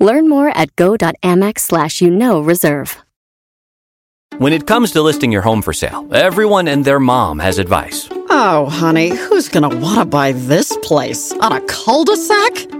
Learn more at go.amex slash you know reserve. When it comes to listing your home for sale, everyone and their mom has advice. Oh, honey, who's going to want to buy this place? On a cul de sac?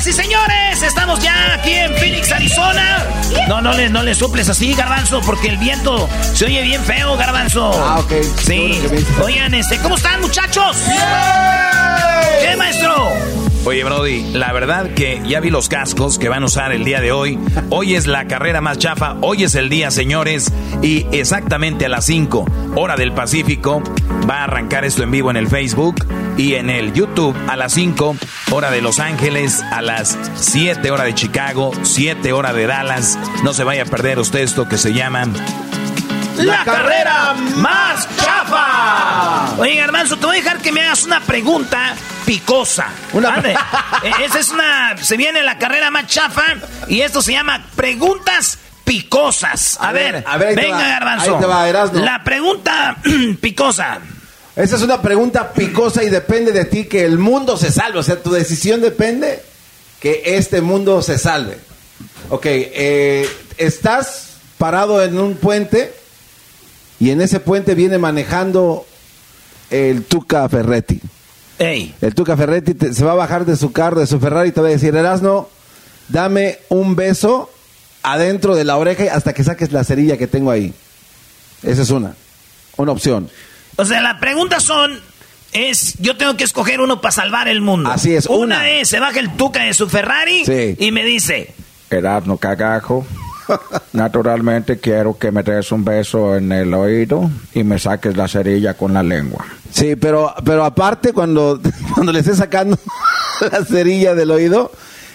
Señoras y señores, estamos ya aquí en Phoenix, Arizona. No, no le, no le soples así, Garbanzo, porque el viento se oye bien feo, Garbanzo. Ah, ok. Sí. Oigan, este, ¿cómo están, muchachos? ¿Qué, maestro? Oye, Brody, la verdad que ya vi los cascos que van a usar el día de hoy. Hoy es la carrera más chafa, hoy es el día, señores, y exactamente a las 5, hora del Pacífico, va a arrancar esto en vivo en el Facebook y en el YouTube a las 5, hora de Los Ángeles, a las 7, hora de Chicago, 7, hora de Dallas. No se vaya a perder usted esto que se llama La carrera más chafa. Oye, Garbanzo, te voy a dejar que me hagas una pregunta picosa. Ande. Eh, Esa es una. Se viene la carrera más chafa y esto se llama preguntas picosas. A, A ver, ver, a ver, ahí te venga, va, Garbanzo. ahí te va, Erasmo. La pregunta picosa. Esa es una pregunta picosa y depende de ti que el mundo se salve. O sea, tu decisión depende que este mundo se salve. Ok, eh, estás parado en un puente y en ese puente viene manejando el Tuca Ferretti. Ey. El Tuca Ferretti te- se va a bajar de su carro, de su Ferrari y te va a decir, Erasno, dame un beso adentro de la oreja hasta que saques la cerilla que tengo ahí. Esa es una, una opción. O sea, la pregunta son. Es, yo tengo que escoger uno para salvar el mundo. Así es, Una, una. es, se baja el tuca de su Ferrari Sí. y me dice, Erasmo Cagajo. Naturalmente quiero que me des un beso en el oído y me saques la cerilla con la lengua. Sí, pero, pero aparte cuando, cuando le estés sacando la cerilla del oído,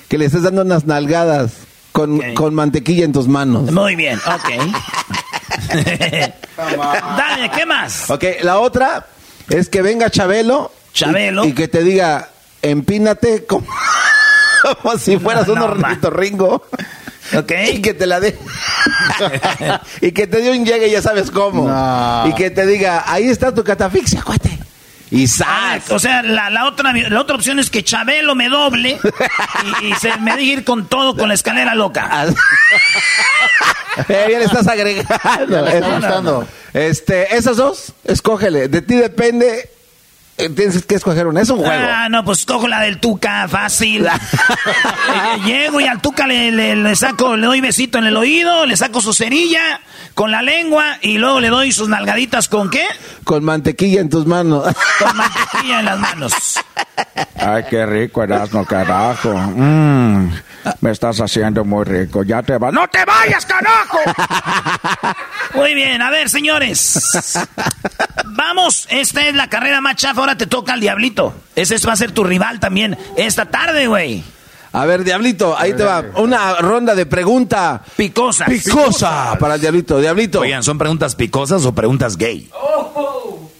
que le estés dando unas nalgadas con, con mantequilla en tus manos. muy bien, ok. Dale, ¿qué más? Ok, la otra es que venga Chabelo. y- Chabelo. Y, que te diga, empínate como, como si fueras No, un no, ornitorringo. Ok. Y que te la dé. y que te dé un llegue, ya sabes cómo. No. Y que te diga, ahí está tu catafixia, cuate. Y ¡zas! o sea, la, la otra, la otra opción es que Chabelo me doble y, y se me deje ir con todo con la escalera loca. Eh, ya le estás agregando. le está gustando. Este, esas dos, escógele. De ti depende. Eh, Tienes que escoger una. Es un juego. Ah, no, pues cojo la del Tuca, fácil. Eh, Llego y al Tuca le, le- le saco, le doy besito en el oído, le saco su cerilla con la lengua y luego le doy sus nalgaditas con qué? Con mantequilla en tus manos. Con mantequilla en las manos. Ay, qué rico, Erasmo Carajo. Mm, me estás haciendo muy rico. Ya te vas. ¡No te vayas, carajo! Muy bien, a ver, señores. Vamos, esta es la carrera más chafa. ahora te toca al Diablito. Ese va a ser tu rival también esta tarde, güey. A ver, Diablito, ahí te va. Una ronda de pregunta. Picosa. Picosa para el Diablito. Diablito. Oigan, ¿son preguntas picosas o preguntas gay?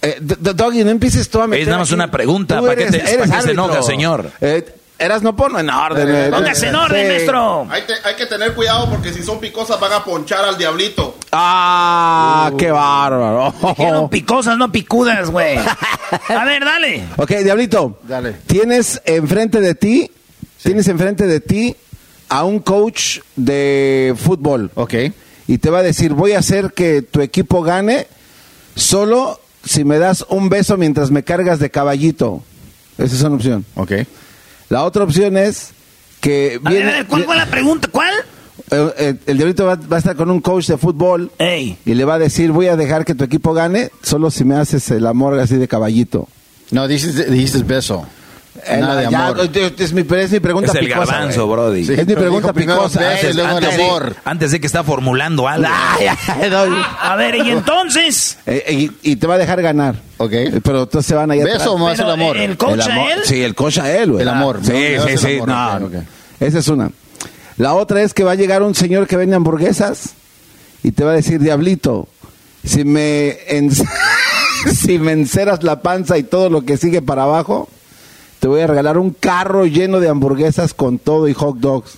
Eh, Doggy, no empieces tú a meter Es nada más aquí. una pregunta. ¿Para qué, te, qué se enoja, señor? Eh, eras no ponlo en orden. eh. Póngase en orden, Sí. maestro. Hay, te- hay que tener cuidado porque si son picosas van a ponchar al diablito. Ah, qué bárbaro. Dijeron picosas, no picudas, güey. A ver, dale. Ok, Diablito. Dale. Tienes enfrente de ti, tienes enfrente de ti a un coach de fútbol. Ok. Y te va a decir, voy a hacer que tu equipo gane solo si me das un beso mientras me cargas de caballito. Esa es una opción. Ok. La otra opción es que A viene... ver, a ver, ¿cuál fue la pregunta? ¿Cuál? Eh, eh, el diablito va, va a estar con un coach de fútbol Ey. y le va a decir, voy a dejar que tu equipo gane solo si me haces el amor así de caballito. No, dijiste, dijiste beso. Eh, Nada de ya, amor. es, es mi, es mi pregunta Es el picosa, garbanzo, güey. brody. Sí, es mi pregunta picosa. Eh, antes, amor. de, antes de que está formulando algo. Ay, ay, Doggy. A ver, y entonces. Eh, y, y te va a dejar ganar. Ok. Eh, Pero entonces se van a ir ¿Beso o más el amor? ¿el coach el a él? Sí, el coach a él, güey. El amor, Sí, sí, sí. amor, no. ok, ok. Esa es una. La otra es que va a llegar un señor que vende hamburguesas y te va a decir, diablito, si me, en- si me enceras la panza y todo lo que sigue para abajo, te voy a regalar un carro lleno de hamburguesas con todo y hot dogs.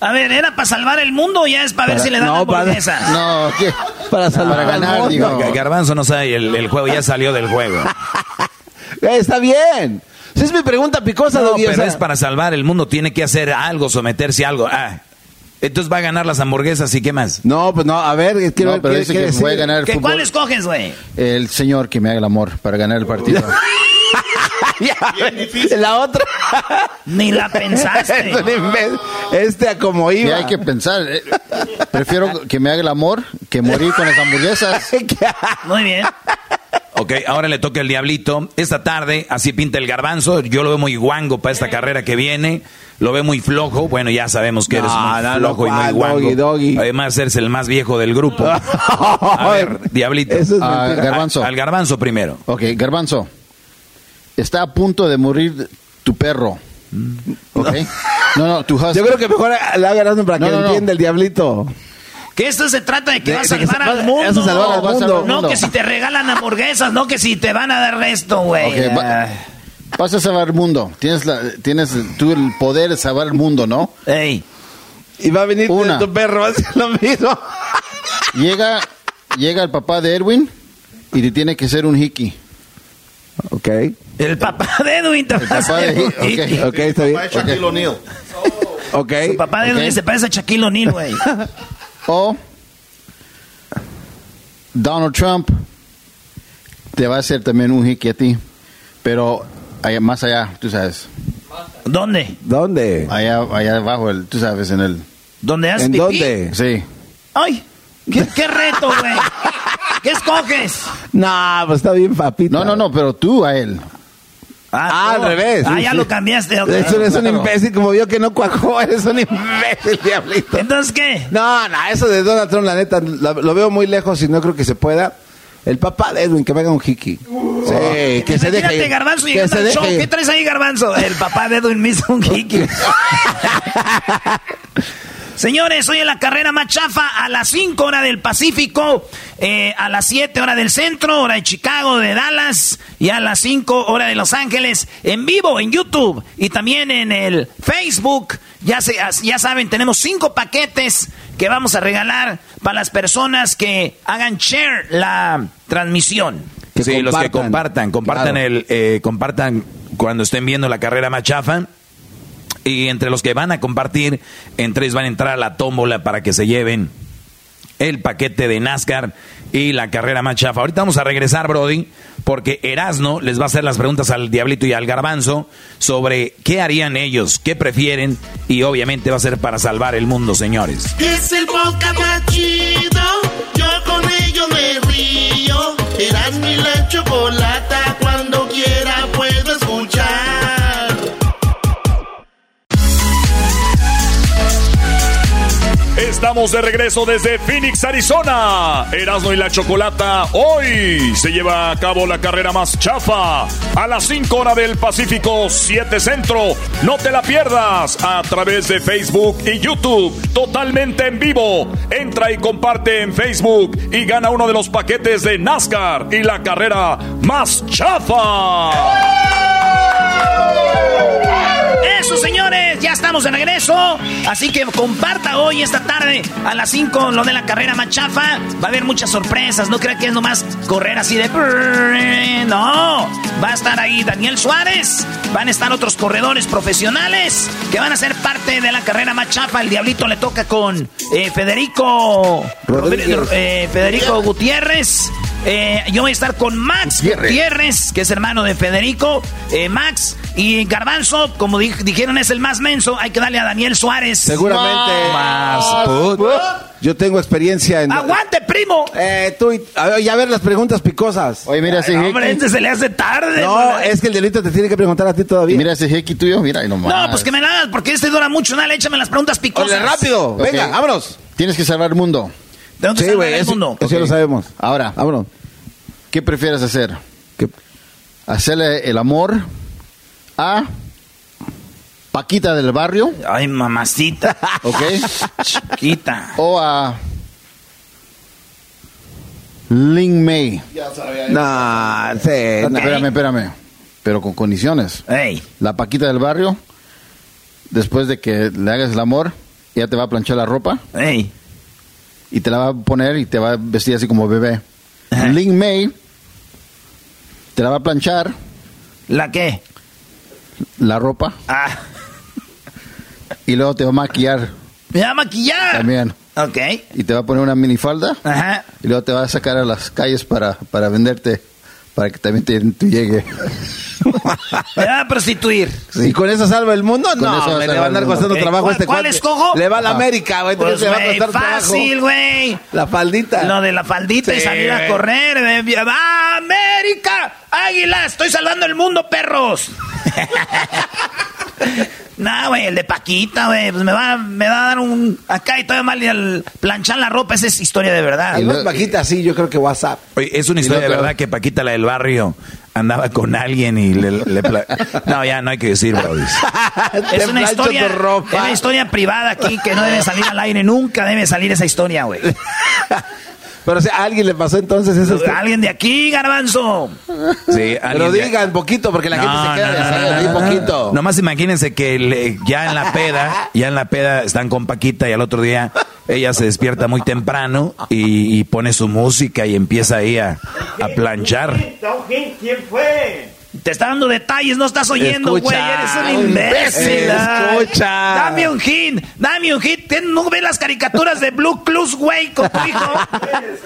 A ver, ¿era para salvar el mundo o ya es para ver si le dan no, para- hamburguesa? No, ¿qué? Para salvar Para ganar, mundo. digo. Gar- Garbanzo no sabe, el, el juego ya salió del juego. Eh, está bien. Esa es mi pregunta picosa, No, Doggy, o pero sea- es para salvar el mundo, tiene que hacer algo, someterse a algo. Ah, entonces va a ganar las hamburguesas y qué más. No, pues no, a ver, quiero No, ver pero qué- dice qué que voy a ganar el ¿Qué, ¿Cuál escoges, güey? El señor que me haga el amor para ganar el partido. Ya, La otra. Ni la pensaste. Es un imbécil. este a como Y iba. hay que pensar. eh, Prefiero que me haga el amor que morir con las hamburguesas. Muy bien. Ok, ahora le toca el diablito. Esta tarde, así pinta el garbanzo. Yo lo veo muy guango para esta carrera que viene. Lo veo muy flojo. Bueno, ya sabemos que No, eres muy no, no, flojo y muy guango. Doggy, doggy. Además, eres el más viejo del grupo. A ver, diablito. Eso es Ah, garbanzo. Al, al garbanzo primero. Ok, garbanzo. Está a punto de morir tu perro. Ok. No, no, tu husky. Yo creo que mejor la hagan para No, que no, no. entienda el diablito. Que esto se trata de que De- va a de que salvar se- al vas- mundo. vas a salvar al No, vas a mundo. salvar al No mundo. que si te regalan hamburguesas, no que si te van a dar resto, güey. Ok, va- vas a salvar el mundo. Tienes, la, tienes tú el poder de salvar el mundo, ¿no? Ey. Y va a venir Una. tu perro, va a hacer lo mismo. Llega, llega el papá de Edwin y te tiene que ser un hiki. Ok. El papá de Edwin te El papá de- un ok. está bien. Va a Shaquille O'Neal. Ok. Su papá de Edwin Ok. se parece a Shaquille O'Neal, güey. O Donald Trump te va a hacer también un hiki a ti. Pero allá, más allá, tú sabes. ¿Dónde? ¿Dónde? Allá, allá abajo, el, tú sabes, en el... ¿Dónde haces ¿En pipí? dónde? Sí. Ay, ¿qué, qué reto, güey? ¿Qué escoges? No, pues está bien, papito. No, no, no, pero tú a él. Ah, no. al revés. Ah, sí, ya sí. lo cambiaste. ok. Eso eres un imbécil, como vio que no cuajó, eres un imbécil, diablito. Entonces, ¿qué? No, no, eso de Donald Trump, la neta, lo, lo veo muy lejos y no creo que se pueda. El papá de Edwin, que me haga un hiki. Sí, que se deje. Garbanzo que se show. deje. ¿Qué traes ahí, Garbanzo? El papá de Edwin me hizo un hiki. Señores, hoy en la carrera más chafa a las 5 hora del Pacífico, eh, a las 7 hora del centro, hora de Chicago, de Dallas, y a las 5 hora de Los Ángeles, en vivo en YouTube y también en el Facebook. Ya, se, ya saben, tenemos cinco paquetes que vamos a regalar para las personas que hagan share la transmisión. Que sí, los que compartan. compartan, compartan Claro. el, eh, compartan cuando estén viendo la carrera más chafa. Y entre los que van a compartir, entre ellos van a entrar a la tómbola para que se lleven el paquete de NASCAR y la carrera más chafa. Ahorita vamos a regresar, Brody, porque Erasno les va a hacer las preguntas al Diablito y al Garbanzo sobre qué harían ellos, qué prefieren, y obviamente va a ser para salvar el mundo, señores. Es el podcast más chido. Yo con ello me río. Eras mi la chocolata. Cuando quiera puedo escuchar. Estamos de regreso desde Phoenix, Arizona. Erasmo y la Chocolata. Hoy se lleva a cabo la carrera más chafa. A las 5 horas del Pacífico 7 Centro. No te la pierdas a través de Facebook y YouTube. Totalmente en vivo. Entra y comparte en Facebook y gana uno de los paquetes de NASCAR y la carrera más chafa. Eso, señores, ya estamos de regreso. Así que comparta hoy, esta tarde, a las 5, lo de la carrera machafa. Va a haber muchas sorpresas. No crea que es nomás correr así de. No, va a estar ahí Daniel Suárez. Van a estar otros corredores profesionales que van a ser parte de la carrera machafa. El Diablito le toca con eh, Federico. eh, Federico Gutiérrez. Eh, yo voy a estar con Max Gutiérrez, que es hermano de Federico. Eh, Max y Garbanzo, como di- dijeron, es el más menso. Hay que darle a Daniel Suárez. Seguramente. Más put. Yo tengo experiencia en. ¡Aguante, primo! Eh, tú y, a ver, y a ver las preguntas picosas. Oye, mira ese hombre, este se le hace tarde. No, es que el delito te tiene que preguntar a ti todavía. Mira ese jeque tuyo, mira, y nomás. No, pues que me la hagas, porque este dura mucho. Dale, échame las preguntas picosas. Órale, rápido. Venga, vámonos. Tienes que salvar el mundo. Tengo que Sí, güey, eso, eso ya lo sabemos. Ahora, Vámonos. ¿qué prefieres hacer? ¿Qué? ¿Hacerle el amor a Paquita del barrio? Ay, mamacita. ¿Ok? Chiquita. o a Lin May. No, sí, no. Espérame, espérame. Pero con condiciones. Ey. La Paquita del barrio, después de que le hagas el amor, ella te va a planchar la ropa Ey. Y te la va a poner y te va a vestir así como bebé. Ajá. Lin May te la va a planchar ¿La qué? la ropa Ah. y luego te va a maquillar Me va a maquillar. también. Ok. Y te va a poner una minifalda Ajá. y luego te va a sacar a las calles para, para venderte, para que también te, te llegue. Me va a prostituir. ¿Y con eso salva el mundo? Con no, me le va a andar costando Ok, trabajo a ¿cuál- este cuál escojo? Le va a la Ah. América, güey. Entonces Pues, le va a güey, costar fácil, güey. La faldita. Lo de la faldita y salir a correr. eh, ¡Va, América! ¡Águila! ¡Estoy salvando el mundo, perros! no, güey, el de Paquita, güey. Pues me va, me va a dar un. Acá y todavía mal y al planchar la ropa. Esa es historia de verdad. Y no es Paquita, sí, yo creo que WhatsApp. Oye, es una historia de verdad que Paquita, la del barrio, andaba con alguien y le... le pla- no, ya no hay que decir. Es una historia, es una historia privada aquí que no debe salir al aire. Nunca debe salir esa historia, güey. Pero o sea, a alguien le pasó entonces eso. Alguien de aquí, garbanzo. Sí, Pero alguien de- digan poquito porque la gente se queda no, de no, saber, no. poquito. Nomás imagínense que le- ya en la peda, ya en la peda están con Paquita y al otro día ella se despierta muy temprano y, y pone su música y empieza ahí a, a planchar. ¿Quién fue? Te está dando detalles, no estás oyendo, güey. Eres un imbécil. ay. escucha. Dame un hit, dame un hit. ¿Qué, ¿No ves las caricaturas de Blue Clues, güey, con tu hijo?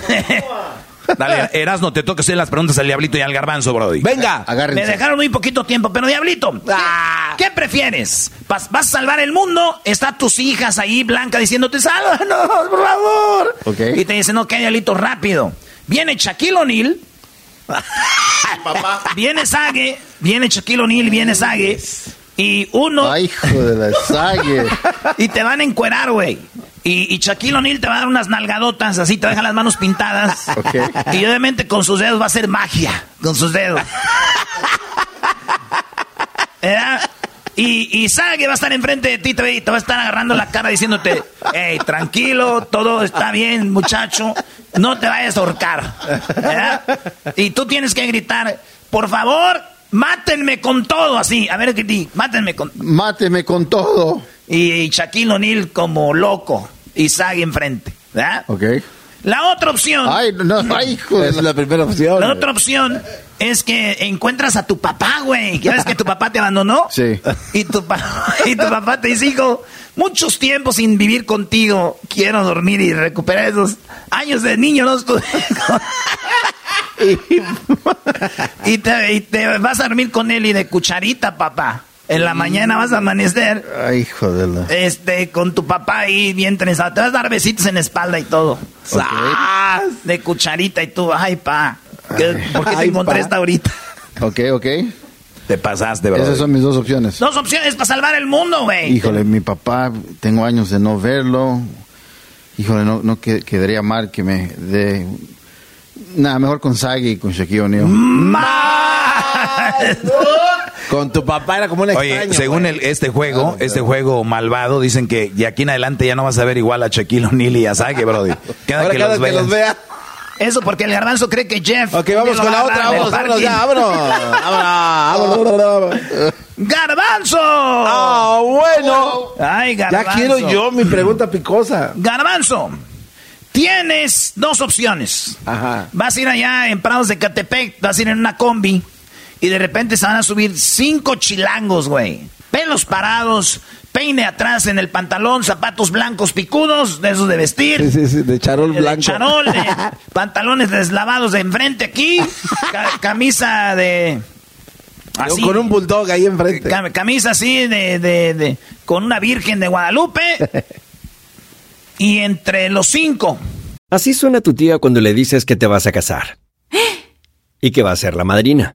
Dale, Erasno, te toca hacer las preguntas al Diablito y al Garbanzo, Brody. Venga. Agárrense. Me dejaron muy poquito tiempo, pero Diablito, ¿qué, Ah. qué prefieres? ¿Vas, vas a salvar el mundo? Están tus hijas ahí, Blanca, diciéndote, sálvanos, por favor. Y te dicen, ok, Diablito, rápido. Viene Shaquille O'Neal. Viene Sage, viene Shaquille O'Neal, viene Sage. Y uno... Ay, hijo de la sague. Y te van a encuerar, güey. Y, y Shaquille O'Neal te va a dar unas nalgadotas, así te deja las manos pintadas. Y obviamente con sus dedos va a ser magia. Con sus dedos. ¿Verdad? Y, y Sage va a estar enfrente de ti te va- y te va a estar agarrando la cara diciéndote, hey, tranquilo, todo está bien, muchacho, no te vayas a ahorcar. ¿verdad? Y tú tienes que gritar, por favor, mátenme con todo, así. A ver, que mátenme con... Máteme con todo. Y Shaquille O'Neal como loco. Y Sage enfrente. ¿verdad? Ok. La otra opción. Ay, no, ay, hijo Es la... primera opción. La otra opción es que encuentras a tu papá, güey. ¿Ya ves que tu papá te abandonó? Sí. Y tu, pa- y tu papá te dice, hijo, muchos tiempos sin vivir contigo. Quiero dormir y recuperar esos años de niño. ¿no? Y, te, y te vas a dormir con él y de cucharita, papá. En la mañana vas a amanecer Ay, hijo de la... este, con tu papá ahí bien trenzado. Te vas a dar besitos en la espalda y todo. ¡Sas! De cucharita y tú, ay, pa. ¿qué- ¿Por qué te Ay, encontré pa. esta ahorita? Ok, ok. Te pasaste, Brody. Esas son mis dos opciones. Dos opciones para salvar el mundo, güey. Híjole, mi papá, tengo años de no verlo. híjole, no, no que- quedaría mal que me dé... Nada, mejor con Sagi y con Shaquille O'Neal. Con tu papá era como un extraño. Oye, según el, este juego, este juego malvado, dicen que de aquí en adelante ya no vas a ver igual a Shaquille O'Neal y a Sage, Brody. Cada Ahora que, cada los, que los vea. Eso porque el garbanzo cree que Jeff. Ok, vamos con la otra, agarrar vámonos, ya. Vámonos, vámonos. ¡Garbanzo! Ah, bueno. Ay, garbanzo. Ya quiero yo mi pregunta picosa. Garbanzo, tienes dos opciones. Ajá. Vas a ir allá en Prados de Catepec, vas a ir en una combi y de repente se van a subir cinco chilangos, güey. Pelos parados, peine atrás en el pantalón, zapatos blancos picudos, de esos de vestir. Sí, sí, sí, de charol de blanco. charol, de pantalones deslavados de enfrente aquí, ca- camisa de... así, Con un bulldog ahí enfrente. cam- camisa así de, de- de- con una virgen de Guadalupe y entre los cinco Así suena tu tía cuando le dices que te vas a casar. Y que va a ser la madrina.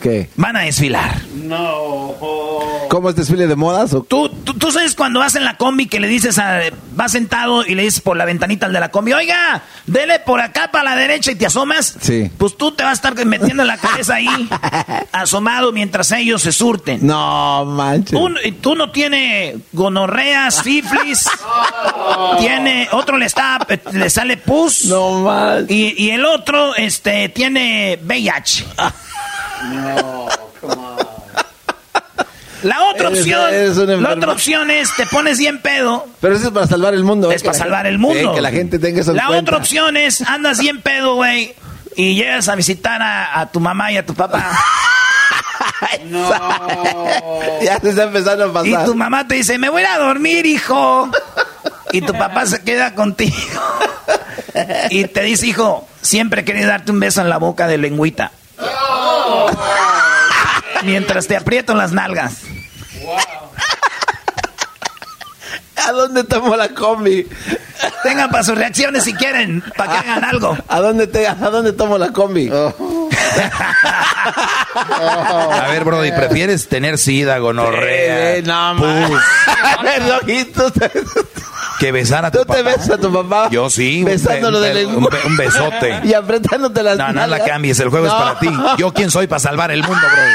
¿Qué? Van a desfilar. No. ¿Cómo es desfile de modas? O? ¿Tú, tú, tú sabes cuando vas en la combi que le dices a... Vas sentado y le dices por la ventanita al de la combi, oiga, dele por acá para la derecha y te asomas. Sí. Pues tú te vas a estar metiendo la cabeza ahí, asomado mientras ellos se surten. No, manches. Tú, tú no tienes gonorrea, sífilis. Tiene, otro le está, le sale pus. No manches. Y, y el otro, este, tiene VIH. No, La otra Eres- opción, eres la otra opción es te pones bien pedo. Pero eso es para salvar el mundo. ¿eh? Es para salvar gente- el mundo. eh, que la gente tenga eso La cuenta. otra opción es andas bien pedo, güey, y llegas a visitar a, a tu mamá y a tu papá. ya se está empezando a y pasar. tu mamá te dice, me voy a dormir, hijo. Y tu papá se queda contigo. y te dice, hijo, siempre quería darte un beso en la boca de lengüita. Mientras te aprieto las nalgas. ¿A dónde tomo la combi? Tengan para sus reacciones si quieren, para que hagan algo. ¿A dónde, te, ¿A dónde tomo la combi? A ver, Brody, ¿prefieres tener sida, gonorrea, Eh, no, pus, que besar a tu ¿Tú te papá? besas a tu papá? Yo sí. un Besándolo be- de un, be- un besote. Y apretándote las No, no la cambies, el juego es para ti. ¿Yo quién soy para salvar el mundo, Brody?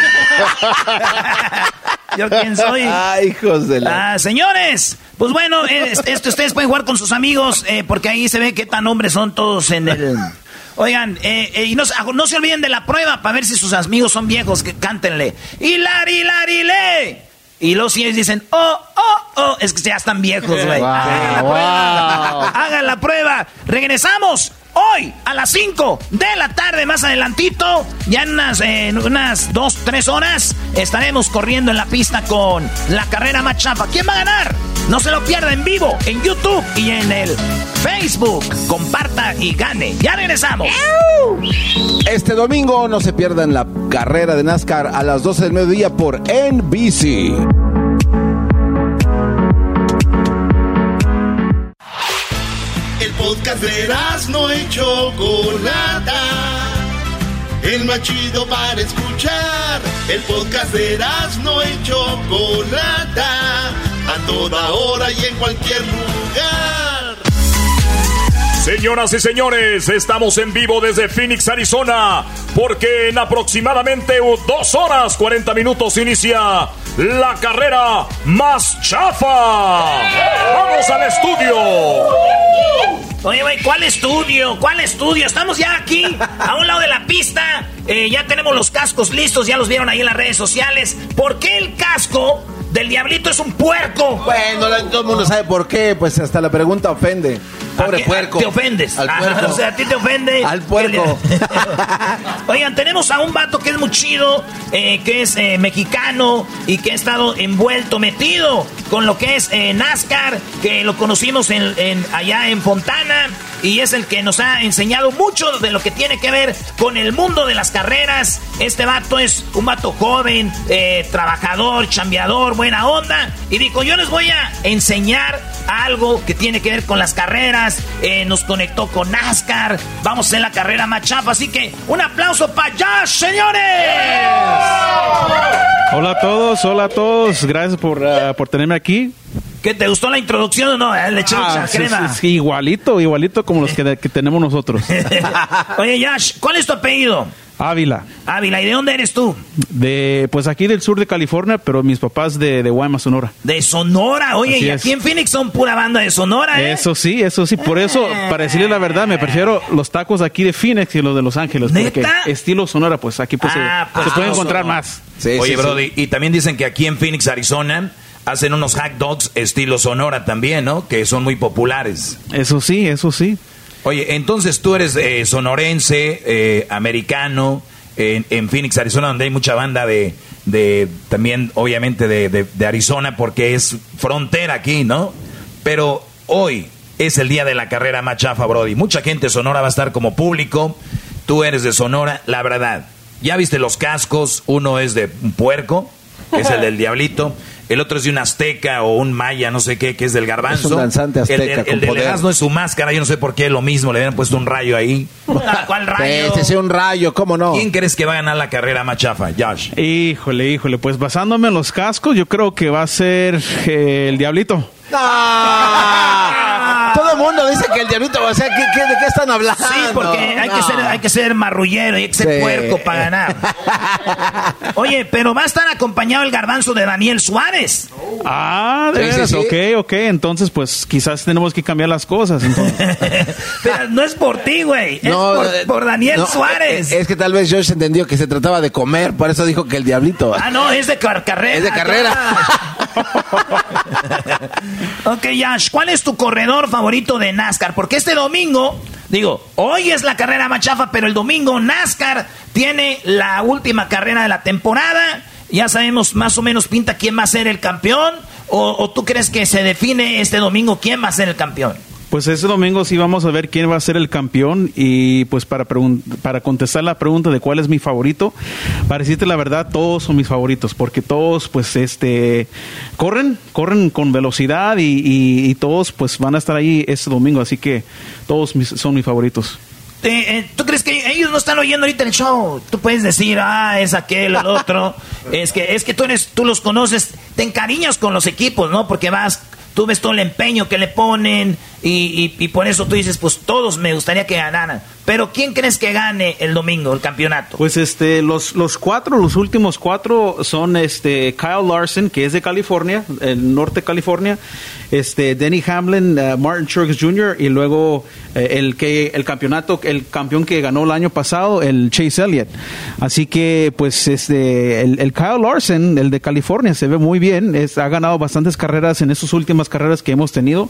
¿Yo quién soy? Ay, hijos de la... Ah, señores, pues bueno, eh, esto ustedes pueden jugar con sus amigos eh, porque ahí se ve qué tan hombres son todos en el... Oigan, eh, eh, y no, se- no se olviden de la prueba para ver si sus amigos son viejos, que cántenle. ¡Hilari, hilari, le! Y si ellos dicen, oh, oh, oh, es que ya están viejos, güey. Wow, Hagan la prueba. wow. Hagan la prueba. Regresamos hoy a las 5 de la tarde, más adelantito, ya en unas, en unas 2, 3 horas, estaremos corriendo en la pista con la carrera más chafa. ¿Quién va a ganar? No se lo pierda en vivo, en YouTube y en el Facebook. Comparta y gane. Ya regresamos. Este domingo no se pierdan la carrera de NASCAR a las 12 del mediodía por NBC. Podcast de no y Chocolata. El más chido para escuchar. El podcast de no y Chocolata. A toda hora y en cualquier lugar. Señoras y señores, estamos en vivo desde Phoenix, Arizona, porque en aproximadamente dos horas 40 minutos inicia la carrera más chafa. ¡Vamos al estudio! Oye, güey, ¿cuál estudio? ¿Cuál estudio? Estamos ya aquí, a un lado de la pista. Eh, ya tenemos los cascos listos, ya los vieron ahí en las redes sociales. ¿Por qué el casco del diablito es un puerco? Bueno, todo el mundo sabe por qué, pues hasta la pregunta ofende. Pobre puerco. Te ofendes. Al Ah, puerco. o sea, a ti te ofende. Al puerco. Oigan, tenemos a un vato que es muy chido, eh, que es eh, mexicano y que ha estado envuelto, metido con lo que es eh, NASCAR, que lo conocimos en, en- allá en Fontana y es el que nos ha enseñado mucho de lo que tiene que ver con el mundo de las carreras. Este vato es un vato joven, eh, trabajador, chambeador, buena onda. Y dijo, yo les voy a enseñar algo que tiene que ver con las carreras. Eh, nos conectó con NASCAR. Vamos hacer la carrera más. Así que un aplauso para Josh, señores. Hola a todos, hola a todos. Gracias por, ah, por tenerme aquí. ¿Qué te gustó la introducción o no? Eh, Le eché mucha Ah, sí, crema. sí, sí, igualito, igualito como los que, que tenemos nosotros. Oye, Josh, ¿cuál es tu apellido? Ávila. Ávila, ¿y de dónde eres tú? De, pues aquí del sur de California, pero mis papás de, de Guaymas, Sonora. De Sonora. Oye, Así y es. aquí en Phoenix son pura banda de Sonora, ¿eh? Eso sí, eso sí. Por eso, para decirle la verdad, me prefiero los tacos aquí de Phoenix y los de Los Ángeles. Porque estilo Sonora, pues aquí pues, se- Ah, pues, se, puede estilo encontrar Sonora. más. Oye, Brody, y también dicen que aquí en Phoenix, Arizona, hacen unos hot dogs estilo Sonora también, ¿no? Que son muy populares. Eso sí, eso sí. Oye, entonces tú eres eh, sonorense, eh, americano, en, en Phoenix, Arizona, donde hay mucha banda de, de también, obviamente, de, de- de Arizona, porque es frontera aquí, ¿no? Pero hoy es el día de la carrera más chafa, Brody. Mucha gente de Sonora va a estar como público. Tú eres de Sonora, la verdad. Ya viste los cascos, uno es de un puerco, es el del diablito. El otro es de un azteca o un maya, no sé qué, que es del garbanzo. Es un danzante azteca El, de- con el del poder. Erasmo es su máscara, yo no sé por qué lo mismo, le habían puesto un rayo ahí. ¿Cuál rayo? Este es un rayo, ¿cómo no? ¿Quién crees que va a ganar la carrera más chafa? Josh. Híjole, híjole. Pues basándome en los cascos, yo creo que va a ser eh, el Diablito. ¡Ah! Todo el mundo dice que el diablito, o sea, ¿qué, qué- de qué están hablando? Sí, porque hay, que No. ser, hay que ser marrullero, hay que ser Sí. puerco para ganar. Oye, pero va a estar acompañado el garbanzo de Daniel Suárez. Ah, de Sí, veras, sí. ok, ok. Entonces, pues quizás tenemos que cambiar las cosas. entonces. Pero no es por ti, güey. Es por, eh, por Daniel no, Suárez. Es, es que tal vez Josh entendió que se trataba de comer, por eso dijo que el diablito. Ah, no, es de car- carrera. Es de carrera. Ok, Yash, ¿cuál es tu corredor favorito de NASCAR? Porque este domingo, digo, hoy es la carrera más chafa, pero el domingo NASCAR tiene la última carrera de la temporada. Ya sabemos más o menos pinta quién va a ser el campeón. ¿O, o tú crees que se define este domingo quién va a ser el campeón? Pues este domingo sí vamos a ver quién va a ser el campeón y pues para para contestar la pregunta de cuál es mi favorito, para decirte la verdad, todos son mis favoritos porque todos pues este corren, corren con velocidad y, y- y todos pues van a estar ahí este domingo, así que todos mis- son mis favoritos. Eh, eh, ¿Tú crees que ellos no están oyendo ahorita el show? Tú puedes decir, ah, es aquel, el otro. es que, es que tú eres, tú los conoces, te encariñas con los equipos, ¿no? Porque vas, tú ves todo el empeño que le ponen y, y- y por eso tú dices, pues todos me gustaría que ganaran. Pero ¿quién crees que gane el domingo el campeonato? Pues este, los, los cuatro, los últimos cuatro son este Kyle Larson, que es de California, el norte de California, este Denny Hamlin, eh, Martin Truex Jr. y luego eh, el que el campeonato, el campeón que ganó el año pasado, el Chase Elliott. Así que pues este el, el Kyle Larson, el de California, se ve muy bien, es- ha ganado bastantes carreras en estas últimas carreras que hemos tenido.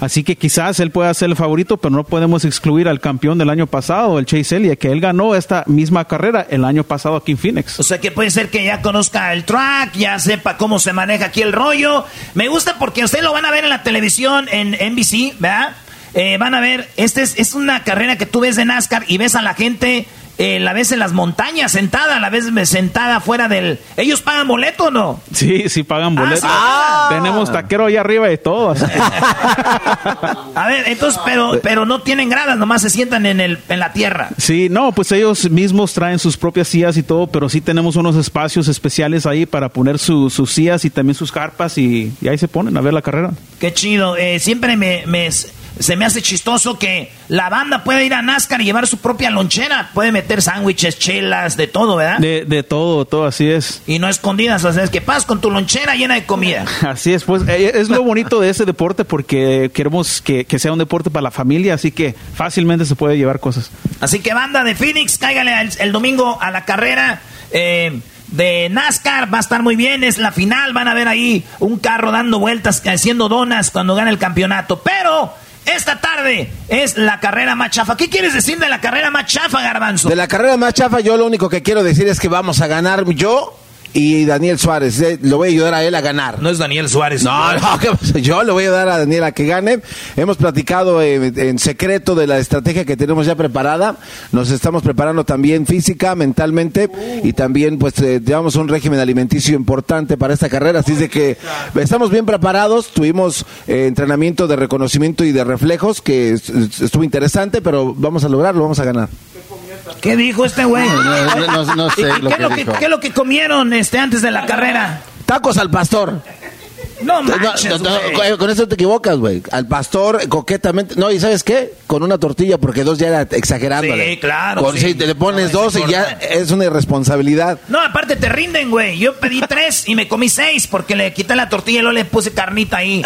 Así que quizás él pueda ser el favorito, pero no podemos excluir al campeón del año pasado, el Chase Elliott, que él ganó esta misma carrera el año pasado aquí en Phoenix. O sea que puede ser que ya conozca el track, ya sepa cómo se maneja aquí el rollo. Me gusta porque ustedes lo van a ver en la televisión, en NBC, ¿verdad? Eh, van a ver, esta es, es una carrera que tú ves de NASCAR y ves a la gente eh, la ves en las montañas sentada, la ves sentada fuera del... ¿Ellos pagan boleto o no? Sí, sí pagan boleto. Ah, Tenemos taquero ahí arriba y todo. así. A ver, entonces, pero, pero no tienen gradas, nomás se sientan en, el, en la tierra. Sí, no, pues ellos mismos traen sus propias sillas y todo, pero sí tenemos unos espacios especiales ahí para poner su- sus sillas y también sus carpas y, y ahí se ponen a ver la carrera. Qué chido. Eh, siempre me, me- se me hace chistoso que la banda puede ir a NASCAR y llevar su propia lonchera. Puede meter sándwiches, chelas, de todo, ¿verdad? De, de todo, todo, así es. Y no escondidas, o sea, es que pasas con tu lonchera llena de comida. Así es, pues eh, es lo bonito de ese deporte porque queremos que, que sea un deporte para la familia, así que fácilmente se puede llevar cosas. Así que banda de Phoenix, cáigale el, el domingo a la carrera eh, de NASCAR. Va a estar muy bien, es la final. Van a ver ahí un carro dando vueltas, haciendo donas cuando gane el campeonato. Pero esta tarde es la carrera más chafa. ¿Qué quieres decir de la carrera más chafa, Garbanzo? De la carrera más chafa, yo lo único que quiero decir es que vamos a ganar yo y Daniel Suárez. Eh, Lo voy a ayudar a él a ganar. No es Daniel Suárez. No, no, yo le voy a dar a Daniel a que gane. Hemos platicado eh, en secreto de la estrategia que tenemos ya preparada. Nos estamos preparando también física, mentalmente y también pues eh, llevamos un régimen alimenticio importante para esta carrera. Así es de que estamos bien preparados. Tuvimos eh, entrenamiento de reconocimiento y de reflejos que es- es- estuvo interesante, pero vamos a lograrlo, vamos a ganar. ¿Qué dijo este güey? No, no, no- no sé ¿Y lo qué, que es lo dijo. ¿Qué es lo que comieron este, antes de la carrera? Tacos al pastor. No No, manches, no, con- eso te equivocas, güey. Al pastor coquetamente. No, ¿y sabes qué? Con una tortilla, porque dos ya era exagerándole. Sí, claro, Con, sí. te le pones No, dos y ya es una irresponsabilidad. No, aparte te rinden, güey. Yo pedí tres y me comí seis porque le quité la tortilla y luego le puse carnita ahí.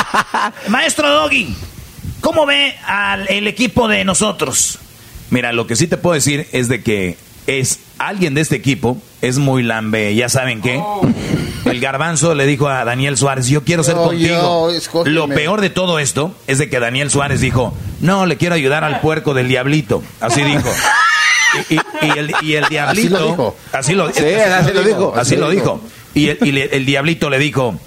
Maestro Doggy, ¿cómo ve al el equipo de nosotros? Mira, lo que sí te puedo decir es de que es alguien de este equipo es muy lambe, ya saben qué. El garbanzo le dijo a Daniel Suárez, yo quiero ser Yo, contigo. yo. Lo peor de todo esto es de que Daniel Suárez dijo, no, le quiero ayudar al puerco del diablito. Así dijo. Y, y- y el, y el diablito... Así lo dijo. Así lo, dijo. Así lo dijo. Y el diablito le dijo...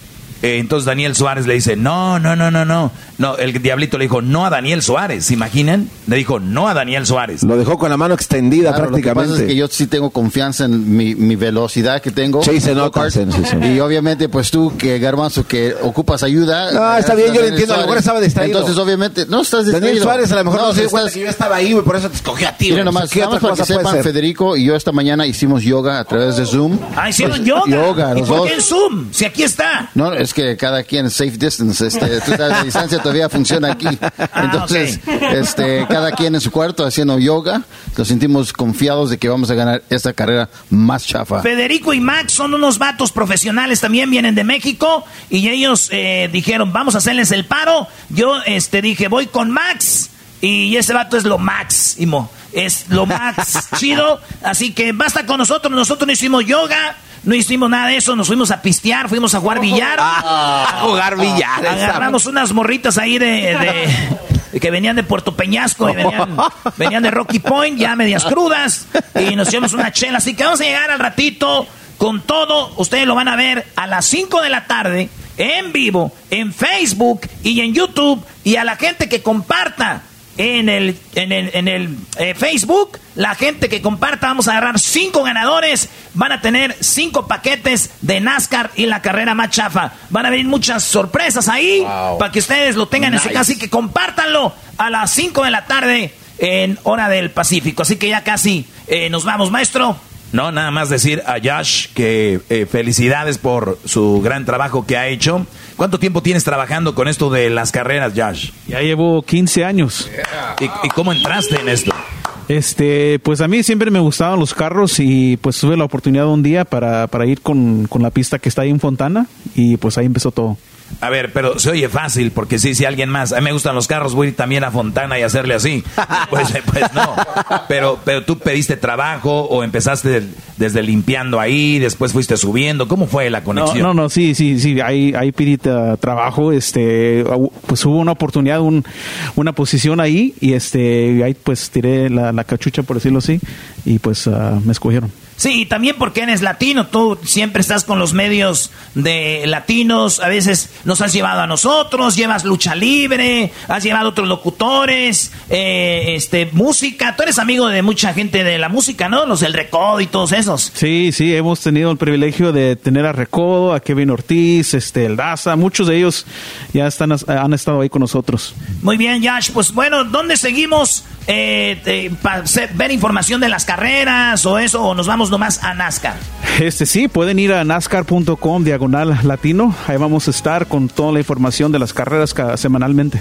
eh, entonces Daniel Suárez le dice, no, no, no, no, no. No, el diablito le dijo, no a Daniel Suárez, ¿se imaginan? Le dijo, no a Daniel Suárez. Lo dejó con la mano extendida Claro, Lo que prácticamente. pasa es que yo sí tengo confianza en mi, mi velocidad que tengo. Sí, se nota, Go-kart. sí, sí, sí. Y obviamente, pues tú, que Garbanzo, que ocupas ayuda. No, está bien, yo lo entiendo, a lo mejor estaba distraído. Entonces, obviamente, no estás distraído. Daniel Suárez a lo mejor no, se dio cuenta que yo estaba ahí, güey, por eso te escogió a ti. Mira nomás, ¿Qué nada más para que sepan, ser? Federico y yo esta mañana hicimos yoga a través de Zoom. Ah, hicieron Pues, yoga. Yoga, ¿Y por dos. qué en Zoom? Si aquí está. No, es que cada quien safe distance, este, tú sabes, la distancia todavía funciona aquí. Ah, Entonces, este, cada quien en su cuarto haciendo yoga, nos sentimos confiados de que vamos a ganar esta carrera más chafa. Federico y Max son unos vatos profesionales, también vienen de México y ellos eh, dijeron, vamos a hacerles el paro. Yo este, dije, voy con Max y ese vato es lo máximo, es lo más chido. Así que basta con nosotros, nosotros no hicimos yoga. No hicimos nada de eso, nos fuimos a pistear, fuimos a jugar billar. a jugar billar, Agarramos unas morritas ahí de, de- que venían de Puerto Peñasco y venían, venían de Rocky Point, ya medias crudas, y nos llevamos una chela. Así que vamos a llegar al ratito con todo. Ustedes lo van a ver a las 5 de la tarde en vivo, en Facebook y en YouTube. Y a la gente que comparta en el, en el, en el eh, Facebook, la gente que comparta, vamos a agarrar cinco ganadores, van a tener cinco paquetes de NASCAR y la carrera más chafa. Van a venir muchas sorpresas ahí para que ustedes lo tengan en casa y que compártanlo a las 5 de la tarde en hora del Pacífico. Así que ya casi eh, nos vamos, maestro. No, nada más decir a Josh que eh, felicidades por su gran trabajo que ha hecho. ¿Cuánto tiempo tienes trabajando con esto de las carreras, Josh? Ya llevo 15 años. ¿Y, y cómo entraste en esto? Este, pues a mí siempre me gustaban los carros y pues tuve la oportunidad un día para, para ir con, con la pista que está ahí en Fontana y pues ahí empezó todo. A ver, pero se oye fácil, porque sí, si alguien más, a mí me gustan los carros, voy también a Fontana y hacerle así. Pues, pues no. Pero, pero tú pediste trabajo o empezaste desde limpiando ahí, después fuiste subiendo. ¿Cómo fue la conexión? No, no, sí, sí, sí, ahí, ahí pedí uh, trabajo, este, pues hubo una oportunidad, un, una posición ahí y este, ahí pues tiré la, la cachucha, por decirlo así, y pues uh, me escogieron. Sí, y también porque eres latino, tú siempre estás con los medios de latinos, a veces nos has llevado a nosotros, llevas lucha libre, has llevado otros locutores, eh, este, música, tú eres amigo de mucha gente de la música, ¿no? Los del Recodo y todos esos. Sí, sí, hemos tenido el privilegio de tener a Recodo, a Kevin Ortiz, este, el Daza, muchos de ellos ya están, han estado ahí con nosotros. Muy bien, Yash, pues bueno, ¿dónde seguimos eh, para ver información de las carreras o eso, o nos vamos nomás a NASCAR? Este sí, pueden ir a nascar.com diagonal latino. Ahí vamos a estar con toda la información de las carreras semanalmente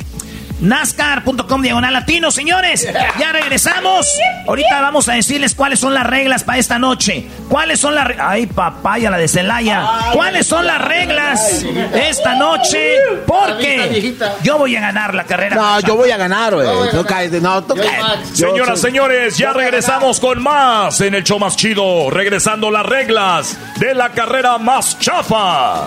nascar.com diagonal latino, señores. Ya regresamos. Ahorita vamos a decirles cuáles son las reglas para esta noche. ¿Cuáles son las reglas? Ay, papaya, la de Celaya. ¿Cuáles son las reglas esta noche? Porque yo voy a ganar la carrera. No, yo voy a ganar, güey. No, Señoras, señores, ya regresamos con más en el show más chido. Regresando las reglas de la carrera más chafa.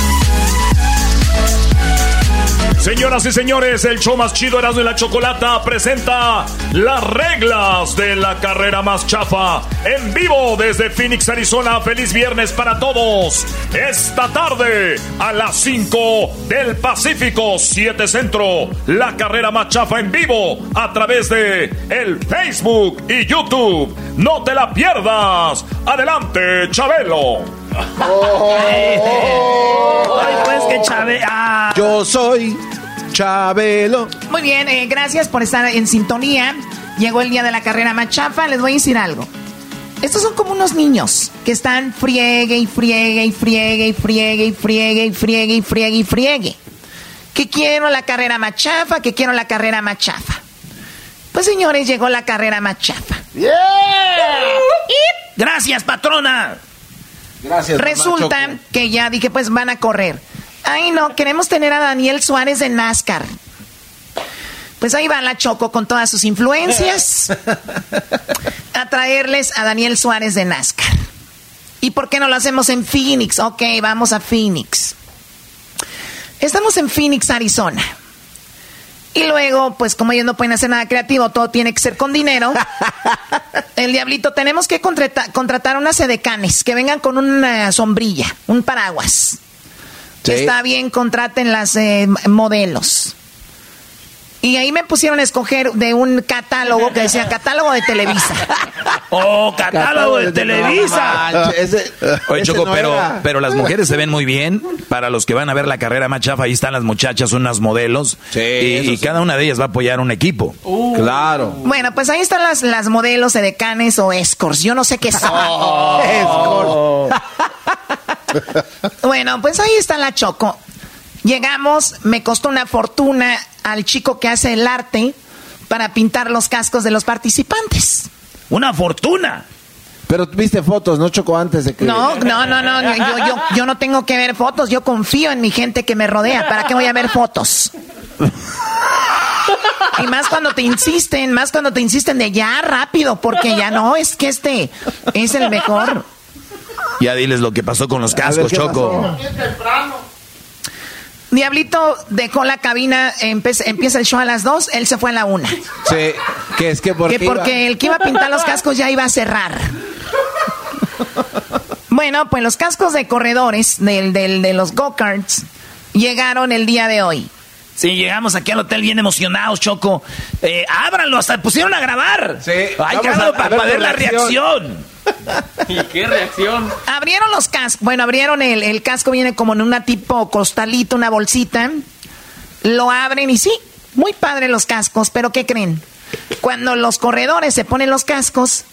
Señoras y señores, el show más chido Erasmo y la Chocolata presenta las reglas de la carrera más chafa en vivo desde Phoenix, Arizona. Feliz viernes para todos. Esta tarde a las 5 del Pacífico 7 Centro, la carrera más chafa en vivo a través de el Facebook y YouTube. No te la pierdas. Adelante, Chabelo. Ay, pues que Chabelo. Ah. Yo soy Chabelo. Muy bien, eh, gracias por estar en sintonía. Llegó el día de la carrera machafa. Les voy a decir algo. Estos son como unos niños que están friegue y friegue y friegue y friegue y friegue y friegue y friegue y friegue. Que quiero la carrera machafa, que quiero la carrera machafa. Pues señores, llegó la carrera machafa. Yeah. Gracias, patrona. Gracias. Resulta que ya dije, pues van a correr. Ay, no, queremos tener a Daniel Suárez de NASCAR. Pues ahí va la Choco con todas sus influencias a traerles a Daniel Suárez de NASCAR. ¿Y por qué no lo hacemos en Phoenix? Ok, vamos a Phoenix. Estamos en Phoenix, Arizona. Y luego, pues como ellos no pueden hacer nada creativo, todo tiene que ser con dinero. El diablito, tenemos que contratar, unas sedecanes que vengan con una sombrilla, un paraguas. Está bien, contraten las eh, modelos. Y ahí me pusieron a escoger de un catálogo que decía catálogo de Televisa. ¡Oh, catálogo de Televisa! Oye, Choco, pero, pero las mujeres se ven muy bien. Para los que van a ver la carrera más chafa, ahí están las muchachas, unas modelos. y, cada una de ellas va a apoyar un equipo. Uh. claro. Bueno, pues ahí están las, las modelos edecanes o escorts. Yo no sé qué son. Oh. bueno, pues ahí está la Choco. Llegamos, me costó una fortuna al chico que hace el arte para pintar los cascos de los participantes. ¡Una fortuna! Pero viste fotos, ¿no chocó antes de que.? No, no, no, no. Yo, yo, yo no tengo que ver fotos. Yo confío en mi gente que me rodea. ¿Para qué voy a ver fotos? Y más cuando te insisten, más cuando te insisten de ya rápido, porque ya no, es que este es el mejor. Ya diles lo que pasó con los cascos, Choco. Diablito dejó la cabina, empieza el show a las dos, él se fue a la una. Sí, que es que porque, que porque el que iba a pintar los cascos ya iba a cerrar. Bueno, pues los cascos de corredores del, de los go-karts llegaron el día de hoy. Sí, llegamos aquí al hotel bien emocionados, Choco. Eh, ábranlo, hasta pusieron a grabar. Sí, que para ver, la reacción. ¿Y qué reacción? Abrieron los cascos. Bueno, abrieron el, el casco, viene como en una tipo costalito, una bolsita. Lo abren y sí, muy padre los cascos, pero ¿qué creen? Cuando los corredores se ponen los cascos,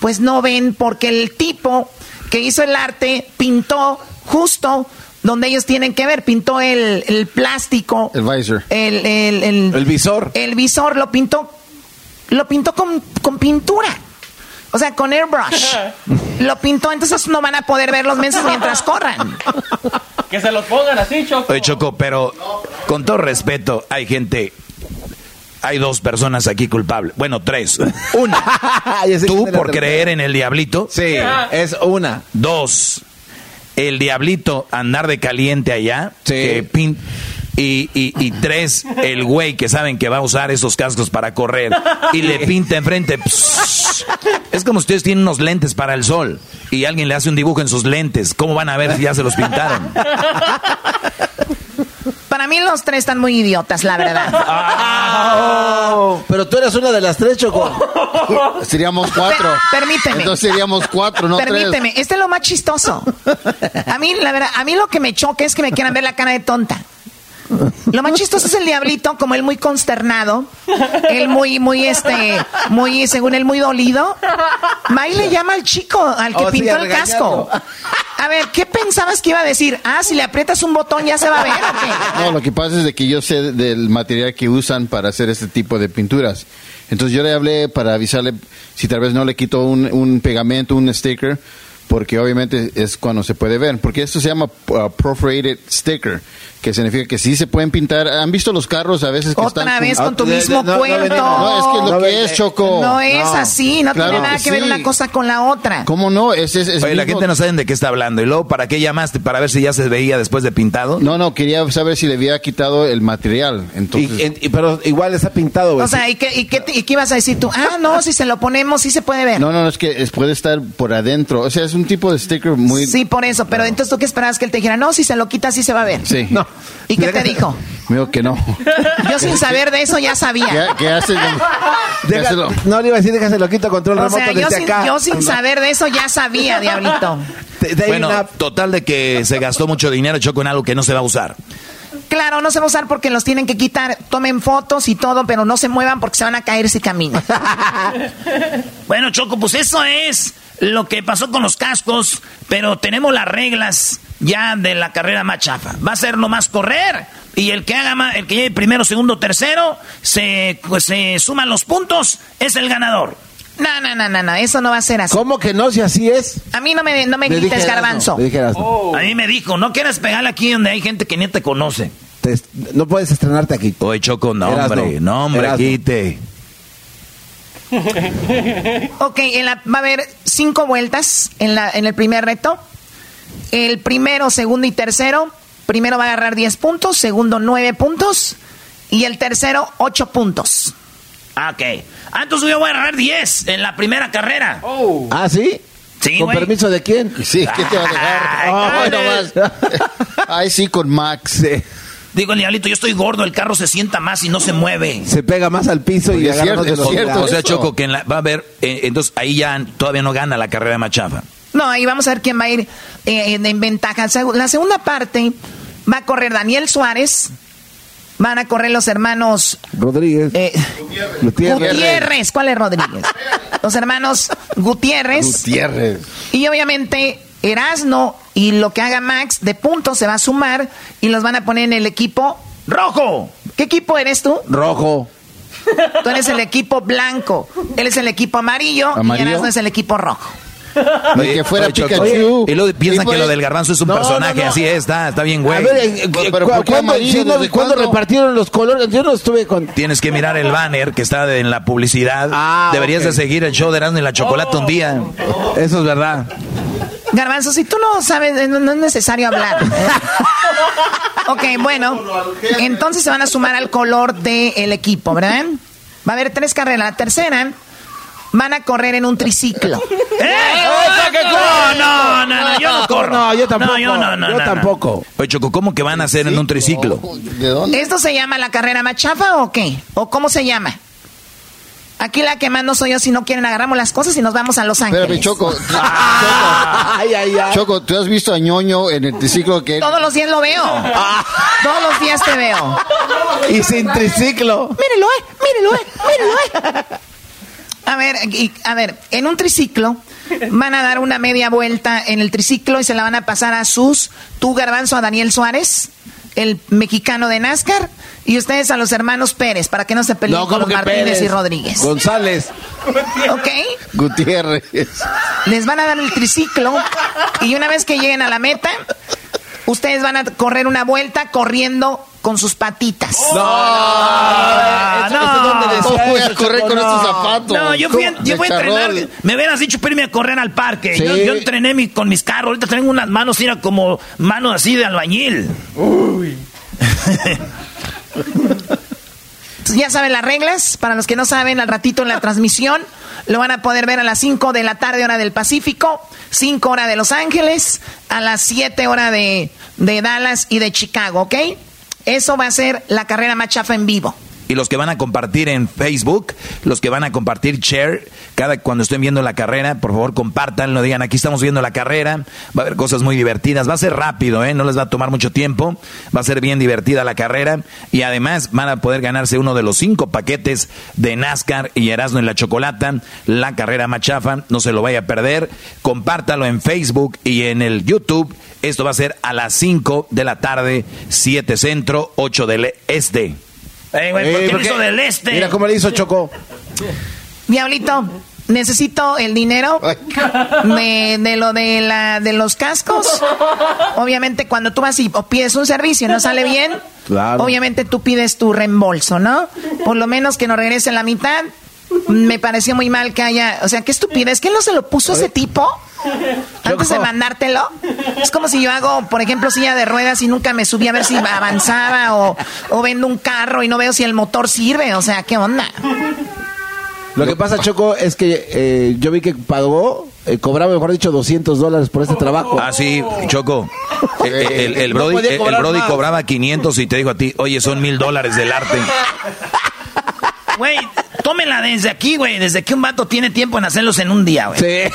pues no ven porque el tipo que hizo el arte pintó justo donde ellos tienen que ver. Pintó el, el plástico. El visor. El, el, el, El visor. el visor lo pintó, lo pintó con, con pintura. O sea, con airbrush. Lo pintó, entonces no van a poder ver los meses mientras corran. Que se los pongan así, Choco. Oye, Choco, pero con todo respeto, hay gente. Hay dos personas aquí culpables. Bueno, tres. Una, tú por creer en el diablito. Sí, es una. Dos, el diablito andar de caliente allá. que pin- y, y- y tres, el güey que saben que va a usar esos cascos para correr y le pinta enfrente. Es como si ustedes tienen unos lentes para el sol y alguien le hace un dibujo en sus lentes. ¿Cómo van a ver si ya se los pintaron? Para mí los tres están muy idiotas, la verdad. Oh, pero tú eres una de las tres, Choco. Seríamos cuatro. Per- permíteme. Entonces seríamos cuatro, no Permíteme, este es lo más chistoso. A mí, la verdad, a mí lo que me choca es que me quieran ver la cara de tonta. Lo más chistoso es el diablito, como él muy consternado, él muy, muy, este, muy, según él, muy dolido. May le llama al chico, al que Oh, pintó el casco. A ver, ¿qué pensabas que iba a decir? Ah, si le aprietas un botón ya se va a ver, ¿o qué? No, lo que pasa es de que yo sé del material que usan para hacer este tipo de pinturas. Entonces yo le hablé para avisarle si tal vez no le quito un, un pegamento, un sticker, porque obviamente es cuando se puede ver. Porque esto se llama uh, perforated sticker, que significa que sí se pueden pintar. ¿Han visto los carros a veces que Otra están... vez con tu Ah, mismo no, no cuento. No, es que es lo que es, Choco. No es así, no Claro tiene nada que ver sí. una cosa con la otra. ¿Cómo no? Es, es, es Oye, la gente no sabe de qué está hablando. ¿Y luego para qué llamaste? ¿Para ver si ya se veía después de pintado? No, no, quería saber si le había quitado el material. Entonces... Y- y- pero igual está pintado, güey. O sea, ¿y qué, y, qué, y qué ibas a decir tú? Ah, no, si se lo ponemos, sí se puede ver. No, no, es que es- puede estar por adentro. O sea, es un tipo de sticker muy... Sí, por eso. Pero entonces tú qué esperabas que él te dijera, no, si se lo quitas, sí se va a ver. Sí. ¿Y qué te dijo? Me dijo que no. Yo sin saber de eso ya sabía. ¿Qué, qué hace? No le iba a decir, déjaselo quito control O remoto sea, yo desde sin, acá. yo sin saber de eso ya sabía, diablito. Bueno, total de que se gastó mucho dinero, Choco, en algo que no se va a usar. Claro, no se va a usar porque los tienen que quitar. Tomen fotos y todo, pero no se muevan porque se van a caer si caminan. Bueno, Choco, pues eso es lo que pasó con los cascos, pero tenemos las reglas ya de la carrera más chafa. Va a ser nomás correr y el que haga ma- el que lleve primero, segundo, tercero, se, pues, se suman los puntos, es el ganador. No, no, no, no, no, eso no va a ser así. ¿Cómo que no? Si así es. A mí no me, no me Le grites, garbanzo. A mí me dijo, no quieras pegarle aquí donde hay gente que ni te conoce. Te- no puedes estrenarte aquí. Oye, Choco, no, Erasmo, hombre, no, hombre, quite. Ok, en la- va a haber cinco vueltas en, la, en el primer reto. El primero, segundo y tercero, primero va a agarrar 10 puntos, segundo 9 puntos y el tercero 8 puntos. Ok. Ah, entonces yo voy a agarrar 10 en la primera carrera. ¿Ah, sí? Sí, ¿Con permiso de quién? Sí, ¿qué te va a dejar? Ay, Ah, bueno, cabres. más. Ay, sí, con Max. Digo, el diablito, yo estoy gordo, el carro se sienta más y no se mueve. Se pega más al piso y Oye, es agarra cierto, más es cierto. O sea. Choco, que en la- va a haber, eh, entonces ahí ya todavía no gana la carrera más chafa. No, ahí vamos a ver quién va a ir eh, en, en ventaja. La segunda parte va a correr Daniel Suárez, van a correr los hermanos Rodríguez. eh, Gutiérrez. Gutiérrez. ¿Cuál es Rodríguez? Los hermanos Gutiérrez. Gutiérrez. Y obviamente Erasno y lo que haga Max de puntos se va a sumar y los van a poner en el equipo rojo. ¿Qué equipo eres tú? Rojo. Tú eres el equipo blanco. Él es el equipo amarillo, ¿Amarillo? y Erasno es el equipo rojo. Ni que fuera Choco, Pikachu. Y luego piensan Y que lo del garbanzo es un No, personaje, no, no. así es, está, está bien, güey. A ver, eh, Pero, cu- pero ¿por qué ¿cuándo, amarillo? sí, no, ¿Desde ¿cuándo cuándo? repartieron los colores? Yo no estuve con... Tienes que mirar el banner que está en la publicidad. Ah, Deberías de seguir el show de Erasmo y la Chocolate un día. Eso es verdad. Garbanzo, si tú no sabes, eh, no, no es necesario hablar. ok, bueno. Entonces se van a sumar al color del equipo, ¿verdad? Va a haber tres carreras. La tercera van a correr en un triciclo. ¡Eh! No, no, no, no, yo no corro. No, yo tampoco. No, yo no, no, yo no, no. tampoco. Oye, Choco, ¿cómo que van a hacer en un triciclo? ¿De dónde? ¿Esto se llama la carrera machafa o qué? ¿O cómo se llama? Aquí la que mando soy yo. Si no quieren, agarramos las cosas y nos vamos a Los Ángeles. Espérame, Choco. Ay, ay, ay. Choco, ¿tú has visto a ñoño en el triciclo que... Todos los días lo veo. Todos los días te veo. Y sin triciclo. Mírelo, eh, mírelo, eh, mírelo, eh. A ver, y- a ver, en un triciclo van a dar una media vuelta en el triciclo y se la van a pasar a sus, tú garbanzo a Daniel Suárez, el mexicano de NASCAR, y ustedes a los hermanos Pérez, para que no se peleen No, con ¿cómo los que Martínez Pérez? y Rodríguez. González. ¿Ok? Gutiérrez. Les van a dar el triciclo y una vez que lleguen a la meta, ustedes van a correr una vuelta corriendo con sus patitas. No, Ah, es donde decía ¿Cómo voy a correr con No. estos zapatos? No, yo fui, yo fui a entrenar. Me hubieras dicho para irme a correr al parque. Sí. Yo, yo entrené mi- con mis carros. Ahorita tengo unas manos, mira, como manos así de albañil. Ya saben las reglas. Para los que no saben, al ratito en la transmisión lo van a poder ver a las 5 de la tarde, hora del Pacífico, 5 hora de Los Ángeles, a las 7 hora de, de Dallas y de Chicago, ¿ok? Eso va a ser la carrera más chafa en vivo. Y los que van a compartir en Facebook, los que van a compartir share, cada cuando estén viendo la carrera, por favor compártanlo, digan aquí estamos viendo la carrera, va a haber cosas muy divertidas, va a ser rápido, ¿eh? no les va a tomar mucho tiempo, va a ser bien divertida la carrera y además van a poder ganarse uno de los cinco paquetes de NASCAR y Erasmo en la Chocolata, la carrera machafa, no se lo vaya a perder, compártalo en Facebook y en el YouTube, esto va a ser a las 5 de la tarde, 7 centro, 8 del este. Ey, güey, ¿por Eh, qué ¿por qué? hizo del este? Mira cómo le hizo Choco. Diablito, necesito el dinero de, de lo de, la, de los cascos. Obviamente, cuando tú vas y o pides un servicio y no sale bien, Claro. obviamente tú pides tu reembolso, ¿no? Por lo menos que nos regrese la mitad. Me pareció muy mal que haya. O sea, qué estupidez. ¿Quién no se lo puso ese tipo? Antes de mandártelo. Es como si yo hago, por ejemplo, silla de ruedas y nunca me subí a ver si avanzaba o, o vendo un carro y no veo si el motor sirve. O sea, ¿qué onda? Lo que pasa, Choco, es que eh, yo vi que pagó, eh, cobraba, mejor dicho, 200 dólares por este trabajo. Ah, sí, Choco. El, el- el Brody, el cobrar Brody cobraba 500 y te dijo a ti, oye, son mil dólares del arte. Güey, tómela desde aquí, güey. Desde que un vato tiene tiempo en hacerlos en un día, güey. Sí.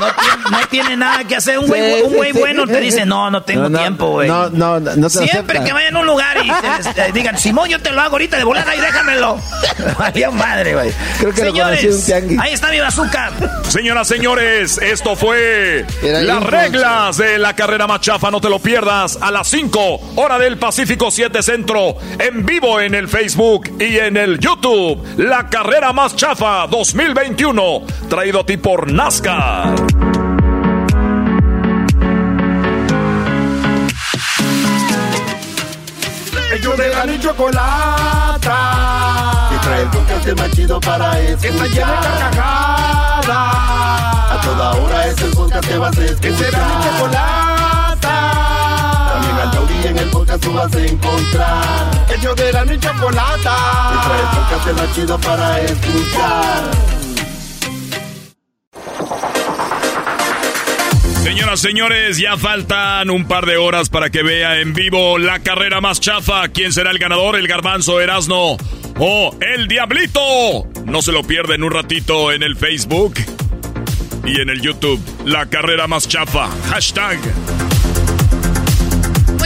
No, tiene, no tiene nada que hacer. Un güey Sí, un sí, güey sí. bueno te dice, no, no tengo No, no, tiempo, güey. No, no, no, no te lo Siempre que vayan a un lugar y te- eh, digan, Simón, yo te lo hago ahorita de volada y déjamelo. Valió madre, güey. Creo que lo Señores, tianguis. ahí está mi bazooka. Señoras, señores, esto fue Era las reglas de la carrera más chafa. No te lo pierdas a las 5, hora del Pacífico 7 Centro, en vivo en el Facebook y en el YouTube. La carrera más chafa 2021, traído a ti por NASCAR. Ellos de la y chocolata. Que trae el podcast más chido para escuchar. Que está llena de carcajadas. A toda hora es el podcast que vas a escuchar. Que será mi chocolata. Taurí en el podcast tú vas a encontrar. Ellos de la y chocolata. Trae el podcast chido para escuchar. Señoras, señores, ya faltan un par de horas para que vea en vivo la carrera más chafa. ¿Quién será el ganador? ¿El garbanzo Erasno o el Diablito? No se lo pierden un ratito en el Facebook y en el YouTube. La carrera más chafa. Hashtag.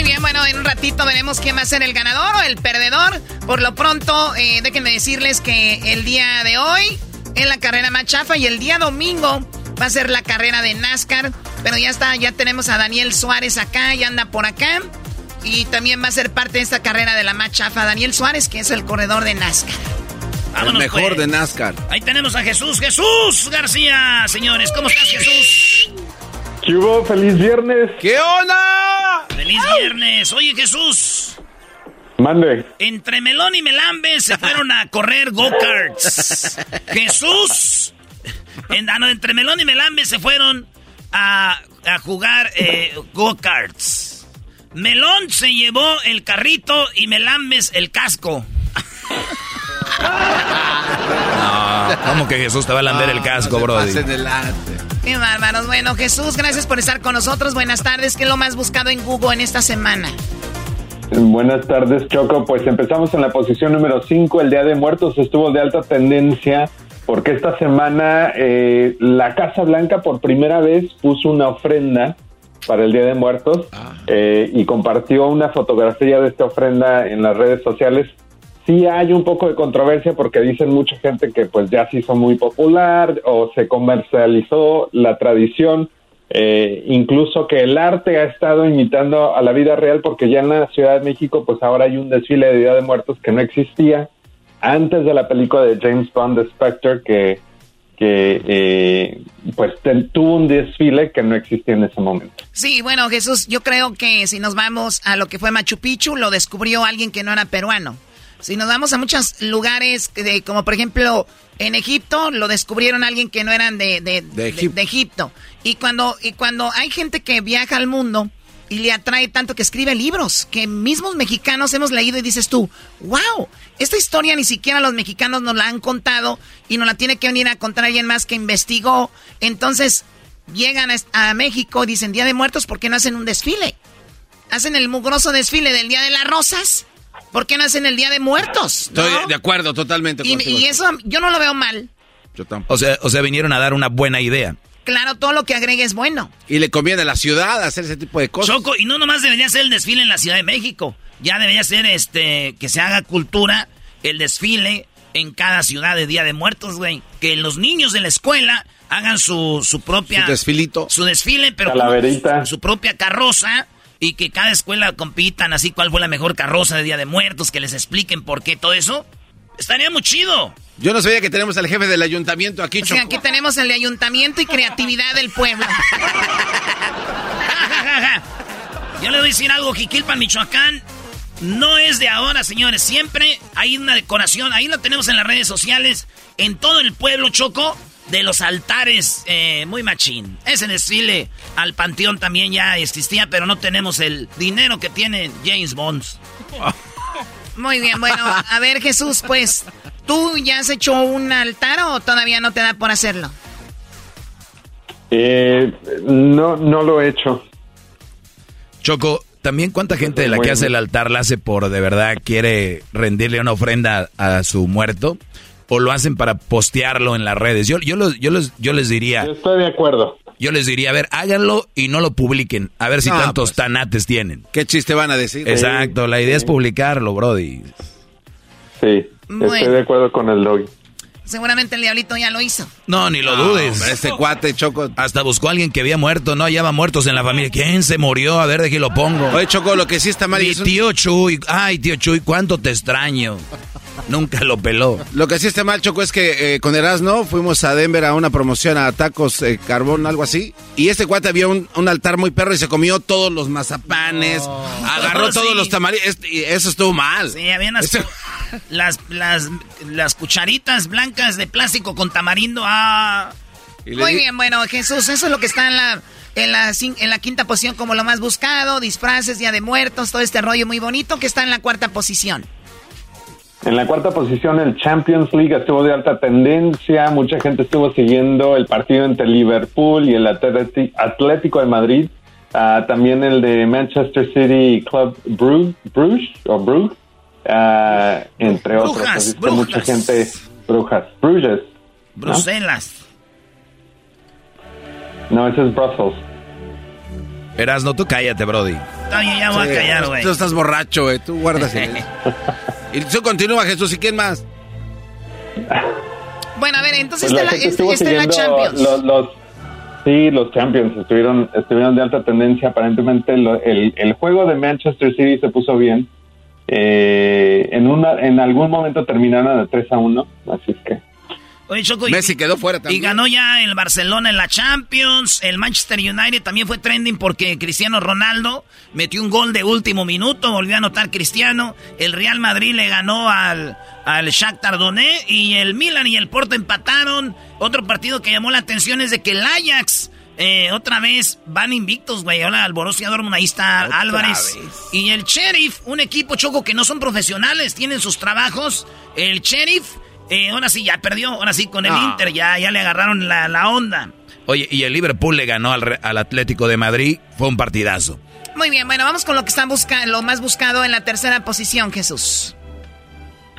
Muy bien, bueno, en un ratito veremos quién va a ser el ganador o el perdedor. Por lo pronto, eh, déjenme decirles que el día de hoy es la carrera más chafa y el día domingo va a ser la carrera de NASCAR. Pero ya está, ya tenemos a Daniel Suárez acá, ya anda por acá. Y también va a ser parte de esta carrera de la más chafa. Daniel Suárez, que es el corredor de NASCAR. Vámonos, mejor pues. de NASCAR. Ahí tenemos a Jesús. Jesús García, señores. ¿Cómo estás, Jesús? ¿Qué hubo? ¡Feliz viernes! ¿Qué onda? Feliz viernes. Oye, Jesús. Mande. Entre Melón y Melambe se fueron a correr go-karts. Jesús. En, ah, no, entre Melón y Melambe se fueron a, a jugar eh, go-karts. Melón se llevó el carrito y Melambes el casco. No, ¿cómo que Jesús te va a lamber el casco, Brody? Qué bárbaros. Bueno, Jesús, gracias por estar con nosotros. Buenas tardes. ¿Qué es lo más buscado en Google en esta semana? Buenas tardes, Choco. Pues empezamos en la posición número 5. El Día de Muertos estuvo de alta tendencia porque esta semana eh, la Casa Blanca por primera vez puso una ofrenda para el Día de Muertos eh, y compartió una fotografía de esta ofrenda en las redes sociales. Sí hay un poco de controversia porque dicen mucha gente que pues ya se hizo muy popular o se comercializó la tradición, eh, incluso que el arte ha estado imitando a la vida real porque ya en la Ciudad de México pues ahora hay un desfile de Día de Muertos que no existía antes de la película de James Bond The Spectre que que eh, pues tuvo un desfile que no existía en ese momento. Sí, bueno, Jesús, yo creo que si nos vamos a lo que fue Machu Picchu, lo descubrió alguien que no era peruano. Si nos vamos a muchos lugares, de, como por ejemplo en Egipto, lo descubrieron alguien que no eran de, de, de- Egipto. de Egipto. Y cuando, y cuando hay gente que viaja al mundo y le atrae tanto que escribe libros, que mismos mexicanos hemos leído y dices tú, wow, esta historia ni siquiera los mexicanos nos la han contado y nos la tiene que venir a contar alguien más que investigó. Entonces llegan a, a México, dicen Día de Muertos, ¿por qué no hacen un desfile? Hacen el mugroso desfile del Día de las Rosas. ¿Por qué no hacen el Día de Muertos? ¿no? Estoy de acuerdo totalmente Y, y eso yo no lo veo mal. Yo tampoco. O sea, o sea, vinieron a dar una buena idea. Claro, todo lo que agregue es bueno. Y le conviene a la ciudad hacer ese tipo de cosas. Choco, y no nomás debería ser el desfile en la Ciudad de México. Ya debería ser este que se haga cultura el desfile en cada ciudad de Día de Muertos, güey. Que los niños de la escuela hagan su, su propia... Su desfilito. Su desfile, pero... Calaverita. con Su propia carroza. Y que cada escuela compitan así cuál fue la mejor carroza de Día de Muertos. Que les expliquen por qué todo eso. Estaría muy chido. Yo no sabía que tenemos al jefe del ayuntamiento aquí, O sea, aquí tenemos el de ayuntamiento y creatividad del pueblo. Yo le voy a decir algo, Jiquilpan, Michoacán. No es de ahora, señores. Siempre hay una decoración. Ahí lo tenemos en las redes sociales. En todo el pueblo, Choco, de los altares eh, muy machín. Ese desfile al panteón también ya existía, pero no tenemos el dinero que tiene James Bond. Muy bien, bueno, a ver Jesús, pues, ¿tú ya has hecho un altar o todavía no te da por hacerlo? Eh, no, no lo he hecho. Choco, también cuánta gente de la que hace el altar la hace por de verdad quiere rendirle una ofrenda a su muerto o lo hacen para postearlo en las redes. Yo, yo, los- yo, los- yo les diría. Yo estoy de acuerdo. Yo les diría, a ver, háganlo y no lo publiquen. A ver si No, tantos tanates tienen. ¿Qué chiste van a decir? Exacto, la idea es publicarlo, Brody. Sí, Bueno. estoy de acuerdo con el doggy. Seguramente el diablito ya lo hizo. No, ni lo No, dudes. hombre, este cuate, Choco. Hasta buscó a alguien que había muerto, no hallaba muertos en la familia. ¿Quién se murió? A ver, de aquí lo pongo. Oye, Choco, lo que sí está mal Mi es un- tío Chuy. Ay, tío Chuy, cuánto te extraño. Nunca lo peló. Lo que sí está mal, Choco, es que eh, con Erasno fuimos a Denver a una promoción a tacos eh, carbón, algo así. Y este cuate había un, un altar muy perro y se comió todos los mazapanes, agarró Oh, todos sí. los tamaritos. Este- y eso estuvo mal. Sí, había unas- Este- las, las, las cucharitas blancas de plástico con tamarindo. Ah. Muy bien, bueno, Jesús, eso es lo que está en la, en la, en la quinta posición como lo más buscado, disfraces, Día de Muertos, todo este rollo muy bonito que está en la cuarta posición. En la cuarta posición, el Champions League estuvo de alta tendencia. Mucha gente estuvo siguiendo el partido entre Liverpool y el Atleti- Atlético de Madrid. Ah, también el de Manchester City Club Bruges, o Brugge, ah, entre otros. Brujas, Así es que brujas. mucha gente, Brujas, Bruges. ¿no? Bruselas. No, ese es Brussels. Erasno, tú cállate, Brody. Bien, ya voy Sí, a callar, güey. Tú estás borracho, güey. Tú guardas silencio. y tú continúa, Jesús. ¿Y quién más? Bueno, a ver, entonces Pues está, la, gente es- estuvo está en la Champions. Los, los- sí, los Champions estuvieron, estuvieron de alta tendencia. Aparentemente lo- el, el juego de Manchester City se puso bien. Eh, en, una, en algún momento terminaron de 3 a 1. Así es que... Oye, Choco, y- Messi quedó fuera Y ganó ya el Barcelona en la Champions. El Manchester United también fue trending porque Cristiano Ronaldo metió un gol de último minuto. Volvió a anotar Cristiano. El Real Madrid le ganó al, al Shakhtar Donetsk. Y el Milan y el Porto empataron. Otro partido que llamó la atención es de que el Ajax eh, otra vez van invictos, güey. Ahora al Borussia Dortmund, ahí está Otra Álvarez. vez. Y el Sheriff, un equipo choco que no son profesionales, tienen sus trabajos. El Sheriff, eh, ahora sí ya perdió, ahora sí con el Ah. Inter ya, ya le agarraron la, la onda. Oye, y el Liverpool le ganó al, Re- al Atlético de Madrid. Fue un partidazo. Muy bien, bueno, vamos con lo que está busca lo más buscado en la tercera posición, Jesús.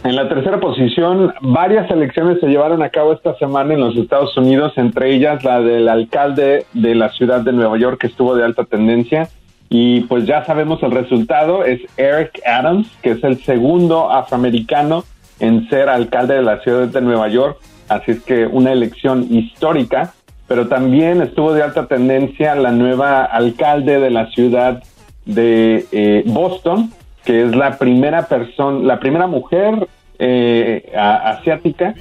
En la tercera posición, varias elecciones se llevaron a cabo esta semana en los Estados Unidos, entre ellas la del alcalde de la ciudad de Nueva York, que estuvo de alta tendencia, Y pues ya sabemos el resultado, es Eric Adams, que es el segundo afroamericano en ser alcalde de la ciudad de Nueva York, así es que una elección histórica, pero también estuvo de alta tendencia la nueva alcalde de la ciudad de eh, Boston, que es la primera persona, la primera mujer eh, a- asiática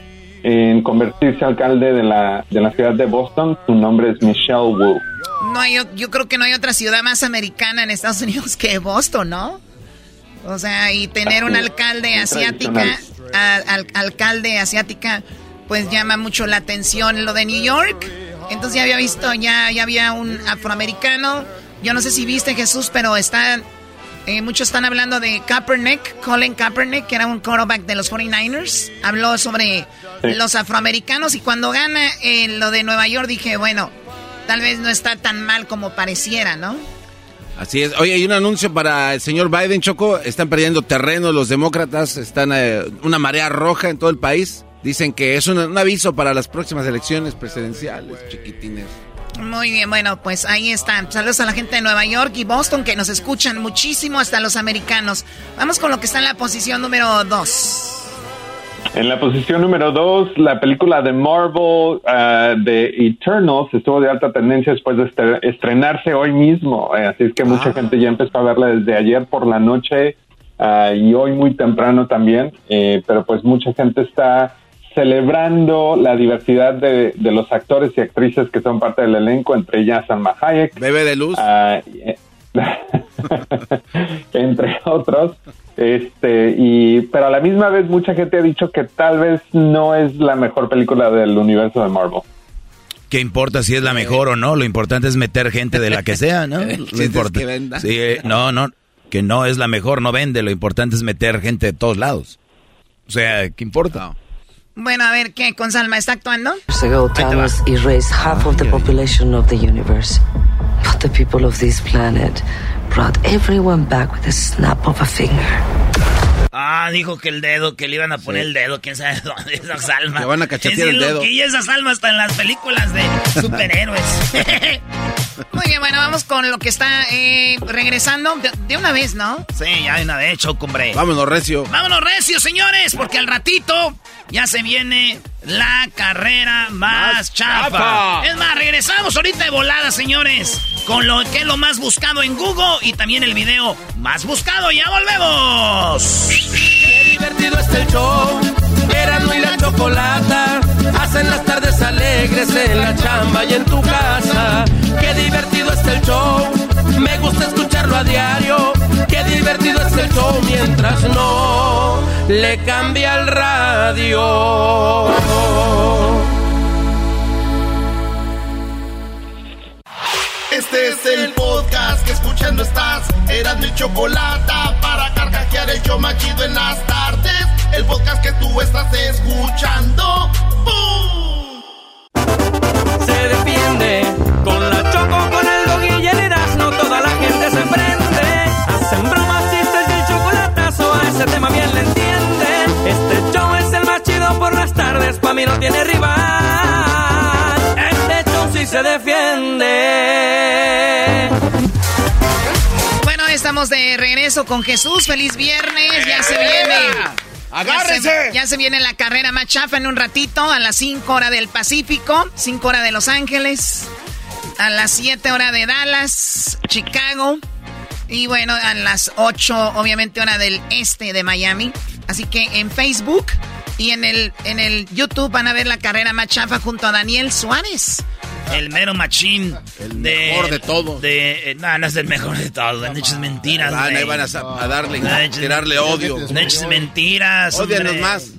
en convertirse alcalde de la, de la ciudad de Boston. Su nombre es Michelle Wu. No hay, yo creo que no hay otra ciudad más americana en Estados Unidos que Boston, ¿no? O sea, y tener un alcalde asiática, al- alcalde asiática, pues llama mucho la atención lo de New York. Entonces ya había visto, ya, ya había un afroamericano. Yo no sé si viste Jesús, pero están, eh, muchos están hablando de Kaepernick, Colin Kaepernick, que era un quarterback de los 49ers. Habló sobre Sí. los afroamericanos y cuando gana eh, lo de Nueva York dije, bueno, tal vez no está tan mal como pareciera, ¿no? Así es. Oye, hay un anuncio para el señor Biden, Choco. Están perdiendo terreno los demócratas. Están eh, una marea roja en todo el país. Dicen que es un, un aviso para las próximas elecciones presidenciales, chiquitines. Muy bien, bueno, pues ahí están. Saludos a la gente de Nueva York y Boston que nos escuchan muchísimo, hasta los americanos. Vamos con lo que está en la posición número 2. En la posición número dos, la película de Marvel ah, de Eternals estuvo de alta tendencia después de estre- estrenarse hoy mismo. eh, así es que mucha gente ya empezó a verla desde ayer por la noche ah, y hoy muy temprano también. eh, pero pues mucha gente está celebrando la diversidad de, de los actores y actrices que son parte del elenco, entre ellas Salma Hayek. Bebé de luz. Ah, eh, entre otros. Este, y, pero a la misma vez mucha gente ha dicho que tal vez no es la mejor película del universo de Marvel. ¿Qué importa si es la mejor o no? Lo importante es meter gente de la que sea, ¿no? Lo importa. que venda. Sí, eh, no, no, que no es la mejor, no vende. Lo importante es meter gente de todos lados. O sea, ¿qué importa? Bueno, a ver, ¿qué? ¿Con Salma está actuando? years ago, Thanos erased half of the population of the universe. But the people of this planet brought everyone back with a snap of a finger. Ah, dijo que el dedo, que le iban a poner el dedo, quién sabe dónde, esa Salma. Que van a cachetear el dedo. Y esa Salma está en las películas de superhéroes. Muy bien, bueno, vamos con lo que está eh, regresando de, de una vez, ¿no? sí, ya de una vez, choco, hombre. Vámonos, Recio. Vámonos, Recio, señores, porque al ratito ya se viene la carrera más, Más chafa. chafa. Es más, regresamos ahorita de volada, señores, con lo que es lo más buscado en Google y también el video más buscado. ¡Ya volvemos! Qué divertido está el show. Erasmo y la chocolata hacen las tardes alegres en la chamba y en tu casa. Qué divertido está el show. Me gusta escucharlo a diario. Qué divertido es el show mientras no le cambia el radio. Este es el podcast que escuchando estás. Eran mi chocolate para carcajear el yo machido en las tardes. El podcast que tú estás escuchando. ¡Bum! Se defiende con la choco, con el dog y el Erasmo. Toda la gente se prende. Hacen bromas, chistes y el chocolatazo. A ese tema bien le entienden. Este show es el más chido por las tardes. Pa' mí no tiene rival. Este show sí se defiende. Bueno, estamos de regreso con Jesús. Feliz viernes, ya se viene. ¡Agárrense! Ya se, ya se viene la carrera más chafa en un ratito, a las 5 horas del Pacífico, 5 horas de Los Ángeles, a las 7 horas de Dallas, Chicago, y bueno, a las 8, obviamente, hora del este de Miami. Así que en Facebook y en el, en el YouTube van a ver la carrera más chafa junto a Daniel Suárez. El mero machín. El mejor de todos. De, eh, no, no es el mejor de todos. Han hecho mentiras. Van, ahí van a, darle, No, a eches- tirarle odio. No eches mentiras. Hombre. más.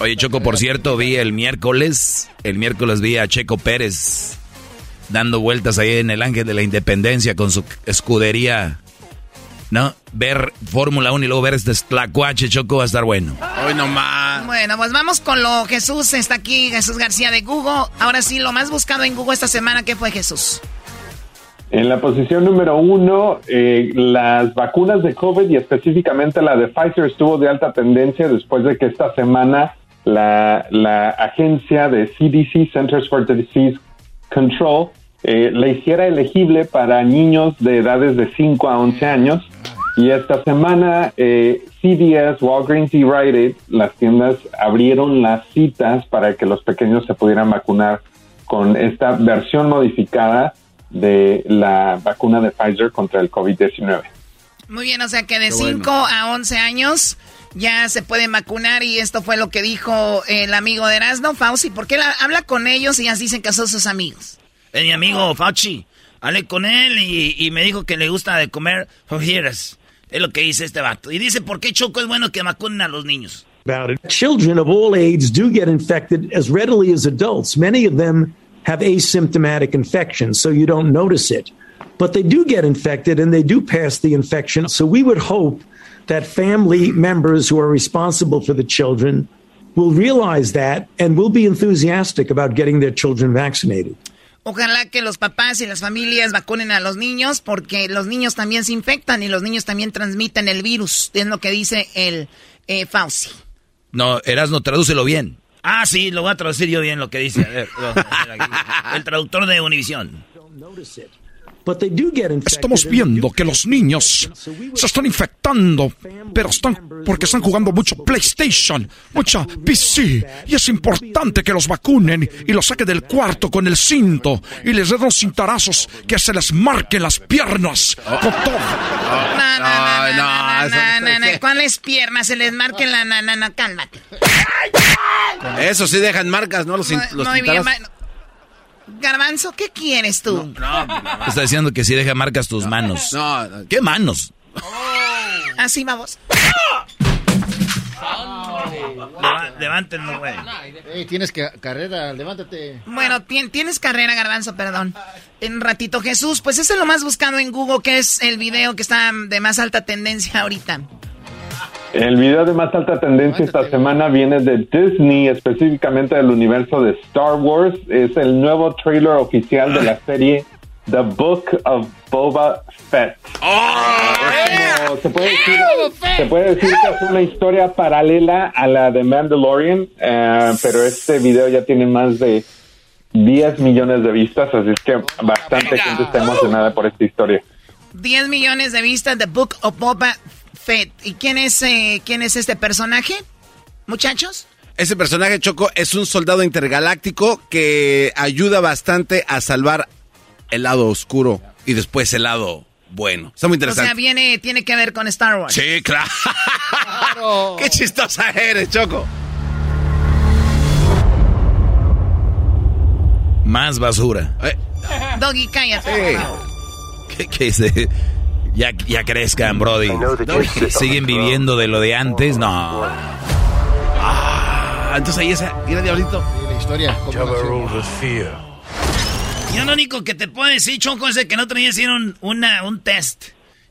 Oye, Choco, por cierto, vi el miércoles, el miércoles vi a Checo Pérez dando vueltas ahí en el Ángel de la Independencia con su escudería, ¿no? Ver Fórmula 1 y luego ver este tlacuache, Choco, va a estar bueno. Hoy nomás. Bueno, pues vamos con lo Jesús está aquí, Jesús García de Google. Ahora sí, lo más buscado en Google esta semana, ¿qué fue Jesús? En la posición número uno, eh, las vacunas de COVID y específicamente la de Pfizer estuvo de alta tendencia después de que esta semana la, la agencia de CDC, Centers for Disease Control, eh, la hiciera elegible para niños de edades de 5 a 11 años. Y esta semana eh, CVS, Walgreens y Rite Aid, las tiendas abrieron las citas para que los pequeños se pudieran vacunar con esta versión modificada de la vacuna de Pfizer contra el COVID-19. Muy bien, o sea que de 5 a 11 años ya se pueden vacunar y esto fue lo que dijo el amigo de Erasmo, Fauci. ¿Por qué la- habla con ellos y dicen que son sus amigos? Es mi amigo Fauci. Hablé con él y, y me dijo que le gusta de comer fajitas. Es lo que dice este vato. Y dice, ¿por qué Choco es bueno que vacunen a los niños? about it. Children of all ages do get infected as readily as adults. Many of them have asymptomatic infections, so you don't notice it. But they do get infected and they do pass the infection. So we would hope that family members who are responsible for the children will realize that and will be enthusiastic about getting their children vaccinated. Ojalá que los papás y las familias vacunen a los niños porque los niños también se infectan y los niños también transmiten el virus. Es lo que dice el eh, Fauci. No, Erasno, tradúcelo bien. Ah, sí, lo voy a traducir yo bien lo que dice. A ver, lo- a ver aquí. el traductor de Univisión. But they do get infected. Estamos viendo que los niños se están infectando, pero están porque están jugando mucho PlayStation, mucha PC, y es importante que los vacunen y los saquen del cuarto con el cinto y les den unos cintarazos que se les marquen las piernas con todo. No, no, no, no, no, no, no. ¿Cuáles piernas se les marquen la na, na? Cálmate. Eso sí dejan marcas, ¿no? Los, los ma- Garbanzo, ¿qué quieres tú? Está diciendo que si deja marcas tus manos. ¿Qué manos? Así vamos. Levántenlo, güey. Ey, tienes que carrera, levántate. Bueno, tien- tienes carrera, Garbanzo, perdón. En ratito, Jesús, pues eso es lo más buscado en Google, que es el video que está de más alta tendencia ahorita. El video de más alta tendencia esta semana viene de Disney, específicamente del universo de Star Wars. Es el nuevo trailer oficial de la serie The Book of Boba Fett. Como- se, puede decir, se puede decir que es una historia paralela a la de Mandalorian, eh, pero este video ya tiene más de 10 millones de vistas, así es que bastante gente está emocionada por esta historia. 10 millones de vistas de Book of Boba Fett. ¿Y quién es, eh, quién es este personaje? Muchachos. Ese personaje Choco es un soldado intergaláctico que ayuda bastante a salvar el lado oscuro y después el lado bueno. Está muy O sea, interesante. viene, tiene que ver con Star Wars. Sí, claro. Qué chistosa eres, Choco. Más basura. Doggy, cállate. por favor. ¿Qué, qué es de- Ya, ya crezcan, Brody. Siguen viviendo de lo de antes. No. Ah, entonces ahí esa, mira diablito. La historia. Yo lo único que te puedo decir, Choco, es de que otro día hicieron una, un test.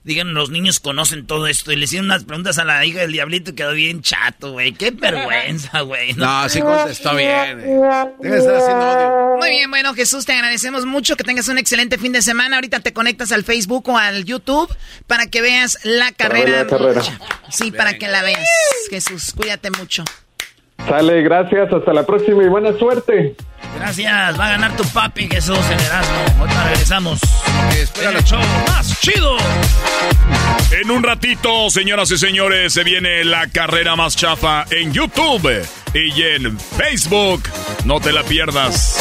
Digan, los niños conocen todo esto. Y le hicieron unas preguntas a la hija del diablito y quedó bien chato, güey. Qué vergüenza, güey. No, sí contestó bien. eh. Debe de estar haciendo odio. Muy bien, bueno, Jesús, te agradecemos mucho. Que tengas un excelente fin de semana. Ahorita te conectas al Facebook o al YouTube para que veas la carrera. la carrera. Sí, para que la veas. Jesús, cuídate mucho. Sale, gracias, hasta la próxima y buena suerte. Gracias, va a ganar tu papi Jesús en Erasmo. Ahorita regresamos. En el show más chido. En un ratito, señoras y señores, se viene la carrera más chafa en YouTube y en Facebook. No te la pierdas.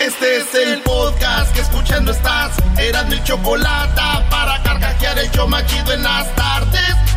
Este es el podcast que escuchando estás. Eran mi chocolate para carcajear el show más chido en las tardes.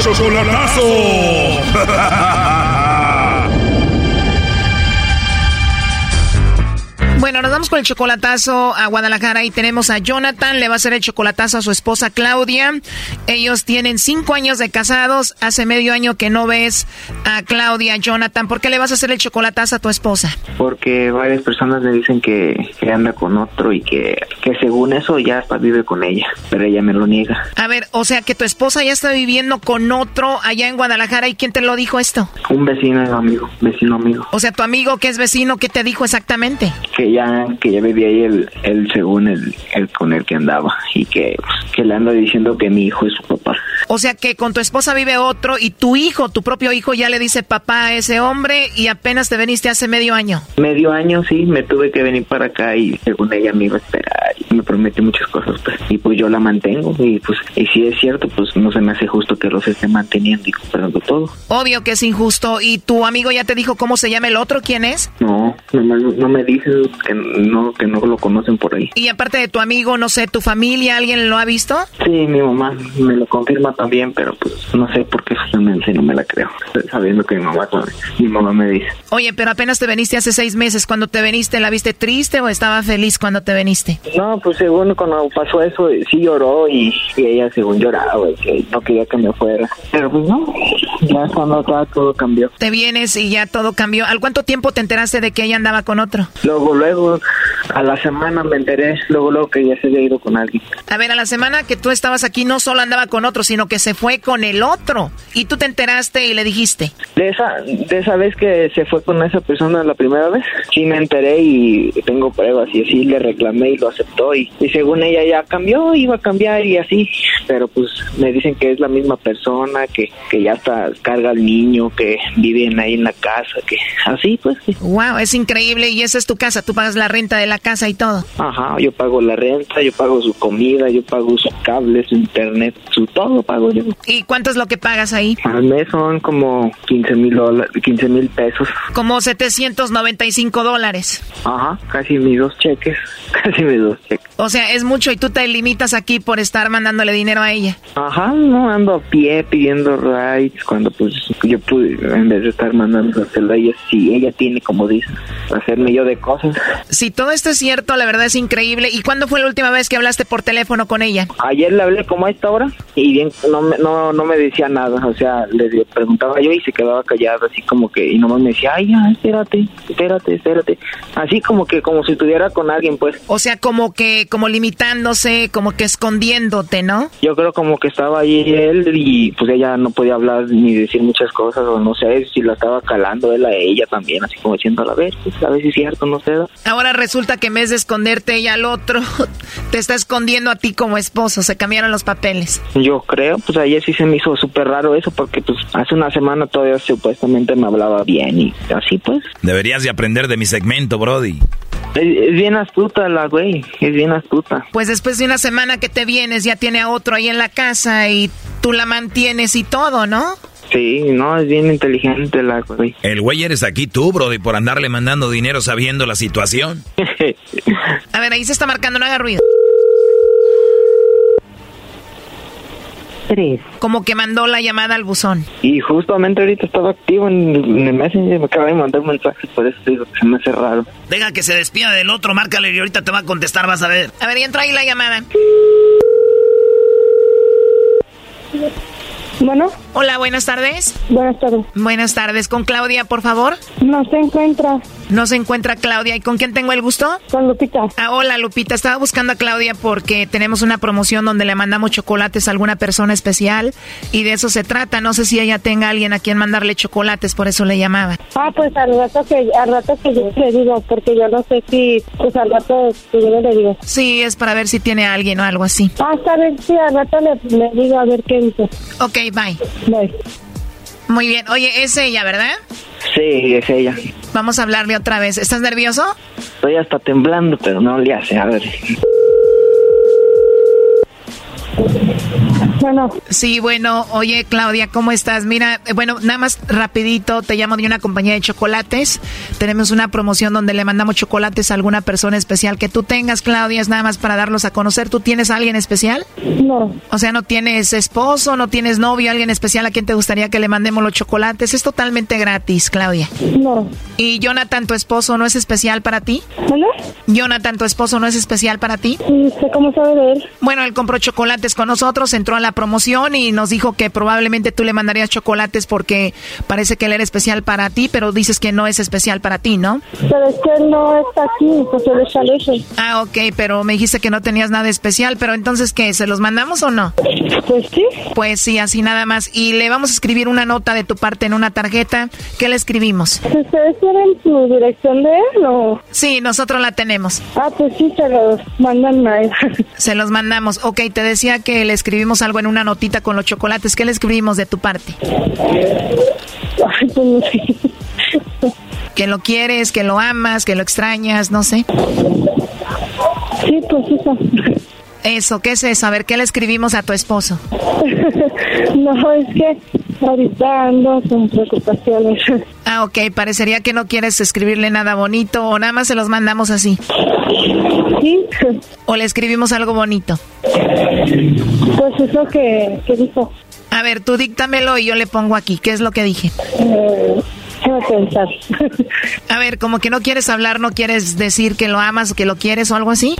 Chocolatazo. Bueno, nos vamos con el chocolatazo a Guadalajara y tenemos a Jonathan, le va a hacer el chocolatazo a su esposa Claudia. Ellos tienen cinco años de casados, hace medio año que no ves a Claudia, Jonathan. ¿Por qué le vas a hacer el chocolatazo a tu esposa? Porque varias personas le dicen que, que anda con otro y que, que según eso ya hasta vive con ella, pero ella me lo niega. A ver, o sea que tu esposa ya está viviendo con otro allá en Guadalajara y ¿quién te lo dijo esto? Un vecino amigo, vecino amigo. O sea, tu amigo que es vecino, ¿qué te dijo exactamente? Que ya, que ya vivía ahí el, el según el, el con el que andaba y que, que le anda diciendo que mi hijo es su papá. O sea que con tu esposa vive otro y tu hijo, tu propio hijo, ya le dice papá a ese hombre y apenas te veniste hace medio año. Medio año, sí, me tuve que venir para acá y según ella me iba a esperar y me prometió muchas cosas, pues, y pues yo la mantengo y pues, y si es cierto, pues no se me hace justo que los esté manteniendo y comprando todo. Obvio que es injusto. ¿Y tu amigo ya te dijo cómo se llama el otro? ¿Quién es? No, no, me- no me dicen que no, que no lo conocen por ahí. Y aparte de tu amigo, no sé, tu familia, ¿alguien lo ha visto? Sí, mi mamá me lo confirma también, pero pues no sé por qué justamente no me la creo, sabiendo que mi mamá, mi mamá me dice. Oye, pero apenas te veniste hace seis meses. Cuando te veniste, ¿la viste triste o estaba feliz cuando te veniste? No, pues según cuando pasó eso, sí lloró y, y ella según lloraba, y que no quería que me fuera. Pero pues no, ya cuando todo, todo cambió. Te vienes y ya todo cambió. ¿Al cuánto tiempo te enteraste de que ella andaba con otro? Luego, luego, a la semana me enteré, luego, luego que ya se había ido con alguien. A ver, a la semana que tú estabas aquí no solo andaba con otro, sino que se fue con el otro. Y tú te enteraste y le dijiste. De esa, de esa vez que se fue con esa persona la primera vez, sí me enteré y tengo pruebas y así le reclamé y lo aceptó y, y según ella ya cambió, iba a cambiar y así, pero pues me dicen que es la misma persona, que, que ya hasta carga al niño, que viven ahí en la casa, que así pues. sí. Wow, es increíble. Y esa es tu casa. Tú pagas la renta de la casa y todo. Ajá, yo pago la renta, yo pago su comida, yo pago su cable, su internet, su todo pago yo. ¿Y cuánto es lo que pagas ahí? Al mes son como 15 mil dólares, 15 mil pesos. Como 795 dólares. Ajá, casi mis dos cheques, casi mis dos cheques. O sea, es mucho y tú te limitas aquí por estar mandándole dinero a ella. Ajá, no ando a pie pidiendo rides cuando pues yo pude, en vez de estar mandando a ella, si ella tiene, como dice, hacerme yo de cosas. Si todo esto es cierto, la verdad es increíble. ¿Y cuándo fue la última vez que hablaste por teléfono con ella? Ayer le hablé como a esta hora y bien no me, no, no me decía nada, o sea, le preguntaba yo y se quedaba callado, así como que, y nomás me decía, ay, ya, espérate, espérate, espérate. Así como que, como si estuviera con alguien, pues. O sea, como que, como limitándose, como que escondiéndote, ¿no? Yo creo como que estaba ahí él y pues ella no podía hablar ni decir muchas cosas, o no sé si la estaba calando él a ella también, así como diciendo, a ver, pues, a ver si es cierto, no sé. Ahora resulta que en vez de esconderte ella al otro, te está escondiendo a ti como esposo. Se cambiaron los papeles. Yo creo, pues ayer sí se me hizo súper raro eso, porque pues hace una semana todavía supuestamente me hablaba bien y así pues. Deberías de aprender de mi segmento, Brody. Es, es bien astuta la güey, es bien astuta. Pues después de una semana que te vienes, ya tiene a otro ahí en la casa y tú la mantienes y todo, ¿no? Sí, no, es bien inteligente la güey. El güey eres aquí tú, Brody, por andarle mandando dinero sabiendo la situación. A ver, ahí se está marcando, no haga ruido. Tres. Como que mandó la llamada al buzón. Y justamente ahorita estaba activo en, en el Messenger, me acaba de mandar un mensaje, por eso digo que se me hace raro. Deja que se despida del otro, márcale y ahorita te va a contestar, vas a ver. A ver, y entra ahí la llamada. Bueno. Hola, buenas tardes. Buenas tardes. Buenas tardes. ¿Con Claudia, por favor? No se encuentra. No se encuentra Claudia. ¿Y con quién tengo el gusto? Con Lupita. Ah, hola, Lupita. Estaba buscando a Claudia porque tenemos una promoción donde le mandamos chocolates a alguna persona especial y de eso se trata. No sé si ella tenga a alguien a quien mandarle chocolates, por eso le llamaba. Ah, pues al rato que, al rato que yo le digo, porque yo no sé si, pues al rato que yo le digo. Sí, es para ver si tiene a alguien o algo así. Ah, está bien, sí, al rato le, le digo a ver qué dice. Ok, bye. Bye. Muy bien. Oye, es ella, ¿verdad? Sí, es ella. Vamos a hablarle otra vez. ¿Estás nervioso? Estoy hasta temblando, pero no le hace, a ver. Bueno. Sí, bueno, oye Claudia, ¿cómo estás? Mira, bueno, nada más rapidito, te llamo de una compañía de chocolates. Tenemos una promoción donde le mandamos chocolates a alguna persona especial que tú tengas, Claudia, es nada más para darlos a conocer. ¿Tú tienes a alguien especial? No. O sea, no tienes esposo, no tienes novio, alguien especial a quien te gustaría que le mandemos los chocolates. Es totalmente gratis, Claudia. No. ¿Y Jonathan, tu esposo, no es especial para ti? ¿Hola? Jonathan, tu esposo, no es especial para ti? ¿Cómo sabe de él? Bueno, él compró chocolates con nosotros, entró a la promoción y nos dijo que probablemente tú le mandarías chocolates porque parece que él era especial para ti, pero dices que no es especial para ti, ¿no? Pero es que él no está aquí, pues él está lejos. Ah, ok, pero me dijiste que no tenías nada especial, pero entonces, ¿qué? ¿Se los mandamos o no? Pues sí. Pues sí, así nada más. Y le vamos a escribir una nota de tu parte en una tarjeta. ¿Qué le escribimos? ¿Ustedes tienen su dirección de él o...? Sí, nosotros la tenemos. Ah, pues sí, se los mandan a él. Se los mandamos. Ok, te decía que le escribimos algo en una notita con los chocolates. ¿Qué le escribimos de tu parte? Ay, pues no sé. Que lo quieres, que lo amas, que lo extrañas, no sé. Sí, pues eso. Eso, ¿qué es eso? A ver, ¿qué le escribimos a tu esposo? no, es que ahorita ando con preocupaciones. Ah, ok, parecería que no quieres escribirle nada bonito o nada más se los mandamos así. Sí. O le escribimos algo bonito. Pues eso que, que dijo. A ver, tú díctamelo y yo le pongo aquí. ¿Qué es lo que dije? Eh, déjame pensar. A ver, como que no quieres hablar, no quieres decir que lo amas o que lo quieres o algo así.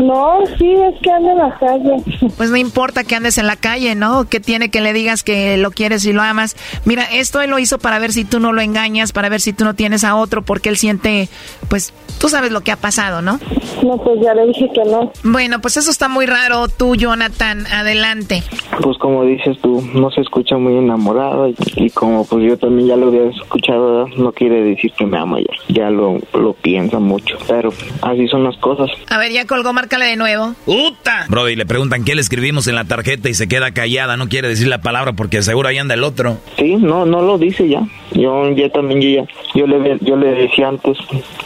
No, sí, es que ando en la calle. Pues no importa que andes en la calle, ¿no? Que tiene que le digas que lo quieres y lo amas. Mira, esto él lo hizo para ver si tú no lo engañas, para ver si tú no tienes a otro, porque él siente, pues, tú sabes lo que ha pasado, ¿no? No, pues ya le dije que no. Bueno, pues eso está muy raro. Tú, Jonathan, adelante. Pues como dices tú, no se escucha muy enamorado y, y como pues yo también ya lo había escuchado, no quiere decir que me ama ya, ya lo, lo piensa mucho, pero así son las cosas. A ver, ya colgó, márcale de nuevo. ¡Uta! Brody, le preguntan qué le escribimos en la tarjeta y se queda callada, no quiere decir la palabra porque seguro ahí anda el otro. Sí, no, no lo dice ya. Yo ya también yo ya, yo le, yo le decía antes,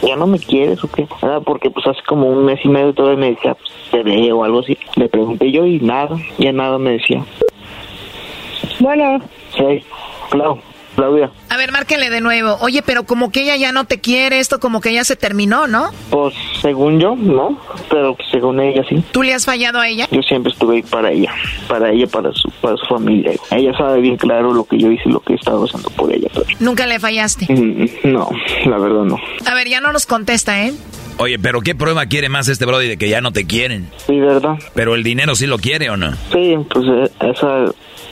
ya no me quieres o qué, Ah, porque pues hace como un mes y medio todavía me decía, pues, te veo o algo así. Le pregunté yo y nada, ya nada me decía. Bueno. Sí, Clau, Claudia. A ver, márquele de nuevo. Oye, pero como que ella ya no te quiere, esto como que ya se terminó, ¿no? Pues según yo, no, pero según ella sí. ¿Tú le has fallado a ella? Yo siempre estuve ahí para ella, para ella, para su, para su familia. Ella sabe bien claro lo que yo hice, lo que he estado haciendo por ella. pero- Nunca le fallaste. Mm, No, la verdad no. A ver, ya no nos contesta, ¿eh? Oye, pero ¿qué prueba quiere más este Brody de que ya no te quieren? Sí, ¿verdad? Pero el dinero sí lo quiere o no? Sí, pues eh, esa,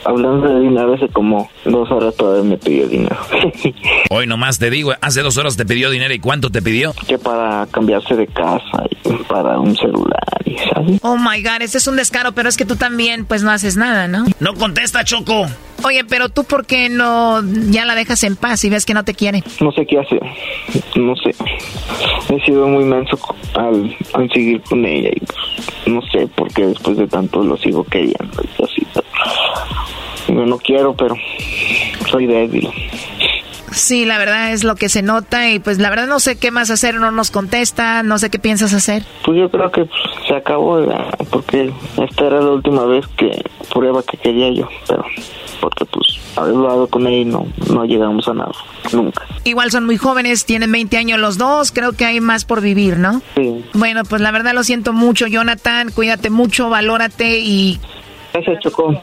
hablando de dinero, hace como dos horas todavía me pidió dinero. Hoy nomás te digo, hace dos horas te pidió dinero y ¿cuánto te pidió? que para cambiarse de casa y para un celular y ¿sabes? Oh my god, este es un descaro, pero es que tú también, pues no haces nada, ¿no? No contesta, Choco. Oye, pero tú, ¿por qué no ya la dejas en paz y ves que no te quiere? No sé qué hacer, no sé. He sido muy menso al, al seguir con ella y no sé por qué después de tanto lo sigo queriendo y así. Yo no quiero, pero soy débil. Sí, la verdad es lo que se nota y pues la verdad no sé qué más hacer, no nos contesta, no sé qué piensas hacer. Pues yo creo que pues, se acabó porque esta era la última vez que prueba que quería yo, pero porque pues haber hablado con ella y no, no llegamos a nada, nunca. Igual son muy jóvenes, tienen 20 años los dos, creo que hay más por vivir, ¿no? Sí. Bueno, pues la verdad lo siento mucho, Jonathan, cuídate mucho, valórate y... Gracias, Chocó.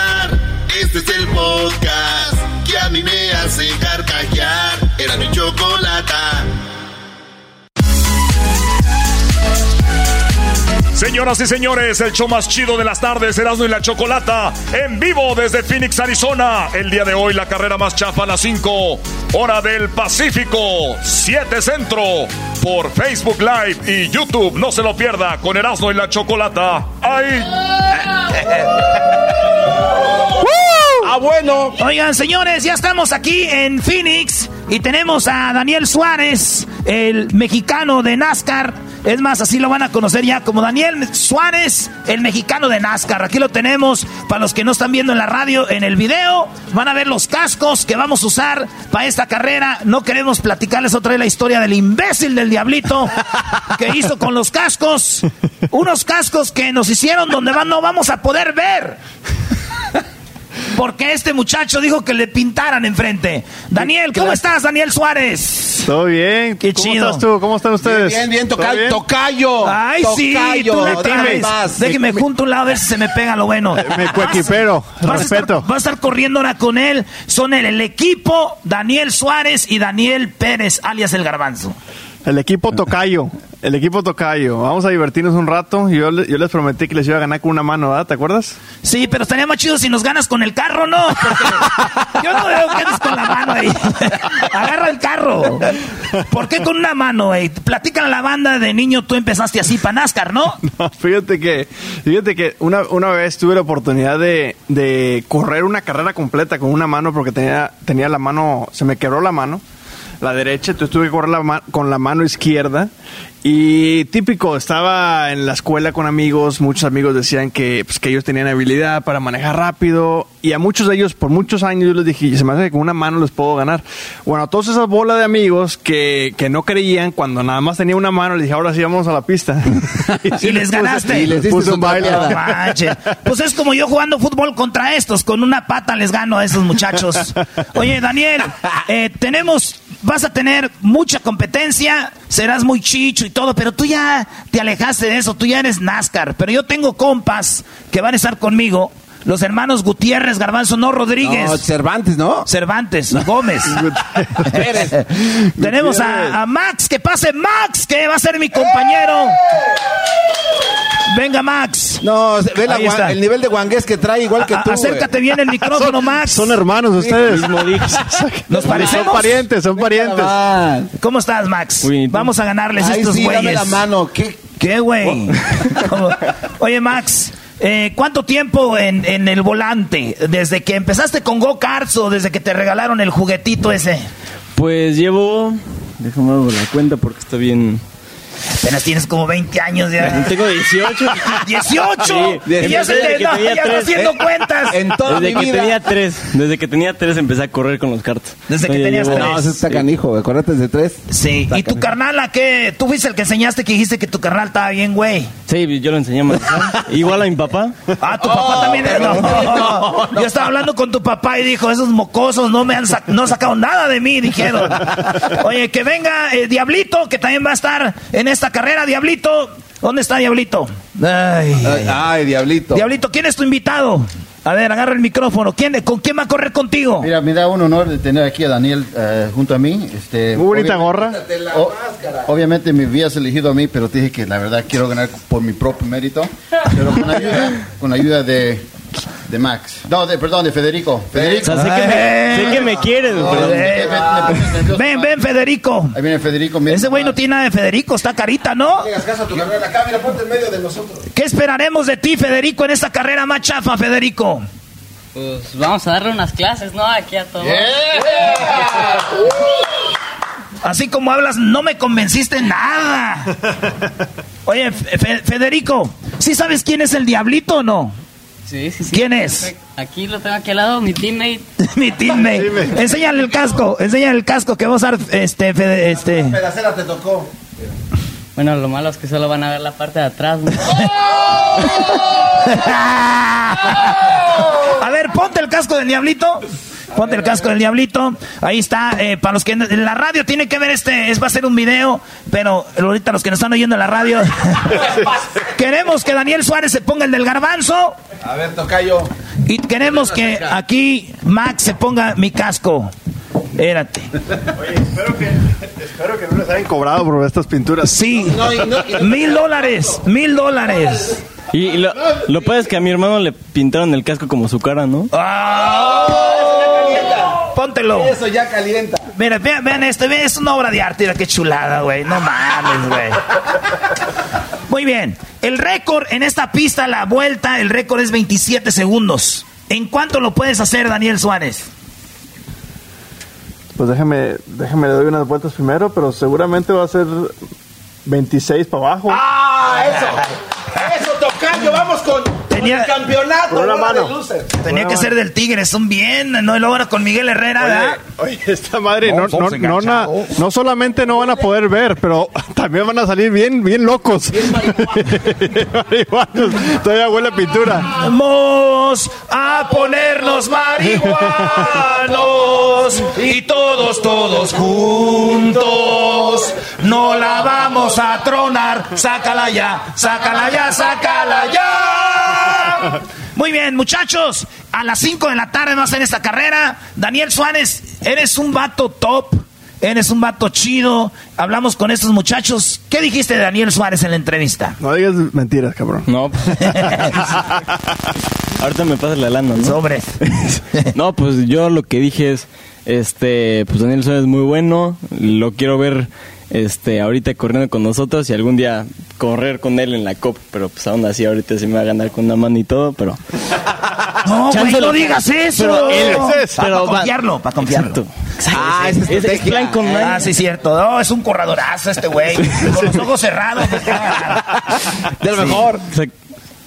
Señoras y señores, el show más chido de las tardes, Erasmo y la Chocolata, en vivo desde Phoenix, Arizona. El día de hoy, la carrera más chafa a las 5, hora del Pacífico, 7 Centro, por Facebook Live y YouTube. No se lo pierda con Erasmo y la Chocolata. ¡Ay! Ah, bueno. Oigan, señores, ya estamos aquí en Phoenix y tenemos a Daniel Suárez, el mexicano de NASCAR. Es más, así lo van a conocer ya como Daniel Suárez, el mexicano de NASCAR. Aquí lo tenemos para los que no están viendo en la radio, en el video. Van a ver los cascos que vamos a usar para esta carrera. No queremos platicarles otra vez la historia del imbécil del diablito que hizo con los cascos. Unos cascos que nos hicieron donde no vamos a poder ver. Porque este muchacho dijo que le pintaran enfrente. Daniel, ¿cómo estás, Daniel Suárez? Todo bien. Qué ¿Cómo chido. estás tú? ¿Cómo están ustedes? Bien, bien, ¿Todo tocayo. bien? Tocayo. Ay, sí, tú, vez. más. Déjeme junto a un lado a ver si se me pega lo bueno. Me coequipero, Vas a, respeto. estar, vas a estar corriendo ahora con él. Son el, el equipo Daniel Suárez y Daniel Pérez, alias el Garbanzo. El equipo Tocayo. El equipo Tocayo. Vamos a divertirnos un rato. Yo, yo les prometí que les iba a ganar con una mano, ¿verdad? ¿Te acuerdas? Sí, pero estaría más chido si nos ganas con el carro, ¿no? Porque yo no veo que andes con la mano ahí. Agarra el carro. ¿Por qué con una mano, güey? Platícale a la banda de niño, tú empezaste así para NASCAR, ¿no? No, fíjate que, fíjate que una, una vez tuve la oportunidad de, de correr una carrera completa con una mano porque tenía, tenía la mano, se me quebró la mano, la derecha, entonces tuve que correr la con la mano izquierda. Y típico, estaba en la escuela con amigos, muchos amigos decían que, pues, que ellos tenían habilidad para manejar rápido y a muchos de ellos por muchos años yo les dije, se me hace que con una mano les puedo ganar. Bueno, a todas esas bolas de amigos que, que no creían, cuando nada más tenía una mano, les dije, ahora sí vamos a la pista. sí Y les puse- ganaste. Y les puse un baile. Pues es como yo jugando fútbol contra estos. Con una pata les gano a esos muchachos. Oye, Daniel, eh, tenemos, vas a tener mucha competencia, serás muy chicho y todo, pero tú ya te alejaste de eso, tú ya eres NASCAR. Pero yo tengo compas que van a estar conmigo. Los hermanos Gutiérrez, Garbanzo, no Rodríguez. No, Cervantes, ¿no? Cervantes, Gómez. Tenemos a, a Max, que pase Max, que va a ser mi compañero. Venga, Max. No, ve la el nivel de guangués que trae igual que A- tú. acércate bien el micrófono, Max. Son hermanos ustedes. ¿Nos parecemos? Son parientes, son parientes. ¿Cómo estás, Max? Vamos a ganarles Ay, estos sí, dame güeyes. la mano. ¿Qué? ¿Qué, güey? ¿Cómo? Oye, Max, eh, ¿cuánto tiempo en, en el volante? ¿Desde que empezaste con go-karts o desde que te regalaron el juguetito ese? Pues llevo. Déjame la cuenta porque está bien. Apenas tienes como 20 años ya. Tengo 18. ¡18! Sí, y ya se desde te que no, tenía ya está tres. haciendo cuentas. desde que tenía tres. Desde que tenía tres empecé a correr con los cartos. Desde que tenías llevo- tres. No, ese está canijo, acuérdate de tres. Sí, ¿y tu carnal a qué? Tú fuiste el que enseñaste que dijiste que tu carnal estaba bien, güey. Sí, yo lo enseñé manejar. Igual a mi papá. Ah, tu papá también. No, Yo estaba hablando con tu papá y dijo, esos mocosos no me han sac- no sacado nada de mí, dijeron. Oye, que venga eh, Diablito, que también va a estar en esta carrera. Diablito, ¿dónde está Diablito? Ay, Ay, ay, diablito. Diablito, ¿quién es tu invitado? A ver, agarra el micrófono. ¿Quién, ¿Con quién va a correr contigo? Mira, me da un honor de tener aquí a Daniel eh, junto a mí. Este, Muy bonita gorra. o- obviamente me habías elegido a mí, pero te dije que la verdad quiero ganar por mi propio mérito. Pero con ayuda, con ayuda de, de Max. No, de, perdón, de Federico. Federico. O sea, sé que me, sé que me quieres, No, pero- me- me- me pones nervioso, Ven, ven, Federico. Ahí viene Federico. mira. Ese güey no tiene nada de Federico, está carita, ¿no? Hagas caso a tu carrera acá, mira, ponte en medio de nosotros. ¿Qué esperaremos de ti, Federico, en esta carrera más chafa, Federico? Pues vamos a darle unas clases, ¿no? Aquí a todos. Así como hablas, no me convenciste nada. Oye, Fe- Federico, ¿sí sabes quién es el diablito o no? Sí, sí, sí. ¿Quién es? Aquí lo tengo aquí al lado, mi teammate. Mi teammate. Enséñale el casco, enséñale el casco que vamos a dar, este, Fede- este. Pedacera te tocó. Bueno, lo malo es que solo van a ver la parte de atrás, ¿no? A ver, ponte el casco del diablito. Ponte el casco del diablito. Ahí está. eh, para los que en la radio tienen que ver este, es, va a ser un video, pero ahorita los que nos están oyendo en la radio, queremos que Daniel Suárez se ponga el del garbanzo A ver, tocayo. y queremos que aquí Max se ponga mi casco. Espérate. Espero que, espero que no les hayan cobrado por estas pinturas. Sí. No, y no, y- Mil dólares, mil dólares. Y, lo, lo peor es que a mi hermano le pintaron el casco como su cara, ¿no? Póntelo. Eso ya calienta. Mira, vean, vean esto, vean, es una obra de arte, mira qué chulada, güey. No mames, güey. Muy bien. El récord en esta pista, la vuelta, el récord es 27 segundos. ¿En cuánto lo puedes hacer, Daniel Suárez? Pues déjame, déjame le doy unas vueltas primero, pero seguramente va a ser 26 para abajo. ¡Ah, eso! ¡Eso! ¡Vamos con, con el campeonato! Con una de luces. Tenía que ser del Tigre, son bien, no y luego ahora con Miguel Herrera. Oye, esta madre, no, No, no, no, na- enganchados. no solamente no van a poder ver, pero también van a salir bien, bien locos. Marihuanos. Todavía huele a pintura. Vamos a ponernos marihuanos y todos, todos juntos. No la vamos a tronar. Sácala ya, sácala ya, sácala ya. Muy bien, muchachos. A las 5 de la tarde vamos a hacer esta carrera. Daniel Suárez, eres un vato top. Eres un vato chido. Hablamos con estos muchachos. ¿Qué dijiste de Daniel Suárez en la entrevista? No digas mentiras, cabrón. No. Ahorita me pasa la lana, ¿no? Sobre. no, pues yo lo que dije es, este, pues Daniel Suárez es muy bueno, lo quiero ver, este, ahorita corriendo con nosotros y algún día correr con él en la COP, pero pues aún así ahorita se me va a ganar con una mano y todo, pero... No, güey, no lo- digas eso. Pero él- para pero confiarlo, para confiarlo. Ah, esa estrategia. Es plan con Ah, sí, cierto. No, es un corredorazo este güey. Con los ojos cerrados. De lo mejor.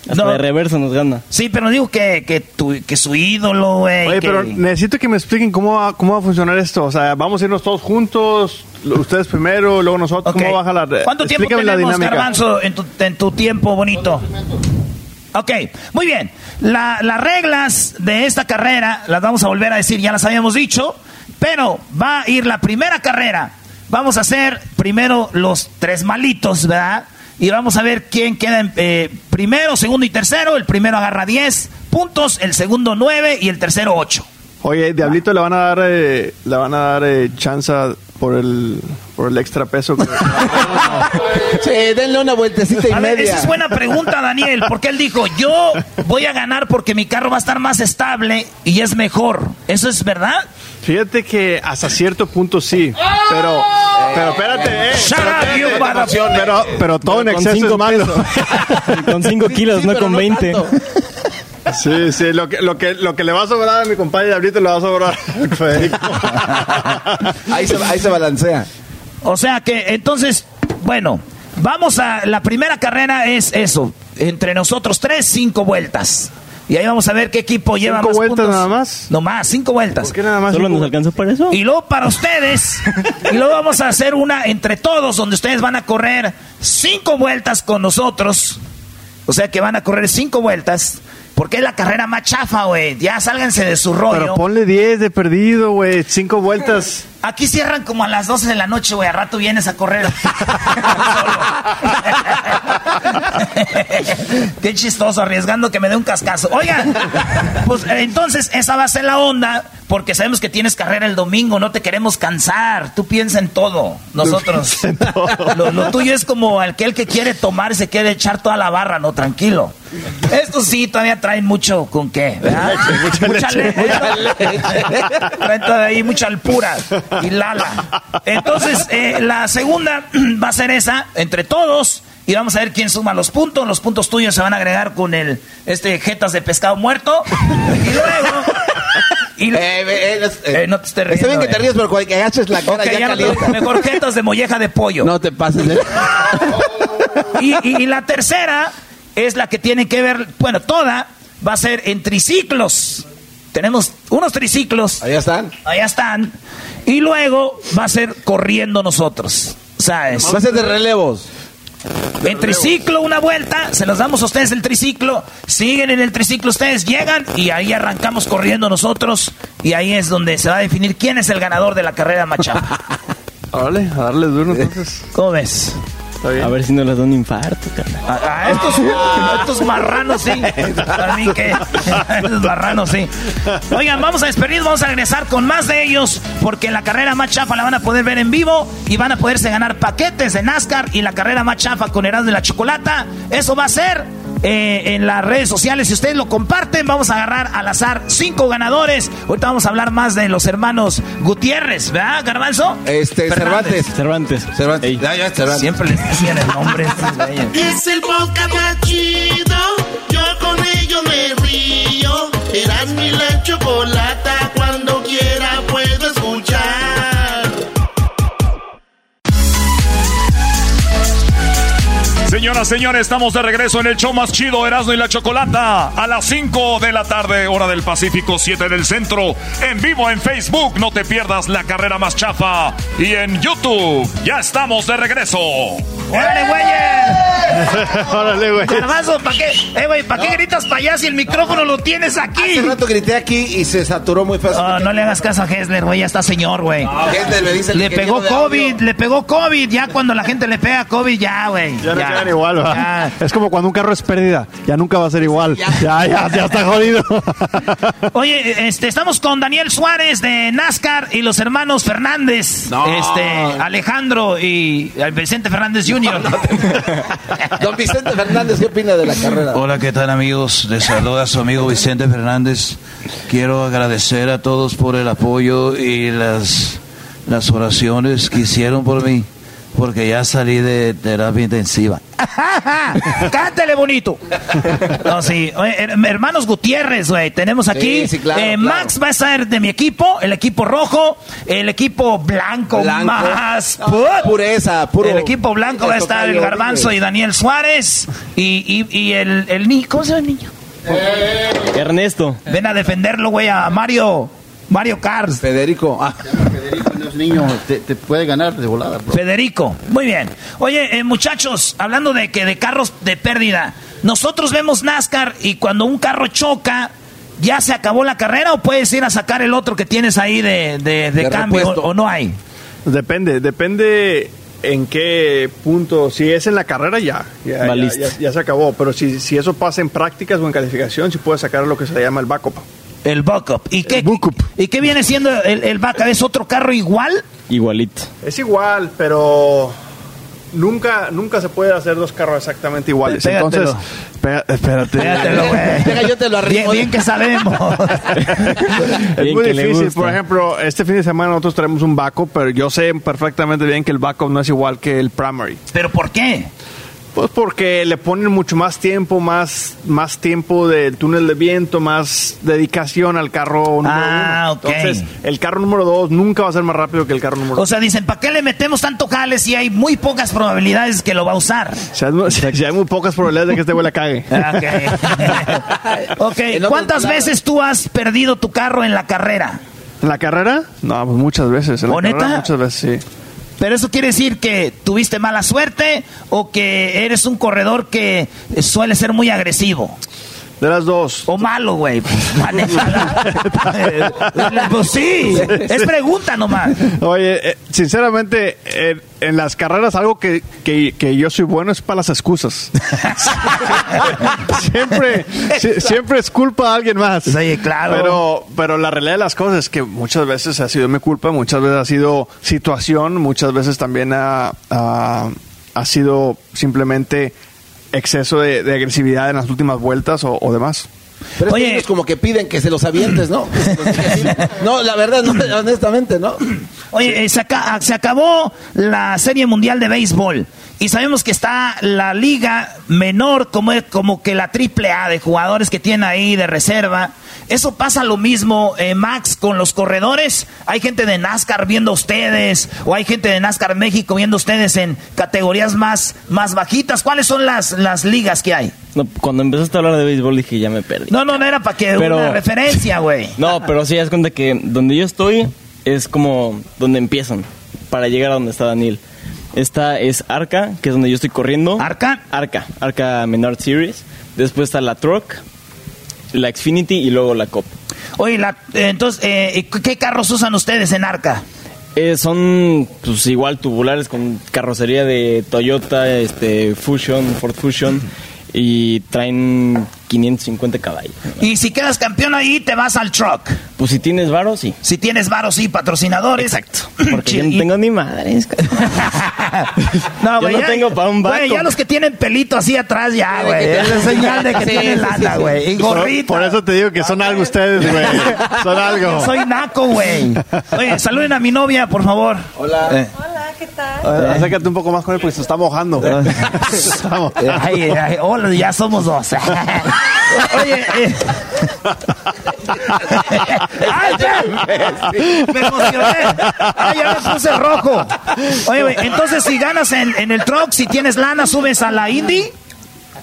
Hasta de reverso nos gana. Sí, pero digo que, que, tu- que su ídolo, güey. Oye, que- pero necesito que me expliquen cómo va, cómo va a funcionar esto. O sea, vamos a irnos todos juntos, ustedes primero, luego nosotros. Ok. ¿Cómo va a jalar? ¿Cuánto tiempo Explícame la tenemos, dinámica. Garbanzo, en tu, en tu tiempo bonito? Ok, muy bien. La- las reglas de esta carrera las vamos a volver a decir, ya las habíamos dicho, pero va a ir la primera carrera. Vamos a hacer primero los tres malitos, ¿verdad? Y vamos a ver quién queda en eh, primero, segundo y tercero. El primero agarra 10 puntos, el segundo 9 y el tercero 8. Oye, Diablito le van a dar, eh, le van a dar eh, chance por el, por el extra peso. que- Sí, denle una vueltecita y A ver, media. esa es buena pregunta, Daniel, porque él dijo, yo voy a ganar porque mi carro va a estar más estable y es mejor. ¿Eso es verdad? Fíjate que hasta cierto punto sí, pero, pero espérate, eh, pero, espérate, pero, pero todo en Con exceso cinco es malo. Con 5 kilos, Sí, no con no 20. tanto. Sí, sí, lo que, lo que, lo que le va a sobrar a mi compadre Diablito le va a sobrar a Federico. Ahí se, ahí se balancea. O sea que, entonces, bueno, vamos a, la primera carrera es eso, entre nosotros tres, cinco vueltas. Y ahí vamos a ver qué equipo lleva ¿Cinco más vueltas puntos. nada más? No más, cinco vueltas. ¿Por qué nada más ¿Solo cinco nos alcanzó para eso? Y luego para ustedes, y luego vamos a hacer una entre todos, donde ustedes van a correr cinco vueltas con nosotros. O sea que van a correr cinco vueltas, porque es la carrera más chafa, güey. Ya sálganse de su rollo. Pero ponle 10 de perdido, güey, cinco vueltas. Aquí cierran como a las 12 de la noche, güey. A rato vienes a correr. Qué chistoso, arriesgando que me dé un cascazo. Oigan, pues entonces esa va a ser la onda, porque sabemos que tienes carrera el domingo, no te queremos cansar. Tú piensa en todo. Nosotros. Lo, lo tuyo es como aquel que quiere tomar y se quiere echar toda la barra, no, tranquilo. Estos sí todavía traen mucho con qué, ¿verdad? Mucha leche, mucha leche. Traen todavía ahí mucha alpura y lala. Entonces, eh, la segunda va a ser esa, entre todos. Y vamos a ver quién suma los puntos. Los puntos tuyos se van a agregar con el este jetas de pescado muerto. Y luego. y lo- Eh, eh, eh, no te estés Está bien que te ríes, pero cuando que agaches la cara Ok, ya ya no mejor jetas de molleja de pollo. No te pases. Y, y- y la tercera es la que tiene que ver, bueno, toda va a ser en triciclos. Tenemos unos triciclos. Allá están. Allá están. Y luego va a ser corriendo nosotros. ¿Sabes? Va a ser de relevos. En triciclo una vuelta, se los damos a ustedes el triciclo, siguen en el triciclo ustedes, llegan y ahí arrancamos corriendo nosotros y ahí es donde se va a definir quién es el ganador de la carrera machapa. Órale, a darle duro entonces. ¿Cómo ves? A ver si no les da un infarto, carnal. A, a estos, a estos marranos sí. A mí que. a estos marranos sí. Oigan, vamos a despedir, vamos a regresar con más de ellos. Porque la carrera más chafa la van a poder ver en vivo. Y van a poderse ganar paquetes de NASCAR. Y la carrera más chafa con Erasmo de la Chocolata. Eso va a ser. Eh, en las redes sociales, si ustedes lo comparten, vamos a agarrar al azar cinco ganadores. Ahorita vamos a hablar más de los hermanos Gutiérrez, ¿verdad, Garbanzo? Este, Fernández. Cervantes. Cervantes. Cervantes. Ya, ya, Cervantes. Siempre les decían el nombre. Es el podcast más chido. Yo con ello me río. Eras mi la chocolata, cuando quiera puedo Señoras, señores, estamos de regreso en el show más chido, Erasmo y la Chocolata, a las 5 de la tarde, hora del Pacífico, 7 del centro, en vivo en Facebook, no te pierdas la carrera más chafa, y en YouTube, ya estamos de regreso. ¡Órale, güeyes! Órale, güey. ¿para qué? Eh, güey, ¿para qué gritas para allá si el micrófono lo tienes aquí? Hace rato grité aquí y se saturó muy fácil. No, no le hagas caso a Hessler, güey, ya está señor, güey. Hessler me dice el le pegó COVID, le pegó COVID. Ya cuando la gente le pega COVID, ya, güey. Ya no quedan igual, ¿va? Es como cuando un carro es pérdida. Ya nunca va a ser igual. Ya, ya, ya, está jodido. Oye, este, estamos con Daniel Suárez de NASCAR y los hermanos Fernández. No. Este, Alejandro y Vicente Fernández Jr. Don Vicente Fernández, ¿qué opina de la carrera? Hola, ¿qué tal amigos? Les saluda su amigo Vicente Fernández. Quiero agradecer a todos por el apoyo y las, las oraciones que hicieron por mí, porque ya salí de terapia intensiva. Cántale bonito. No, sí. Oye, hermanos Gutiérrez, güey. Tenemos aquí. Sí, sí, claro, eh, claro. Max va a ser de mi equipo, el equipo rojo, el equipo blanco, Blanco. más. No, pureza, puro. El equipo blanco va a estar el Garbanzo y Daniel Suárez. Y, y, y el, el niño. ¿Cómo se llama el niño? Ernesto. Ven a defenderlo, güey, a Mario. Mario Cars. Federico. Ah. Federico no es niño, te, te puede ganar de volada, bro. Federico, muy bien. Oye, eh, muchachos, hablando de que de carros de pérdida, nosotros vemos NASCAR y cuando un carro choca, ¿ya se acabó la carrera o puedes ir a sacar el otro que tienes ahí de, de- de De cambio o, o no hay? Depende, depende en qué punto. Si es en la carrera, ya. Ya, Va ya, listo. ya- ya se acabó. Pero si, si eso pasa en prácticas o en calificación, si puedes sacar lo que se le llama el backup. El backup. ¿Y qué, ¿Y qué viene siendo el, el backup? ¿Es otro carro igual? Igualito. Es igual, pero nunca nunca se puede hacer dos carros exactamente iguales. Pégatelo. Entonces, pega- espérate. Pégatelo, güey. Yo te lo arrimo. Bien, bien que sabemos. Es Bien muy difícil. Por ejemplo, este fin de semana nosotros traemos un backup, pero yo sé perfectamente bien que el backup no es igual que el primary. ¿Pero por qué? Pues porque le ponen mucho más tiempo, más, más tiempo del túnel de viento, más dedicación al carro número Ah, uno. ok. Entonces, el carro número dos nunca va a ser más rápido que el carro número O sea, dicen, ¿para qué le metemos tanto jale si hay muy pocas probabilidades que lo va a usar? Si hay, si hay muy pocas probabilidades de que este güey la cague. Ok. Ok, ¿cuántas veces tú has perdido tu carro en la carrera? ¿En la carrera? No, pues muchas veces. En la ¿O neta? carrera muchas veces, sí. Pero eso quiere decir que tuviste mala suerte o que eres un corredor que suele ser muy agresivo. De las dos. O malo, güey. Pues, pues sí, es pregunta nomás. Oye, eh, sinceramente, eh, en las carreras algo que, que, que yo soy bueno es para las excusas. siempre, si- siempre es culpa de alguien más. Sí, claro. Pero, pero la realidad de las cosas es que muchas veces ha sido mi culpa, muchas veces ha sido situación, muchas veces también ha, ha, ha sido simplemente exceso de, de agresividad en las últimas vueltas o, o demás. Pero es que ellos como que piden que se los avientes, ¿no? No, la verdad, no, honestamente, ¿no? Oye, eh, se, aca- se acabó la Serie Mundial de Béisbol y sabemos que está la liga menor como, como que la triple A de jugadores que tienen ahí de reserva. Eso pasa lo mismo, eh, Max, con los corredores. Hay gente de NASCAR viendo a ustedes o hay gente de NASCAR México viendo a ustedes en categorías más, más bajitas. ¿Cuáles son las, las ligas que hay? No, cuando empezaste a hablar de béisbol dije, ya me perdí. No, no, no era para que Pero- una referencia, güey. No, pero sí, das cuenta que donde yo estoy es como donde empiezan para llegar a donde está Daniel. Esta es Arca, que es donde yo estoy corriendo. ¿Arca? Arca, Arca Menard Series. Después está la Truck, la Xfinity y luego la Cop. Oye, la- eh, entonces, eh, ¿qué carros usan ustedes en Arca? Eh, son pues igual tubulares con carrocería de Toyota, este Fusion, Ford Fusion y traen 550 caballos. Y si quedas campeón ahí, te vas al truck. Pues si tienes varo, sí. Si tienes varos, sí, patrocinadores. Exacto. Porque yo no tengo ni madres. No, Yo güey, no ya- tengo para un güey, ya los que tienen pelito así atrás, ya, güey. Es señal de que Sí, tienen sí, lana, güey. sí. Y Por- gorrita. Por, eso te digo que son algo ustedes, güey. Son algo. Soy naco, güey. Oye, saluden a mi novia, por favor. Hola. Eh, Hola, ¿qué tal? Eh, Acércate un poco más con él porque se está mojando. Estamos. ay, ay, hola, ya somos dos. Oye, eh. ¡Ay, ya! Me emocioné. ¡Ay, ya me puse rojo! Oye, güey, entonces si ganas en, en el truck, si tienes lana, subes a la Indy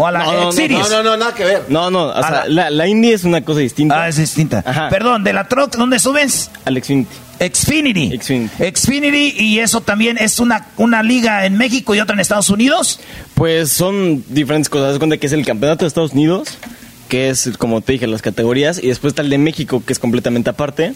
o a la No, Series. No, no, no, nada que ver. No, no, o A sea, la- la, indie es una cosa distinta. Ah, es distinta. Perdón, de la truck, ¿dónde subes? Al Xfinity. Xfinity. Xfinity. Xfinity, y eso también es una, una liga en México y otra en Estados Unidos. Pues son diferentes cosas. Haz cuenta que es el campeonato de Estados Unidos, que es, como te dije, las categorías. Y después está el de México, que es completamente aparte.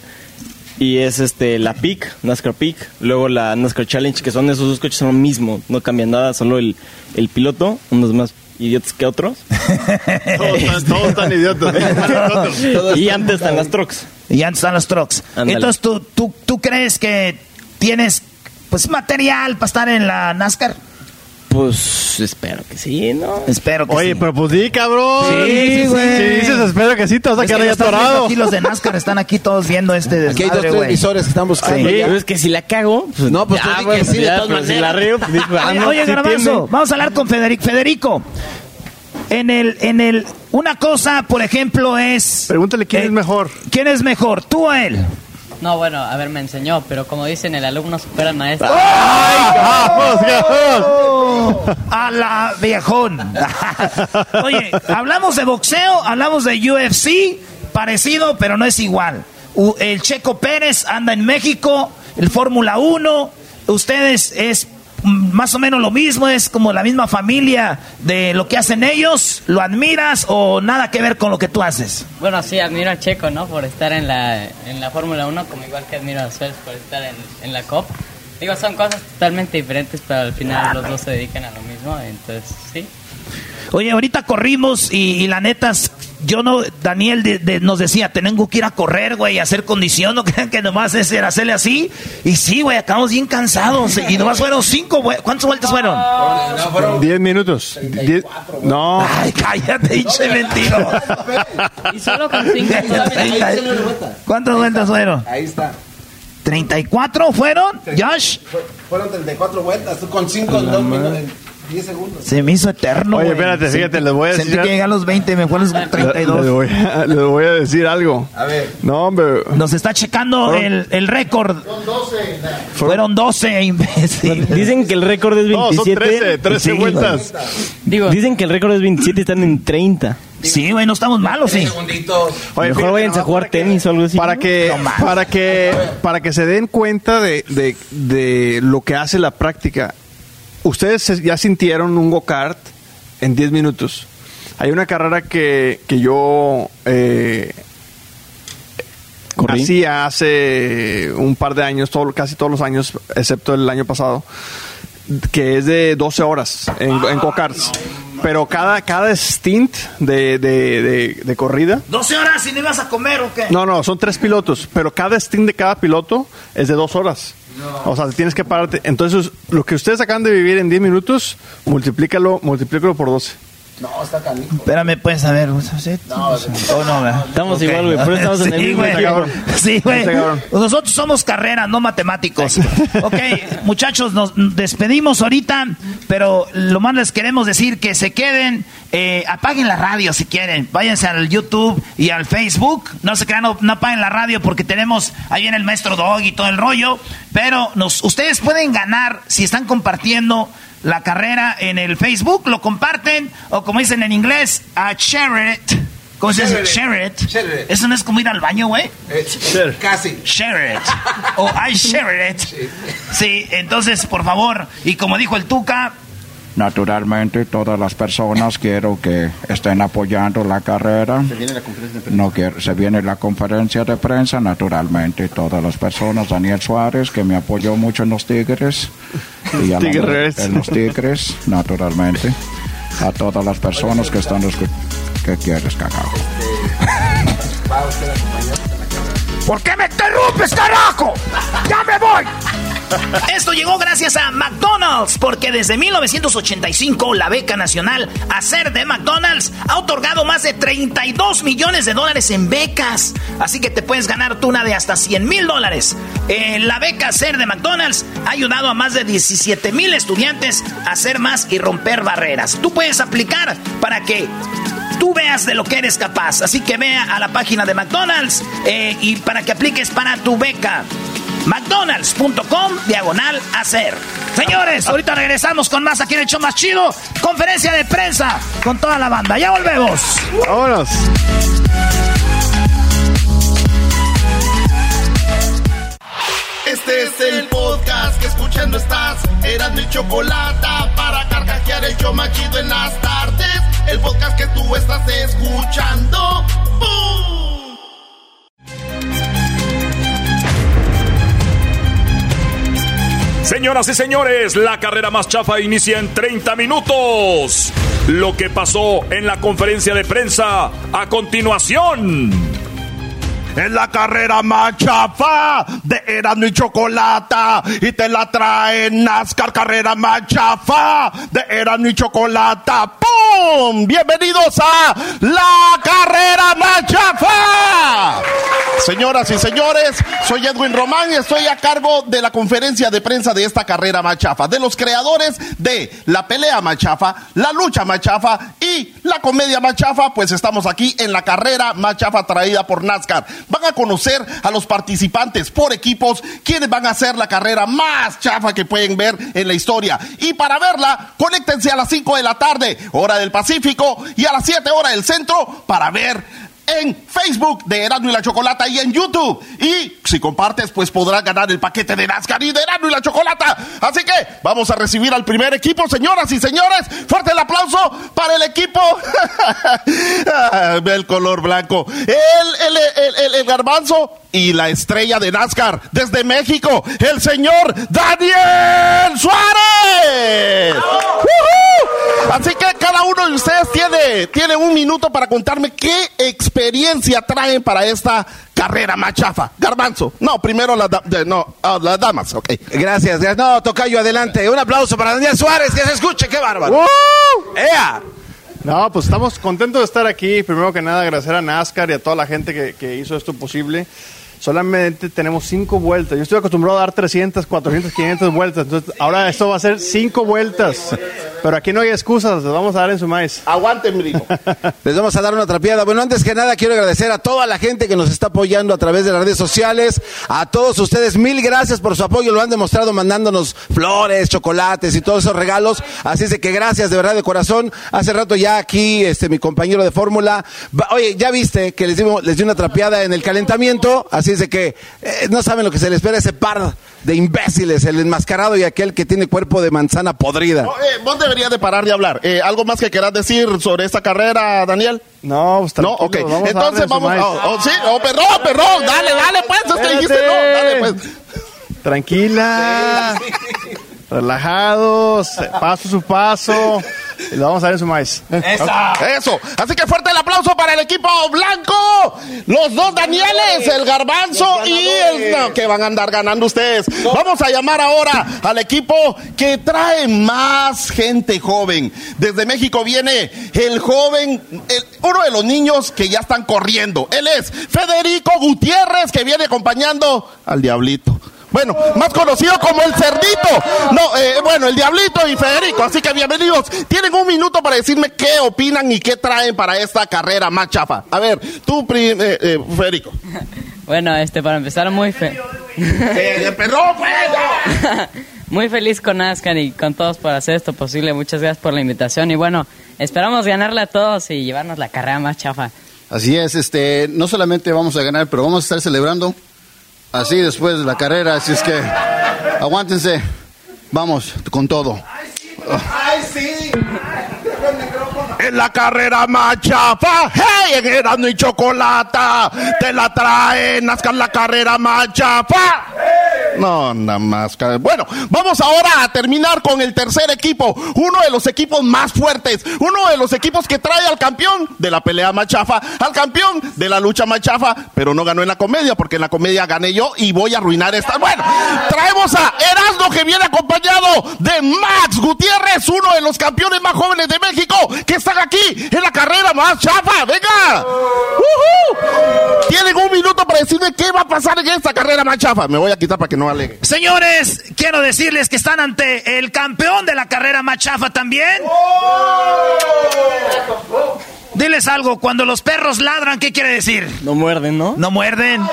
Y es este la PIC, NASCAR PIC. Luego la NASCAR Challenge, que son esos dos coches son lo mismo. No cambian nada, solo el, el piloto, unos más idiotas que otros. Todos, están- todos están idiotas. y antes están las trucks. Y antes están los trucks. Entonces, ¿tú, tú, ¿tú crees que tienes pues material para estar en la NASCAR? Pues espero que sí, ¿no? Espero que Oye, sí. pero pues di, cabrón. Sí, Si güey. dices espero que sí, te vas a Es que quedar ahí atorado. Aquí los de NASCAR están aquí todos viendo este Aquí hay dos desmadre, televisores que están buscando. Sí. ya. Pero es que si la cago, pues No, pues tú ya, bueno, que sí, de todas si la río, pues ah, Oye, no, oye, sí Garbanzo, tiene. vamos a hablar con Federico. Federico, en el, en el, una cosa, por ejemplo, es... Pregúntale quién eh, es mejor. ¿Quién es mejor, tú o él? No, bueno, a ver, me enseñó, pero como dicen, el alumno supera al maestro. ¡Vamos, viejón! A la viejón. Oye, hablamos de boxeo, hablamos de UFC, parecido, pero no es igual. El Checo Pérez anda en México, el Fórmula 1, ustedes es más o menos lo mismo, es como la misma familia de lo que hacen ellos, ¿lo admiras o nada que ver con lo que tú haces? Bueno, sí, admiro a Checo, ¿no? Por estar en la, en la Fórmula 1, como igual que admiro a Suárez por estar en, en la COP. Digo, son cosas totalmente diferentes, pero al final los dos se dedican a lo mismo, entonces sí. Oye, ahorita corrimos y, y la neta, yo no, Daniel de- de- nos decía, tengo que ir a correr, güey, a hacer condición, no crean que nomás es era hacerle así. Y sí, güey, acabamos bien cansados. Y nomás fueron cinco, güey. ¿Cuántas vueltas fueron? Diez minutos. Diez- No. Ay, cállate, pinche mentiroso. Y solo con cinco Treinta- ¿Cuántas vueltas fueron? Ahí está. ¿34 fueron, Josh? Fue- Fueron 34 vueltas, tú con 5 en 2 minutos, 10 segundos. Se me hizo eterno, Oye, güey. espérate, fíjate, les voy a Sentí decir- que llegué a los 20, me fue a los Les 32. voy, a, les voy a decir algo. A ver. No, hombre. Nos está checando Fueron- el, el récord. Fueron 12, imbécil. Dicen que el récord es No, 27. son 13, 13 Sí, vueltas. Digo, Dicen que el récord es 27 y están en 30. Sí, güey, no estamos malos, sí. Oye, Mejor fíjate váyanse a jugar para que- tenis o algo así. Para ¿no? que, No para que, para que se den cuenta de, de, de lo que hace la práctica. Ustedes ya sintieron un go-kart en 10 minutos. Hay una carrera que, que yo eh, Corrí. hacía hace un par de años, todo- casi todos los años, excepto el año pasado, que es de 12 horas en, en go-karts. Pero cada, cada stint de, de, de- de corrida 12 horas y no ibas a comer o qué? no, no, son tres pilotos, pero cada stint de cada piloto es de dos horas. O sea, tienes que pararte. Entonces, lo que ustedes acaban de vivir en 10 minutos, multiplícalo, multiplícalo por 12. No, está canijo. Espérame, a ver. ¿sí? Oh, no, ¿verdad? Estamos igual, güey, pero estamos en el Sí, mismo, güey. cabrón. Sí, güey. Nosotros somos carrera, no matemáticos. Ok, muchachos, nos despedimos ahorita, pero lo más les queremos decir que se queden, eh, apaguen la radio si quieren, váyanse al YouTube y al Facebook, no se crean, no, no apaguen la radio porque tenemos, ahí viene el maestro Dog y todo el rollo, pero nos, ustedes pueden ganar si están compartiendo la carrera en el Facebook, lo comparten, o como dicen en inglés, a share it. ¿Cómo se dice? Share it. it. Share it. Eso no es como ir al baño, güey. Eh, Casi. Share it. O I share it. Sí, entonces, por favor, y como dijo el Tuca, Naturalmente, todas las personas quiero que estén apoyando la carrera. Se viene la conferencia de prensa. No quiero, se viene la conferencia de prensa, naturalmente, todas las personas. Daniel Suárez, que me apoyó mucho en los Tigres. Y a la- Tigres. en los Tigres, naturalmente. A todas las personas que están escuchando. ¿Qué quieres, cagado? ¿por qué me interrumpes, carajo? ¡Ya me voy! Esto llegó gracias a McDonald's, porque desde 1985 la beca nacional Hacer de McDonald's ha otorgado más de 32 millones de dólares en becas. Así que te puedes ganar tú una de hasta 100 mil dólares. La beca Hacer de McDonald's ha ayudado a más de 17 mil estudiantes a hacer más y romper barreras. Tú puedes aplicar para que tú veas de lo que eres capaz. Así que vea a la página de McDonald's eh, y para que apliques para tu beca. McDonald's.com diagonal hacer. Señores, ahorita regresamos con más aquí en el show más chido. Conferencia de prensa con toda la banda. Ya volvemos. Vámonos. Este es el podcast que escuchando estás. Eran mi chocolate para carcajear el show más chido en las tardes. El podcast que tú estás escuchando. ¡Bum! Señoras y señores, la carrera más chafa inicia en 30 minutos. Lo que pasó en la conferencia de prensa a continuación. Es la carrera más chafa de Erasmo y Chocolata. Y te la trae NASCAR, carrera más chafa de Erasmo y Chocolata. ¡Pum! Bienvenidos a la carrera más chafa. Señoras y señores, soy Edwin Román y estoy a cargo de la conferencia de prensa de esta carrera machafa, de los creadores de la pelea machafa, la lucha machafa y la comedia machafa, pues estamos aquí en la carrera machafa traída por NASCAR. Van a conocer a los participantes por equipos, quienes van a hacer la carrera más chafa que pueden ver en la historia. Y para verla, conéctense a las 5 de la tarde, hora del Pacífico, y a las 7 horas del centro para ver en Facebook de Erasmo y la Chocolata y en YouTube. Y si compartes, pues podrás ganar el paquete de NASCAR y de Erasmo y la Chocolata. Así que vamos a recibir al primer equipo, señoras y señores. Fuerte el aplauso para el equipo. Ve el color blanco. El, el, el, el- garbanzo y la estrella de NASCAR desde México, el señor Daniel Suárez. Así que cada uno de ustedes tiene, tiene un minuto para contarme qué experiencia traen para esta carrera machafa. Garbanzo. No, primero la da- de- no, ah, las damas, ok. Gracias, gracias. No, Tocayo, adelante. Un aplauso para Daniel Suárez, que se escuche, qué bárbaro. ¡Ea! No, pues estamos contentos de estar aquí. Primero que nada, agradecer a NASCAR y a toda la gente que, que hizo esto posible. Solamente tenemos cinco vueltas. Yo estoy acostumbrado a dar 300, 400, 500 vueltas. Entonces, ahora esto va a ser cinco vueltas. Pero aquí no hay excusas, las vamos a dar en su maíz. Aguanten, digo. Les vamos a dar una trapeada. Bueno, antes que nada quiero agradecer a toda la gente que nos está apoyando a través de las redes sociales. A todos ustedes, mil gracias por su apoyo. Lo han demostrado mandándonos flores, chocolates y todos esos regalos. Así es de que gracias de verdad de corazón. Hace rato ya aquí este mi compañero de fórmula. Oye, ya viste que les, dimos, les di una trapeada en el calentamiento. Así de que eh, no saben lo que se les espera ese par de imbéciles, el enmascarado y aquel que tiene cuerpo de manzana podrida. Oh, eh, vos deberías de parar de hablar. Eh, ¿Algo más que quieras decir sobre esta carrera, Daniel? No, pues No, ok. vamos a Entonces vamos. Oh, oh, sí, oh, perdón, perdón. Dale, dale, pues. Es que dijiste no. Dale, pues. Tranquila. Relajados, paso su paso. Lo vamos a dar en su maíz. Eso. Así que fuerte el aplauso para el equipo blanco. Los dos Danieles, el garbanzo y el no, que van a andar ganando ustedes. Vamos a llamar ahora al equipo que trae más gente joven. Desde México viene el joven, el- uno de los niños que ya están corriendo. Él es Federico Gutiérrez que viene acompañando al Diablito. Bueno, más conocido como el cerdito. No, eh, bueno, el diablito y Federico. Así que bienvenidos. Tienen un minuto para decirme qué opinan y qué traen para esta carrera más chafa. A ver, tú, eh, eh, Federico. Bueno, este, para empezar, muy fe... perdón, pues, Muy feliz con NASCAR y con todos por hacer esto posible. Muchas gracias por la invitación y bueno, esperamos ganarle a todos y llevarnos la carrera más chafa. Así es, este, no solamente vamos a ganar, pero vamos a estar celebrando así después de la carrera, así es que aguántense, vamos con todo. En la carrera más chafa, hey, en Erasmo y Chocolata, te la trae Nazca la carrera más chafa. No, nada más. Bueno, vamos ahora a terminar con el tercer equipo, uno de los equipos más fuertes, uno de los equipos que trae al campeón de la pelea más chafa, al campeón de la lucha más chafa, pero no ganó en la comedia, porque en la comedia gané yo y voy a arruinar esta. Bueno, traemos a Erasmo que viene acompañado de Max Gutiérrez, uno de los campeones más jóvenes de México, que están aquí en la carrera más chafa. ¡Venga! Tienen un minuto para decirme qué va a pasar en esta carrera más chafa. Me voy a quitar para que no alegue. Señores, quiero decirles que están ante el campeón de la carrera más chafa también. Diles algo, cuando los perros ladran, ¿qué quiere decir? No muerden, ¿no? No muerden.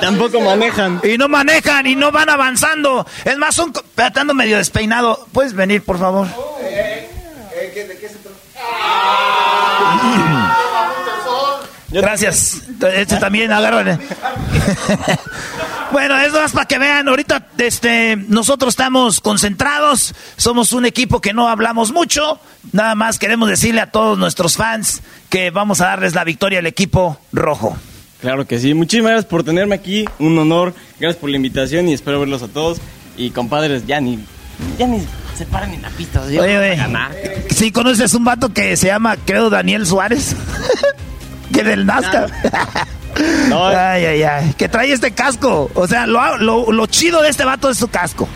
tampoco manejan. Y no manejan y no van avanzando. Es más, son... Tratando medio despeinado. ¿Puedes venir, por favor? ¿De qué se Gracias. Este también, agárrale. bueno, eso es para que vean. Ahorita este, nosotros estamos concentrados. Somos un equipo que no hablamos mucho. Nada más queremos decirle a todos nuestros fans que vamos a darles la victoria al equipo rojo. Claro que sí. Muchísimas gracias por tenerme aquí. Un honor. Gracias por la invitación y espero verlos a todos. Y compadres, ya ni, ya ni se paran en la pista. Oye, oye. ¿Sí conoces un vato que se llama, creo, Daniel Suárez? que del NASCAR. No. ay, ay, ay. Que trae este casco. O sea, lo, lo, lo chido de este vato es su casco.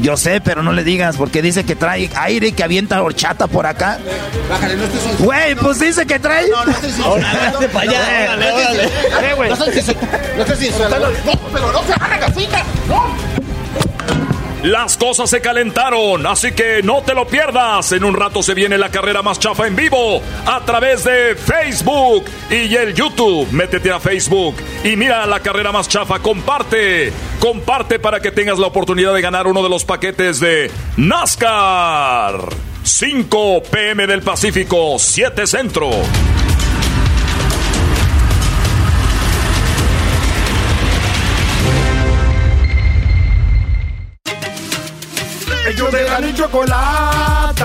Yo sé, pero no le digas, porque dice que trae aire y que avienta horchata por acá. Bájale, no estés Güey, pues dice que trae. No, no estés insultando. para allá. No estés insultando. No, pero no se hagan así, no. Las cosas se calentaron, así que no te lo pierdas. En un rato se viene la carrera más chafa en vivo a través de Facebook y el YouTube. Métete a Facebook y mira la carrera más chafa. Comparte, comparte para que tengas la oportunidad de ganar uno de los paquetes de NASCAR. 5 pm del Pacífico, 7 Centro. Ellos de la y chocolata.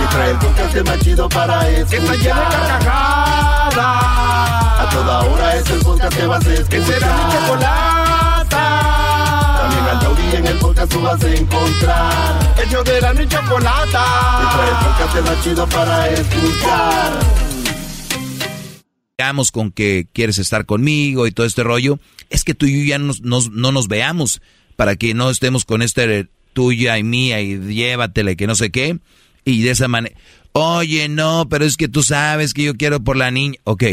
Que trae el podcast más chido para escuchar. Que está llena de carcajadas. A toda hora es el podcast que vas a escuchar. Que será mi chocolata. También al taurí en el podcast tú vas a encontrar. Ellos de la y chocolata. Que trae el podcast más chido para escuchar. Veamos con que quieres estar conmigo y todo este rollo. Es que tú y yo ya nos, nos, no nos veamos para que no estemos con este tuya y mía y llévatela y que no sé qué. Y de esa manera, oye, no, pero es que tú sabes que yo quiero por la niña. Ok,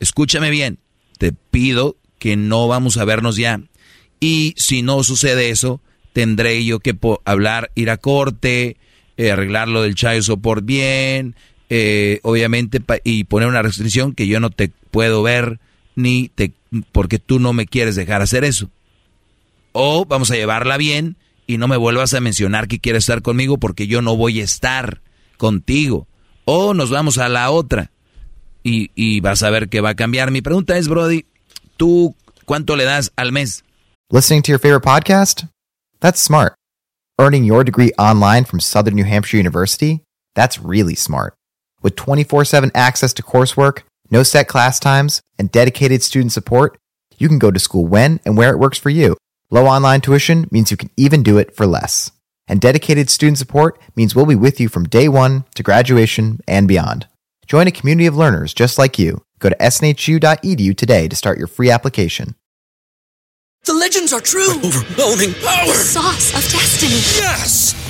escúchame bien, te pido que no vamos a vernos ya. Y si no sucede eso, tendré yo que hablar, ir a corte, eh, arreglar lo del child support bien, eh, obviamente, y poner una restricción que yo no te puedo ver ni te, porque tú no me quieres dejar hacer eso. O vamos a llevarla bien y no me vuelvas a mencionar que quieres estar conmigo porque yo no voy a estar contigo. O nos vamos a la otra y, y vas a ver que va a cambiar. Mi pregunta es, Brody, ¿tú cuánto le das al mes? Listening to your favorite podcast? That's smart. Earning your degree online from Southern New Hampshire University? That's really smart. With 24 7 access to coursework, no set class times, and dedicated student support, you can go to school when and where it works for you. Low online tuition means you can even do it for less. And dedicated student support means we'll be with you from day one to graduation and beyond. Join a community of learners just like you. Go to snhu.edu today to start your free application. The legends are true. overwhelming power! The sauce of destiny. Yes!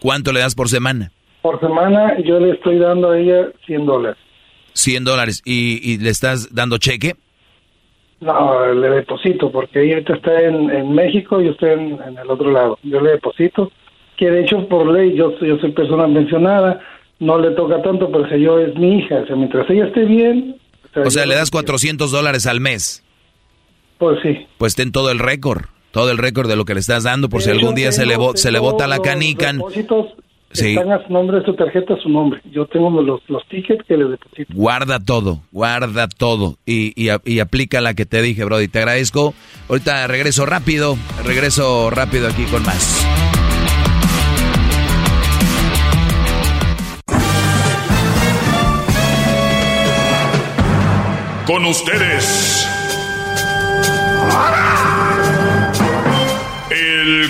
¿Cuánto le das por semana? Por semana yo le estoy dando a ella 100 dólares. 100 dólares. ¿Y, le estás dando cheque? No, le deposito, porque ella está en, México y yo estoy en, el otro lado. Yo le deposito, que de hecho por ley yo, yo soy persona mencionada, no le toca tanto, pero si yo es mi hija, o sea, mientras ella esté bien... O sea, le das 400 dólares al mes. Pues sí. Pues ten todo el récord todo el récord de lo que le estás dando por si algún día se le, se le bota la canica. Sí. Están a su nombre de su tarjeta, a su nombre. Yo tengo los, los tickets que le deposito. Guarda todo, guarda todo y, y, y, aplica la que te dije, Brody. Te agradezco. Ahorita regreso rápido, regreso rápido aquí con más. Con ustedes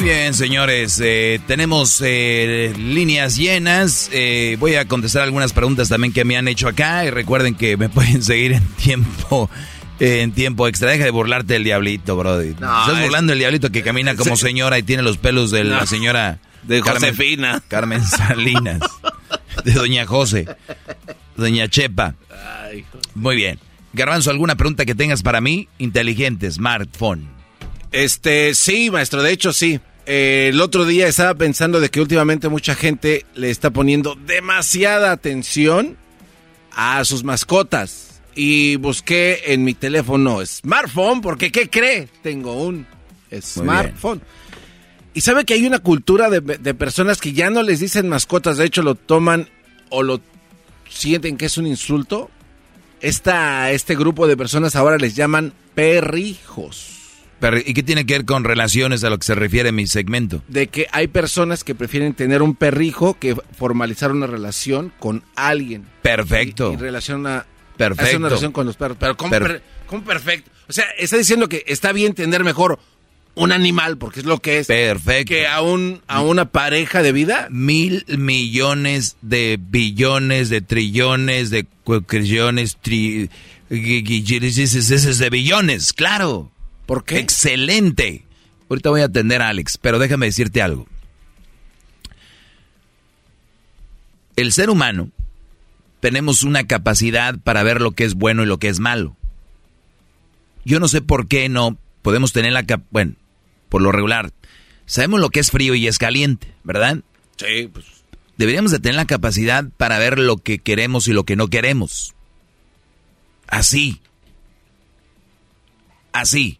Muy bien, señores. eh, tenemos eh, líneas llenas. eh, voy a contestar algunas preguntas también que me han hecho acá. Y recuerden que me pueden seguir en tiempo. eh, En tiempo extra, deja de burlarte del diablito, Brody. No, Estás es- burlando del diablito que camina como señora y tiene los pelos de la señora De Carmen- Josefina. Carmen Salinas. de Doña José. Doña Chepa. Muy bien. Garbanzo, ¿alguna pregunta que tengas para mí? Inteligente, smartphone. Este, sí, maestro, de hecho sí. Eh, el otro día estaba pensando de que últimamente mucha gente le está poniendo demasiada atención a sus mascotas. Y busqué en mi teléfono smartphone, porque ¿qué cree? Tengo un smartphone. Y sabe que hay una cultura de, de personas que ya no les dicen mascotas, de hecho lo toman o lo sienten que es un insulto. Esta, este grupo de personas ahora les llaman perrijos. Pero, ¿Y qué tiene que ver con relaciones a lo que se refiere mi segmento? de que hay personas que prefieren tener un perrijo que formalizar una relación con alguien. Perfecto. Y, y relaciona, Perfecto. hacer una relación con los perros. Pero ¿cómo, Per- per- cómo perfecto? O sea, está diciendo que está bien tener mejor un animal, porque es lo que es. Perfecto. Que a, un, a una pareja de vida. Mil millones de billones, de trillones, de cuatrillones, tri, de billones, claro. ¿Por qué? Excelente. Ahorita voy a atender a Alex, pero déjame decirte algo. El ser humano tenemos una capacidad para ver lo que es bueno y lo que es malo. Yo no sé por qué no podemos tener la cap bueno, por lo regular, sabemos lo que es frío y es caliente, ¿verdad? Sí, pues. Deberíamos de tener la capacidad para ver lo que queremos y lo que no queremos. Así. Así.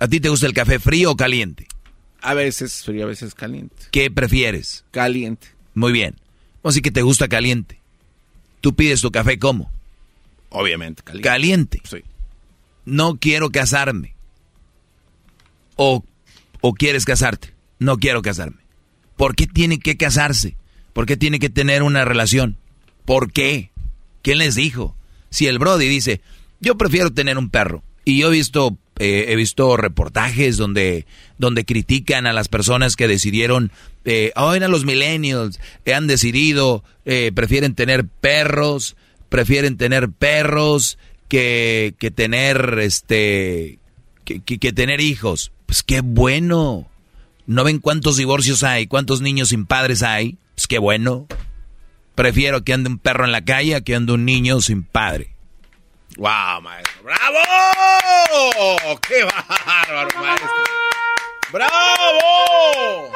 ¿A ti te gusta el café frío o caliente? A veces frío, a veces caliente. ¿Qué prefieres? Caliente. Muy bien. Vamos a decir que te gusta caliente. ¿Tú pides tu café cómo? Obviamente, caliente. Caliente. Sí. No quiero casarme. O, o quieres casarte. No quiero casarme. ¿Por qué tiene que casarse? ¿Por qué tiene que tener una relación? ¿Por qué? ¿Quién les dijo? Si el Brody dice, yo prefiero tener un perro. Y yo he visto, eh, he visto reportajes donde, donde critican a las personas que decidieron, eh, ahora los millennials eh, han decidido, eh, prefieren tener perros, prefieren tener perros que, que tener, este, que, que- que tener hijos. Pues qué bueno. ¿No ven cuántos divorcios hay? ¿Cuántos niños sin padres hay? Pues qué bueno. Prefiero que ande un perro en la calle a que ande un niño sin padre. ¡Wow, maestro! ¡Bravo! ¡Qué bárbaro, maestro! ¡Bravo!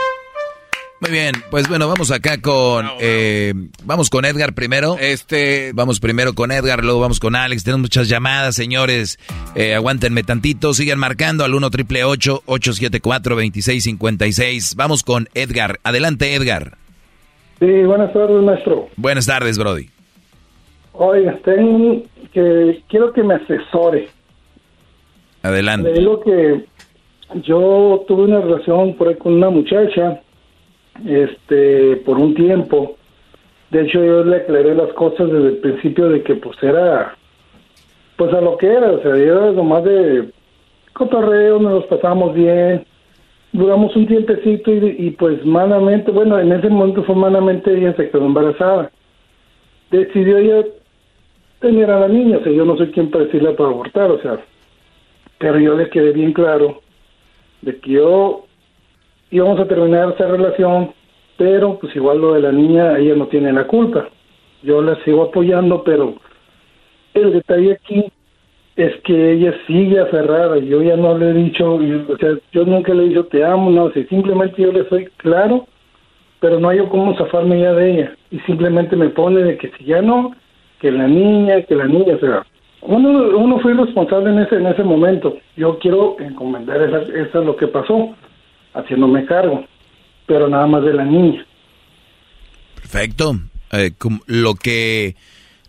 Muy bien, pues bueno, vamos acá con... eh, vamos con Edgar primero. Este... Vamos primero con Edgar, luego vamos con Alex. Tenemos muchas llamadas, señores. Eh, aguántenme tantito. Sigan marcando al 1 triple 874 2656 Vamos con Edgar. Adelante, Edgar. Sí, buenas tardes, maestro. Buenas tardes, Brody. Oiga, tengo que quiero que me asesore. Adelante. Le digo que yo tuve una relación por ahí con una muchacha, este, por un tiempo. De hecho, yo le aclaré las cosas desde el principio de que pues era, pues a lo que era, o sea, era nomás de cotorreo, nos los pasamos bien, duramos un tiempecito y, y pues malamente, bueno, en ese momento fue malamente ella se quedó embarazada. Decidió ella tener a la niña, o sea, yo no soy quien para decirle para abortar, o sea, pero yo le quedé bien claro de que yo íbamos a terminar esa relación, pero pues igual lo de la niña, ella no tiene la culpa. Yo la sigo apoyando, pero el detalle aquí es que ella sigue aferrada. Yo ya no le he dicho, o sea, yo nunca le he dicho te amo, no, sea, simplemente yo le soy claro, pero no hay cómo zafarme ya de ella. Y simplemente me pone de que si ya no, que la niña, que la niña, o sea, uno, uno fue responsable en ese, en ese momento. Yo quiero encomendar esa, eso es lo que pasó, haciéndome cargo, pero nada más de la niña. Perfecto. Eh, lo que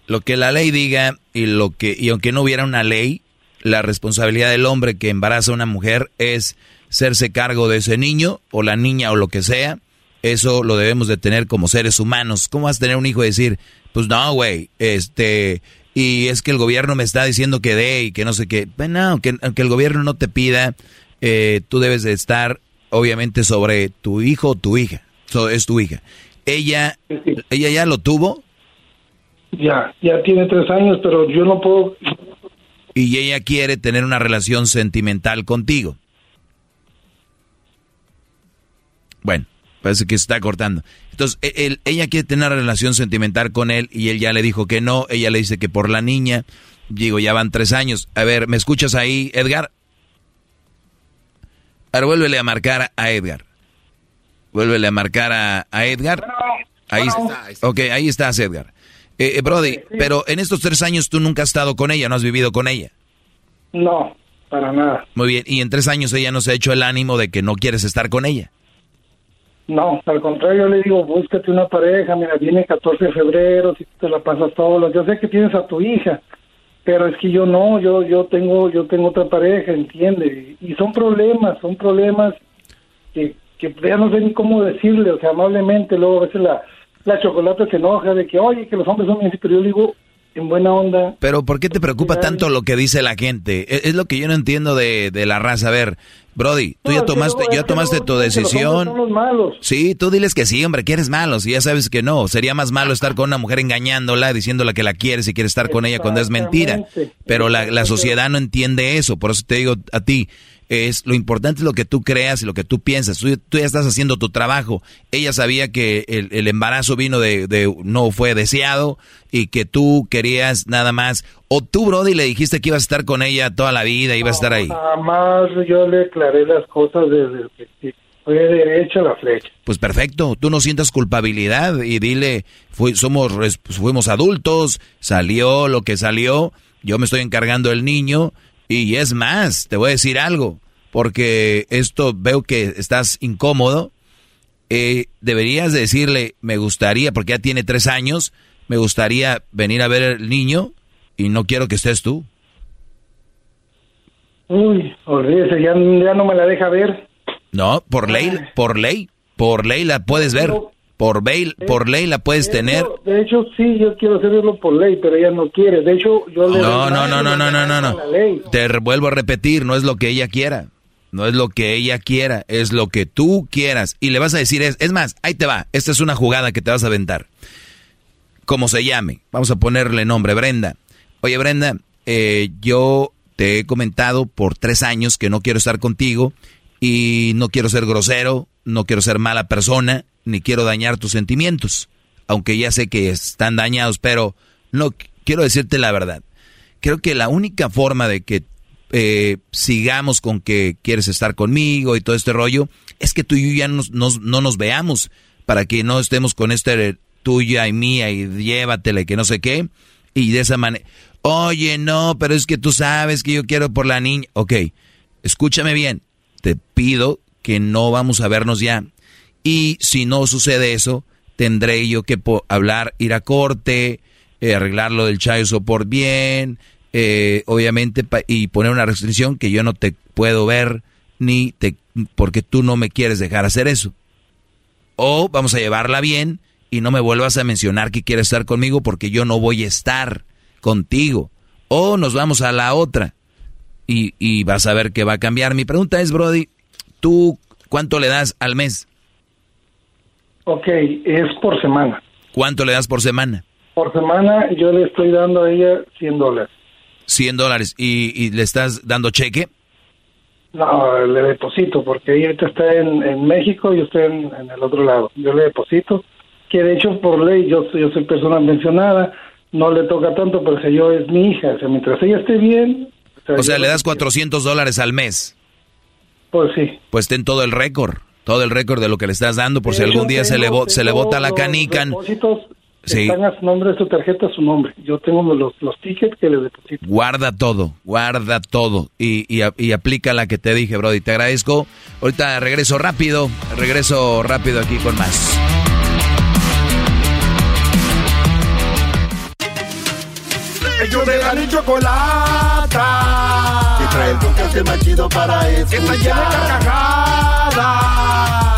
lo que la ley diga y lo que y aunque no hubiera una ley, la responsabilidad del hombre que embaraza a una mujer es serse cargo de ese niño o la niña o lo que sea. Eso lo debemos de tener como seres humanos. ¿Cómo vas a tener un hijo y decir, pues no, güey, este, y es que el gobierno me está diciendo que dé y que no sé qué. Bueno, aunque, aunque el gobierno no te pida, eh, tú debes de estar, obviamente, sobre tu hijo o tu hija. es tu hija. Ella, ella ya lo tuvo. Ya, ya tiene tres años, pero yo no puedo. Y ella quiere tener una relación sentimental contigo. Bueno, parece que se está cortando. Entonces, e, él, ella quiere tener una relación sentimental con él y él ya le dijo que no. Ella le dice que por la niña. Digo, ya van tres años. A ver, ¿me escuchas ahí, Edgar? Ahora vuélvele a marcar a Edgar. Vuélvele a marcar a, Edgar. Ahí está. Ok, ahí estás, Edgar. Eh, eh, Brody, pero en estos tres años tú nunca has estado con ella, no has vivido con ella. No, para nada. Muy bien, y en tres años ella no se ha hecho el ánimo de que no quieres estar con ella. No, al contrario, yo le digo, búscate una pareja, mira, viene el 14 de febrero, si te la pasas todo, yo sé que tienes a tu hija, pero es que yo no, yo yo tengo yo tengo otra pareja, entiende, y son problemas, son problemas que, que ya no sé ni cómo decirle, o sea, amablemente, luego a veces la, la chocolate se enoja de que, oye, que los hombres son bien, pero yo le digo, en buena onda. Pero ¿por qué te preocupa tanto lo que dice la gente? E, es, lo que yo no entiendo de, de, la raza. A ver, Brody, tú ya tomaste, ya tomaste tu decisión. Sí, tú diles que sí, hombre, que eres malo, si ya sabes que no. Sería más malo estar con una mujer engañándola, diciéndola que la quieres y quieres estar con ella cuando es mentira. Pero la, la sociedad no entiende eso, por eso te digo a ti, es lo importante es lo que tú creas y lo que tú piensas. Tú, ya estás haciendo tu trabajo. Ella sabía que el, embarazo vino de, de, no fue deseado y que tú querías nada más. O tú, Brody, le dijiste que ibas a estar con ella toda la vida, ibas a estar ahí. Jamás yo le aclaré las cosas desde el principio. Fue derecha la flecha. Pues perfecto, tú no sientas culpabilidad y dile, somos, fuimos adultos, salió lo que salió, yo me estoy encargando del niño y es más, te voy a decir algo, porque esto veo que estás incómodo. Eh, deberías decirle, me gustaría, porque ya tiene tres años, me gustaría venir a ver el niño y no quiero que estés tú. Uy, olvídese, ya, ya no me la deja ver. No, por ley, por ley, por ley la puedes ver. Por, ley, por ley la puedes tener. De hecho, sí, yo quiero hacerlo por ley, pero ella no quiere. De hecho, yo le... No, no, no, no, no, no, no, no. Te vuelvo a repetir, no es lo que ella quiera. No es lo que ella quiera, es lo que tú quieras. Y le vas a decir, es, es más, ahí te va, esta es una jugada que te vas a aventar. Como se llame, vamos a ponerle nombre, Brenda. Oye, Brenda, eh, yo te he comentado por tres años que no quiero estar contigo y no quiero ser grosero, no quiero ser mala persona, ni quiero dañar tus sentimientos, aunque ya sé que están dañados, pero no quiero decirte la verdad. Creo que la única forma de que eh, sigamos con que quieres estar conmigo y todo este rollo es que tú y yo ya no nos veamos para que no estemos con este tuya y mía y llévatela y que no sé qué y de esa manera oye no pero es que tú sabes que yo quiero por la niña ok escúchame bien te pido que no vamos a vernos ya y si no sucede eso, tendré yo que hablar, ir a corte, eh, arreglar lo del chayo por bien, eh, obviamente, y poner una restricción que yo no te puedo ver ni te, porque tú no me quieres dejar hacer eso. O vamos a llevarla bien y no me vuelvas a mencionar que quieres estar conmigo porque yo no voy a estar contigo. O nos vamos a la otra y, y vas a ver que va a cambiar. Mi pregunta es, Brody, ¿tú cuánto le das al mes? Ok, es por semana. ¿Cuánto le das por semana? Por semana yo le estoy dando a ella 100 dólares. 100 dólares. ¿Y, le estás dando cheque? No, le deposito, porque ella está en, México y yo estoy en, el otro lado. Yo le deposito, que de hecho por ley yo, yo soy persona mencionada, no le toca tanto, porque yo es mi hija. O sea, mientras ella esté bien... O sea, le das 400 dólares al mes. Pues sí. Pues ten todo el récord todo el récord de lo que le estás dando por si algún día se le, se le bota la canica. Sí. Están a su nombre de su tarjeta, su nombre. Yo tengo los, los tickets que le deposito. Guarda todo, guarda todo y, y, y, aplica la que te dije, Brody. Te agradezco. Ahorita regreso rápido, regreso rápido aquí con más. Ellos de la chocolata podcast más chido para escuchar. Que está llena de carcajadas.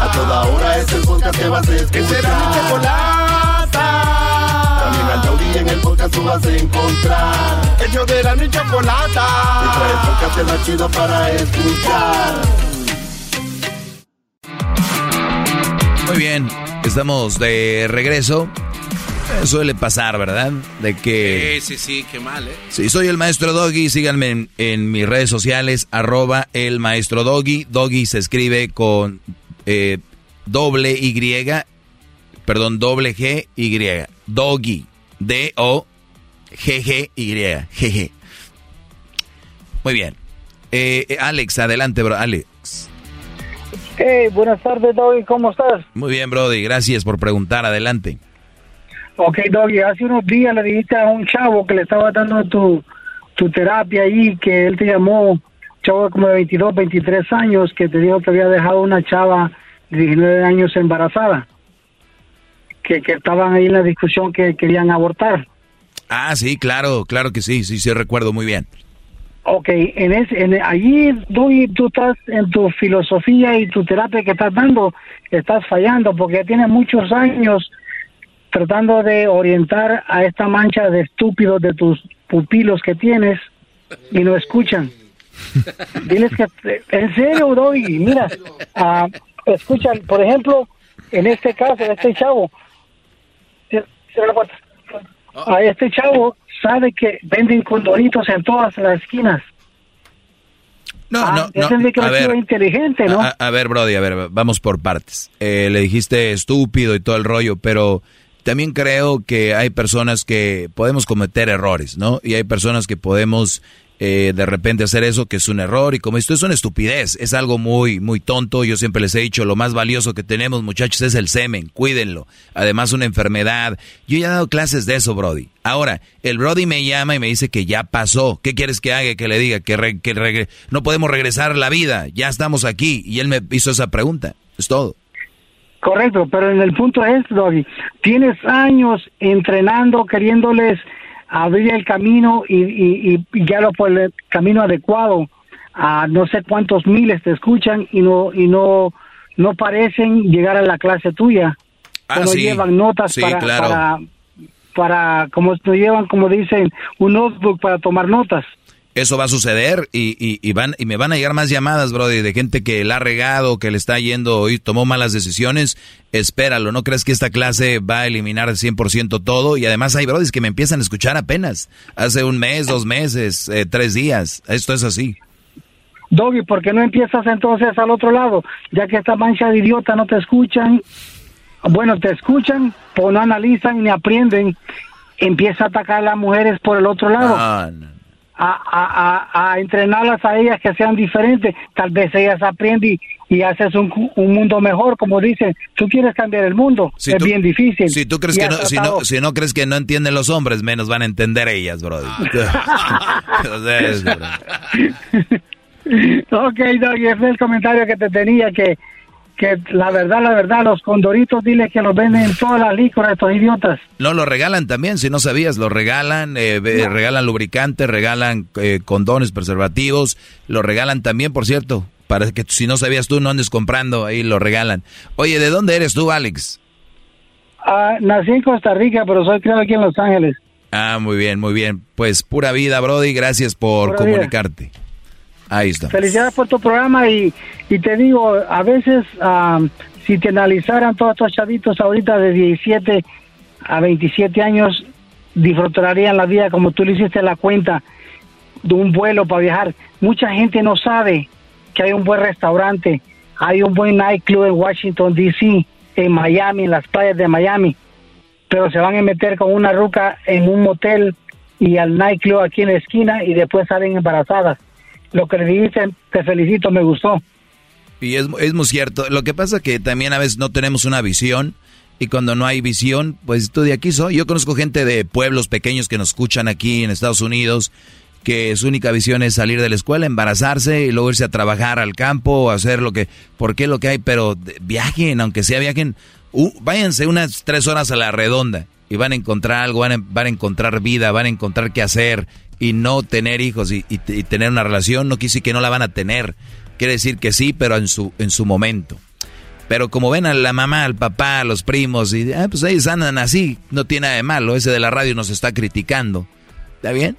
A toda hora es el podcast que vas a escuchar. Que será mi chocolata. También al taurí en el podcast tú vas a encontrar. El yo de mi chocolata. Y trae el podcast más chido para escuchar. Muy bien, estamos de regreso. Suele pasar, ¿verdad? De que... Sí, sí, sí, qué mal, ¿eh? Sí, soy el maestro Doggy. Síganme en, en mis redes sociales, arroba el maestro Doggy. Doggy se escribe con eh, doble Y, perdón, doble G, Y. Doggy. D-O-G-G-Y. G-G. Muy bien. Eh, eh, Alex, adelante, bro. Alex. Hey, buenas tardes, Doggy. ¿Cómo estás? Muy bien, Brody. Gracias por preguntar. Adelante. Ok, Doggy, hace unos días le dijiste a un chavo que le estaba dando tu, tu terapia ahí, que él te llamó, un chavo como de 22, 23 años, que te dijo que había dejado una chava de 19 años embarazada, que, que estaban ahí en la discusión que querían abortar. Ah, sí, claro, claro que sí, sí, sí, recuerdo muy bien. Ok, en ese, en, allí Doggy, tú estás en tu filosofía y tu terapia que estás dando, estás fallando porque ya tienes muchos años tratando de orientar a esta mancha de estúpidos de tus pupilos que tienes y no escuchan. Diles que, en serio, Doggy, mira, ah, escuchan, por ejemplo, en este caso, este chavo, puerta. a este chavo sabe que venden condoritos en todas las esquinas. No, Ah, no, ya no. que A ver, inteligente, ¿no? a, a ver, Brody, a ver, vamos por partes. Eh, le dijiste estúpido y todo el rollo, pero también creo que hay personas que podemos cometer errores, ¿no? Y hay personas que podemos eh, de repente hacer eso que es un error y como esto es una estupidez, es algo muy, muy tonto. Yo siempre les he dicho, lo más valioso que tenemos, muchachos, es el semen, cuídenlo. Además, una enfermedad. Yo ya he dado clases de eso, Brody. Ahora, el Brody me llama y me dice que ya pasó. ¿Qué quieres que haga? Que le diga que, que no podemos regresar a la vida, ya estamos aquí. Y él me hizo esa pregunta. Es todo. Correcto, pero en el punto es, Doggy, tienes años entrenando, queriéndoles abrir el camino y, y, y guiarlo por el camino adecuado. A no sé cuántos miles te escuchan y no y no no parecen llegar a la clase tuya. Ah, no sí. llevan notas Sí, para, claro. para para como no llevan como dicen un notebook para tomar notas. Eso va a suceder y, y, y van, y me van a llegar más llamadas, Brody, de gente que la ha regado, que le está yendo y tomó malas decisiones. Espéralo, no crees que esta clase va a eliminar al 100% todo. Y además hay Brodis que me empiezan a escuchar apenas. Hace un mes, dos meses, eh, tres días. Esto es así. Doggy, ¿por qué no empiezas entonces al otro lado? Ya que esta mancha de idiota no te escuchan, bueno, te escuchan, pero no analizan ni aprenden, empieza a atacar a las mujeres por el otro lado. Ah, A, a, a, a entrenarlas a ellas que sean diferentes. Tal vez ellas aprenden y, y haces un, un mundo mejor, como dicen. Tú quieres cambiar el mundo, Si es tú- bien difícil. Si tú crees que no, si no, si no crees que no entienden los hombres, menos van a entender ellas, Brody. Es- ok, Doggy, ese es el comentario que te tenía, que, que la verdad, la verdad, los condoritos, dile que los venden en todas las licores, estos idiotas. No, lo regalan también, si no sabías, lo regalan, eh, regalan lubricantes, regalan eh, condones, preservativos, lo regalan también, por cierto, para que si no sabías tú no andes comprando, ahí lo regalan. Oye, ¿de dónde eres tú, Alex? Ah, nací en Costa Rica, pero soy criado aquí en Los Ángeles. Ah, muy bien, muy bien. Pues pura vida, Brody, gracias por Pura vida. Ahí está. Felicidades por tu programa y, y te digo, a veces ah, si te analizaran todos estos chavitos ahorita de 17 a 27 años, disfrutarían la vida como tú le hiciste la cuenta de un vuelo para viajar. Mucha gente no sabe que hay un buen restaurante, hay un buen nightclub en Washington, D.C., en Miami, en las playas de Miami, pero se van a meter con una ruca en un motel y al nightclub aquí en la esquina y después salen embarazadas. Lo que le dijiste, te felicito, me gustó. Y es, es muy cierto. Lo que pasa que también a veces no tenemos una visión y cuando no hay visión, pues tú de aquí soy. Yo conozco gente de pueblos pequeños que nos escuchan aquí en Estados Unidos que su única visión es salir de la escuela, embarazarse y luego irse a trabajar al campo, hacer lo que, porque lo que hay, pero viajen, aunque sea viajen, uh, váyanse unas tres horas a la redonda y van a encontrar algo, van a, van a encontrar vida, van a encontrar qué hacer, y no tener hijos y, tener una relación no quiere decir que no la van a tener. Quiere decir que sí, pero en su, en su momento. Pero como ven a la mamá, al papá, a los primos, y ah, pues ellos andan así, no tiene nada de malo. Ese de la radio nos está criticando. ¿Está bien?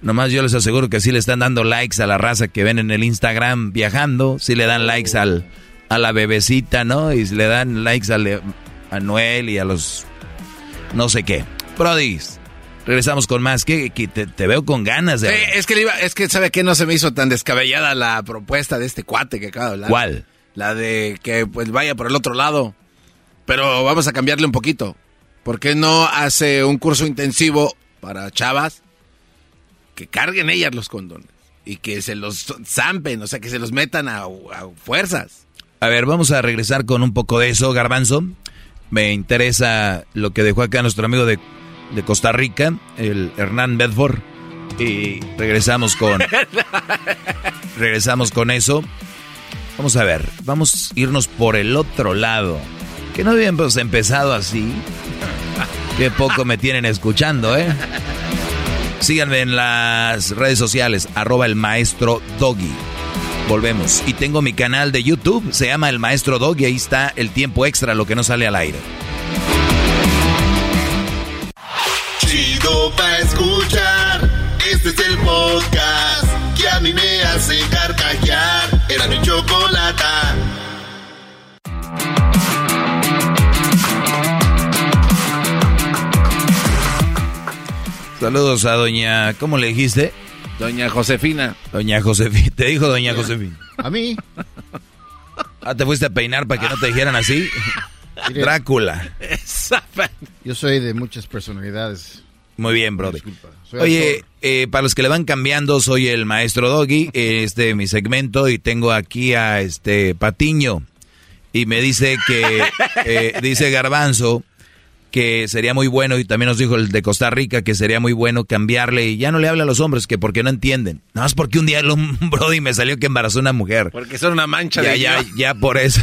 Nomás yo les aseguro que sí le están dando likes a la raza que ven en el Instagram viajando, sí le dan likes al, a la bebecita, ¿no? Y le dan likes a Noel y a los no sé qué. Brody, regresamos con más. que te, te veo con ganas de... Es que le iba, es que sabe que no se me hizo tan descabellada la propuesta de este cuate que acaba de hablar. ¿Cuál? La de que pues vaya por el otro lado. Pero vamos a cambiarle un poquito. ¿Por qué no hace un curso intensivo para chavas que carguen ellas los condones y que se los zampen, o sea, que se los metan a, a fuerzas? A ver, vamos a regresar con un poco de eso, Garbanzo. Me interesa lo que dejó acá nuestro amigo de, de Costa Rica, el Hernán Bedford. Y regresamos con. regresamos con eso. Vamos a ver, vamos a irnos por el otro lado. Que no habíamos empezado así. Qué poco me tienen escuchando, ¿eh? Síganme en las redes sociales, arroba el maestro Doggy. Volvemos. Y tengo mi canal de YouTube, se llama El Maestro Doggy, ahí está el tiempo extra, lo que no sale al aire. Chido pa' escuchar. Este es el podcast que a mí me hace carcajear. Era mi chocolata. Saludos a doña, ¿cómo le dijiste? Doña Josefina. Doña Josefina, te dijo doña Josefina. A mí. Ah, te fuiste a peinar para que no te dijeran así. Mire. Drácula. Yo soy de muchas personalidades. Muy bien. Soy Oye, eh, para los que le van cambiando, soy el maestro Doggy, este es mi segmento y tengo aquí a este Patiño y me dice que eh, dice Garbanzo que sería muy bueno y también nos dijo el de Costa Rica que sería muy bueno cambiarle y ya no le habla a los hombres que porque no entienden. Nada más porque un día un brody me salió que embarazó una mujer. Porque son una mancha Ya, de ya, ya por eso.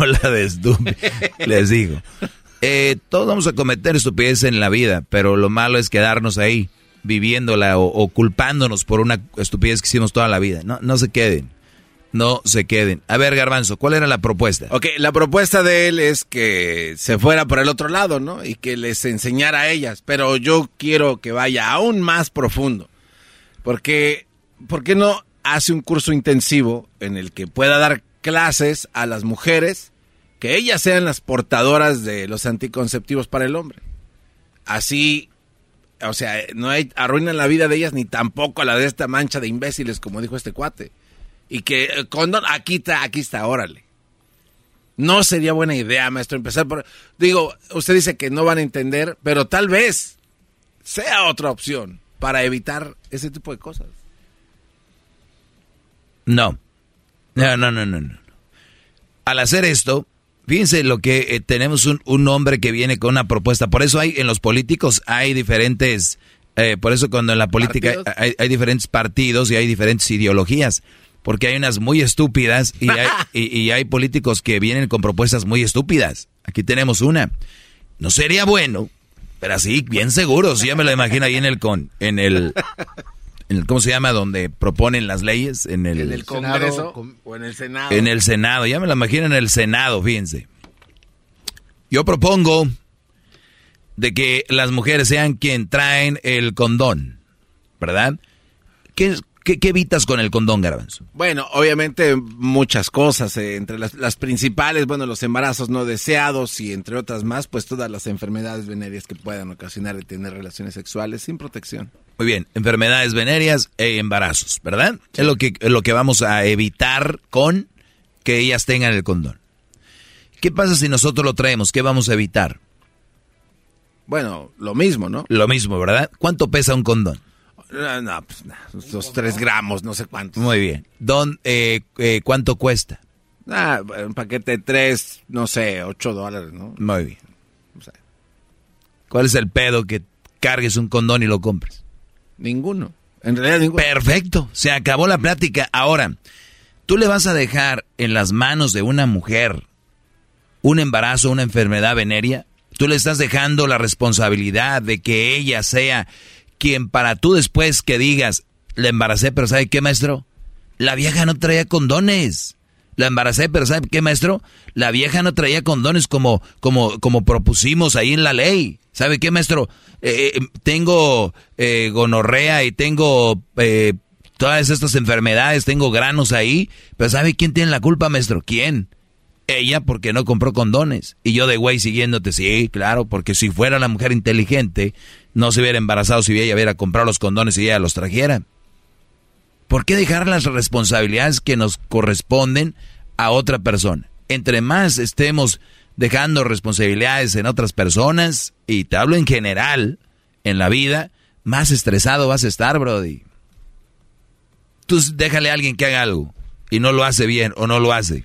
Hola de estúpido. Les digo. Eh, todos vamos a cometer estupidez en la vida, pero lo malo es quedarnos ahí, viviéndola o, culpándonos por una estupidez que hicimos toda la vida. No, no se queden. No se queden. A ver, Garbanzo, ¿cuál era la propuesta? Ok, la propuesta de él es que se fuera por el otro lado, ¿no? Y que les enseñara a ellas. Pero yo quiero que vaya aún más profundo. Porque, ¿por qué no hace un curso intensivo en el que pueda dar clases a las mujeres que ellas sean las portadoras de los anticonceptivos para el hombre? Así, o sea, no hay, arruinan la vida de ellas ni tampoco la de esta mancha de imbéciles, como dijo este cuate. Y que eh, condón, aquí está, aquí está, órale. No sería buena idea, maestro, empezar por... Digo, usted dice que no van a entender, pero tal vez sea otra opción para evitar ese tipo de cosas. No. No, no, no, no, no. Al hacer esto, fíjense lo que eh, tenemos un, un hombre que viene con una propuesta. Por eso hay en los políticos hay diferentes, eh, por eso cuando en la política hay, hay diferentes partidos y hay diferentes ideologías. Porque hay unas muy estúpidas y hay, y, y hay políticos que vienen con propuestas muy estúpidas. Aquí tenemos una. No sería bueno, pero así, bien seguro. Si ya me lo imagino ahí en el con, en el- ¿cómo se llama? Donde proponen las leyes, en el, En el Congreso o en el Senado. en el Senado, ya me lo imagino en el Senado, fíjense. Yo propongo de que las mujeres sean quien traen el condón, ¿verdad? ¿Qué, qué, qué evitas con el condón, Garbanzo? Bueno, obviamente muchas cosas, eh, entre las, las principales, bueno, los embarazos no deseados y entre otras más, pues todas las enfermedades venéreas que puedan ocasionar el tener relaciones sexuales sin protección. Muy bien, enfermedades venéreas e embarazos, ¿verdad? Es lo que, es lo que vamos a evitar con que ellas tengan el condón. ¿Qué pasa si nosotros lo traemos? ¿Qué vamos a evitar? Bueno, lo mismo, ¿no? Lo mismo, ¿verdad? ¿Cuánto pesa un condón? No, no, pues no, los tres gramos, no sé cuántos. Muy bien. Don, eh, eh, ¿Cuánto cuesta? Ah, un paquete de tres, no sé, ocho dólares, ¿no? Muy bien. ¿Cuál es el pedo que cargues un condón y lo compres? Ninguno. En realidad ninguno. Perfecto. Se acabó la plática. Ahora, tú le vas a dejar en las manos de una mujer un embarazo, una enfermedad venérea. Tú le estás dejando la responsabilidad de que ella sea quien para tú después que digas, la embaracé, pero ¿sabe qué, maestro? La vieja no traía condones. La embaracé, pero ¿sabe qué, maestro? La vieja no traía condones como, como, como propusimos ahí en la ley. ¿Sabe qué, maestro? Eh, eh, tengo eh, gonorrea y tengo eh, todas estas enfermedades, tengo granos ahí. Pero ¿sabe quién tiene la culpa, maestro? ¿Quién? Ella porque no compró condones. Y yo de güey siguiéndote, sí, claro, porque si fuera la mujer inteligente, no se hubiera embarazado si ella hubiera comprado los condones y ella los trajera. ¿Por qué dejar las responsabilidades que nos corresponden a otra persona? Entre más estemos dejando responsabilidades en otras personas, y te hablo en general, en la vida, más estresado vas a estar, Brody. Tú déjale a alguien que haga algo y no lo hace bien o no lo hace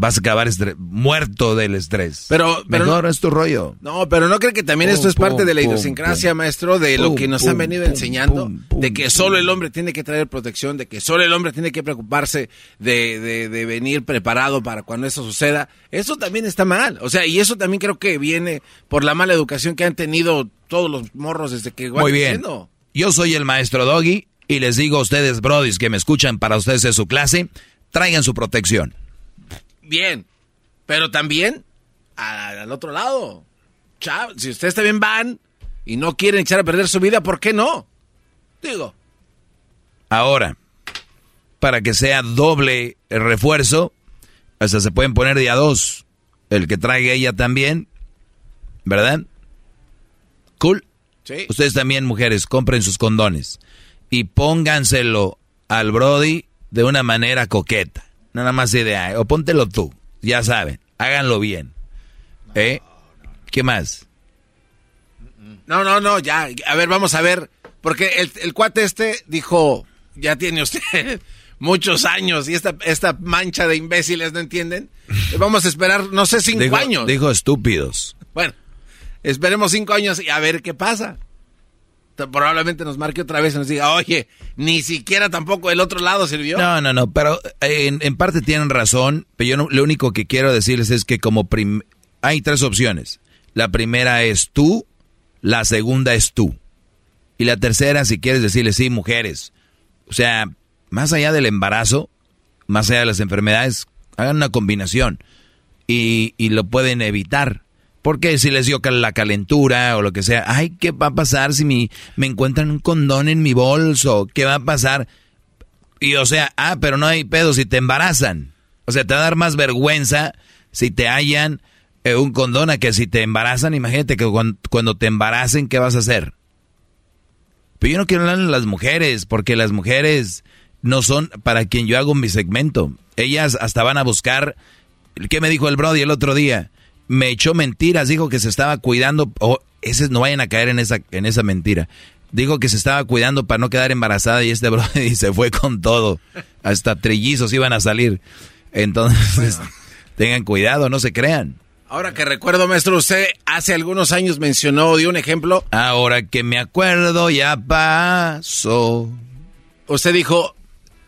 vas a acabar muerto del estrés. Pero, pero Mejor es tu rollo. No, pero ¿no cree que también esto es parte de la idiosincrasia, maestro, de lo que nos han venido enseñando? de que solo el hombre tiene que traer protección, de que solo el hombre tiene que preocuparse de, de, de, venir preparado para cuando eso suceda. Eso también está mal. O sea, y eso también creo que viene por la mala educación que han tenido todos los morros desde que Muy bien. Yo soy el maestro Doggy y les digo a ustedes, brodis, que me escuchan para ustedes en su clase, traigan su protección bien. Pero también al otro lado. Chao, si ustedes también van y no quieren echar a perder su vida, ¿por qué no? Digo. Ahora, para que sea doble el refuerzo, hasta se pueden poner día dos. El que traiga ella también, ¿verdad? Cool. Sí. Ustedes también, mujeres, compren sus condones y pónganselo al Brody de una manera coqueta. Nada más idea. O póntelo tú. Ya saben. Háganlo bien. ¿Eh? ¿Qué más? No, no, no, ya. A ver, vamos a ver. Porque el, cuate este dijo, ya tiene usted muchos años y esta, esta mancha de imbéciles, ¿no entienden? Vamos a esperar, no sé, cinco años. Dijo estúpidos. Bueno, esperemos cinco años y a ver qué pasa probablemente nos marque otra vez y nos diga, oye, ni siquiera tampoco el otro lado sirvió. No, no, no, pero eh, en, parte tienen razón, pero yo lo único que quiero decirles es que como hay tres opciones. La primera es tú, la segunda es tú. Y la tercera, si quieres decirle, sí, mujeres. O sea, más allá del embarazo, más allá de las enfermedades, hagan una combinación y lo pueden evitar. Porque si les dio la calentura o lo que sea, ay, ¿qué va a pasar si me, me encuentran un condón en mi bolso? ¿Qué va a pasar? Y o sea, ah, pero no hay pedo si te embarazan. O sea, te va a dar más vergüenza si te hallan eh, un condón a que si te embarazan. Imagínate que cuando, te embaracen, ¿qué vas a hacer? Pero yo no quiero hablar de las mujeres, porque las mujeres no son para quien yo hago mi segmento. Ellas hasta van a buscar. ¿Qué me dijo el Brody el otro día? Me echó mentiras, dijo que se estaba cuidando, o ese no vayan a caer en esa, en esa mentira. Dijo que se estaba cuidando para no quedar embarazada y este brody se fue con todo. Hasta trillizos iban a salir. Entonces, tengan cuidado, no se crean. Ahora que recuerdo, maestro, usted hace algunos años mencionó, dio un ejemplo. Ahora que me acuerdo, ya pasó. Usted dijo,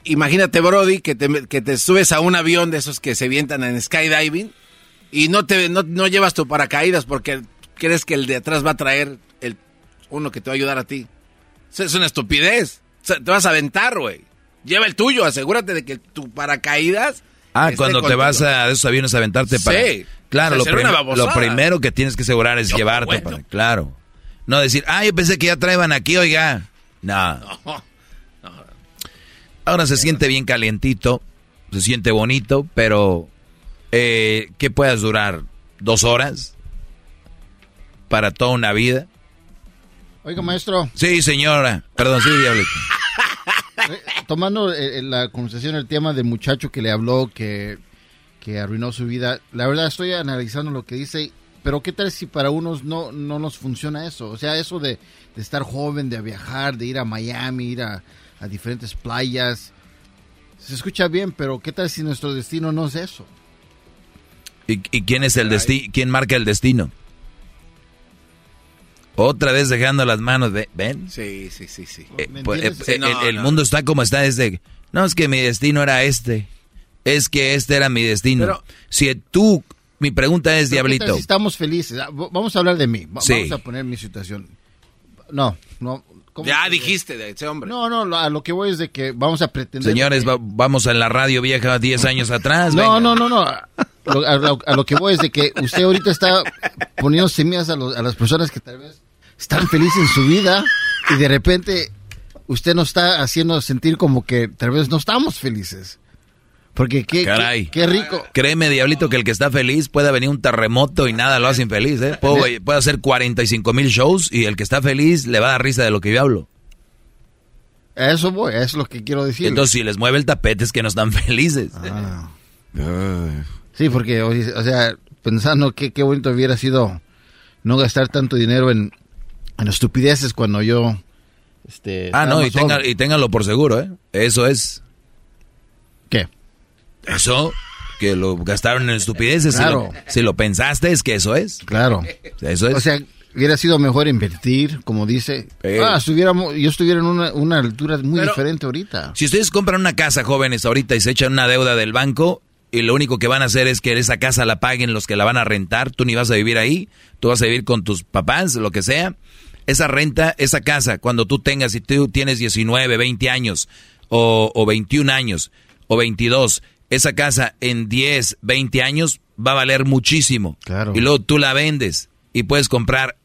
imagínate, Brody, que te, que te subes a un avión de esos que se vientan en skydiving y no te no, llevas tu paracaídas porque crees que el de atrás va a traer el uno que te va a ayudar a ti. es una estupidez. te vas a aventar, güey. Lleva el tuyo, asegúrate de que tu paracaídas. Ah, cuando te vas a esos aviones a aventarte para. Sí. Claro, lo, lo, primero que tienes que asegurar es llevarte para. Claro. No decir, ah, yo pensé que ya traían aquí, oiga. No. no. Ahora se siente bien calientito, se siente bonito, pero eh, que puedas durar dos horas para toda una vida. Oiga, maestro. Sí, señora. Perdón, sí, diablito. Eh, tomando eh, la conversación, el tema del muchacho que le habló, que, que arruinó su vida, la verdad estoy analizando lo que dice, pero ¿qué tal si para unos no, no nos funciona eso? O sea, eso de, estar joven, de viajar, de ir a Miami, ir a, a diferentes playas, se escucha bien, pero ¿qué tal si nuestro destino no es eso? ¿Y, quién es el destino? ¿Quién marca el destino? Otra vez dejando las manos de... ¿Ven? Sí, sí, sí, sí. Eh, pues, eh, el, mundo está como está desde... No, es que mi destino era este. Es que este era mi destino. si tú... Mi pregunta es, Diablito... Si estamos felices. Ah, vamos a hablar de mí. Vamos a poner mi situación. No, no. ¿cómo Ya dijiste de ese hombre. No, no, lo- a lo que voy es de que vamos a pretender... Señores, va- vamos a la radio vieja 10 años atrás. No, venga. no, no, no. A lo, a lo- a lo que voy es de que usted ahorita está poniendo semillas a, los- a las personas que tal vez están felices en su vida y de repente usted nos está haciendo sentir como que tal vez no estamos felices. Porque qué, Caray. qué, qué rico. Créeme, Diablito, que el que está feliz puede venir un terremoto y nada lo hace infeliz, ¿eh? Puedo- puede hacer 45 mil shows y el que está feliz le va a dar risa de lo que yo hablo. Eso voy, es lo que quiero decir. Entonces, si les mueve el tapete es que no están felices. Ah. Sí, porque, o sea, pensando que qué bonito hubiera sido no gastar tanto dinero en, en estupideces cuando yo... Este, Ah, no, y, tenga- y ténganlo por seguro, ¿eh? Eso es. ¿Qué? Eso, que lo gastaron en estupideces. Si Claro. lo- Si, lo, pensaste, es que eso es. Claro. Eso es. O sea, hubiera sido mejor invertir, como dice. Eh. Ah, estuviéramos, yo estuviera en una, una altura muy Pero- diferente ahorita. Si ustedes compran una casa, jóvenes, ahorita y se echan una deuda del banco y lo único que van a hacer es que esa casa la paguen los que la van a rentar, tú ni vas a vivir ahí, tú vas a vivir con tus papás, lo que sea. Esa renta, esa casa, cuando tú tengas, si tú tienes 19, 20 años o, o 21 años o 22, esa casa en 10, 20 años va a valer muchísimo. Claro. Y luego tú la vendes y puedes comprar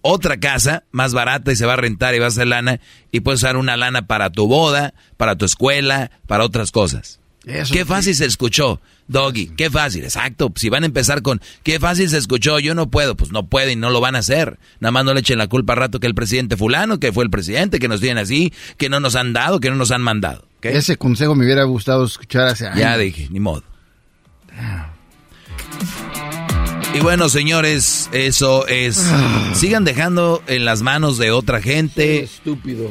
otra casa más barata y se va a rentar y va a hacer lana y puedes usar una lana para tu boda, para tu escuela, para otras cosas. Qué fácil se escuchó, Doggy, qué fácil, exacto. Si van a empezar con qué fácil se escuchó, yo no puedo, pues no pueden no lo van a hacer. Nada más no le echen la culpa al rato que el presidente fulano, que fue el presidente, que nos tienen así, que no nos han dado, que no nos han mandado. Ese consejo me hubiera gustado escuchar hace años. Ya dije, ni modo. Y bueno, señores, eso es. Sigan dejando en las manos de otra gente. Estúpido.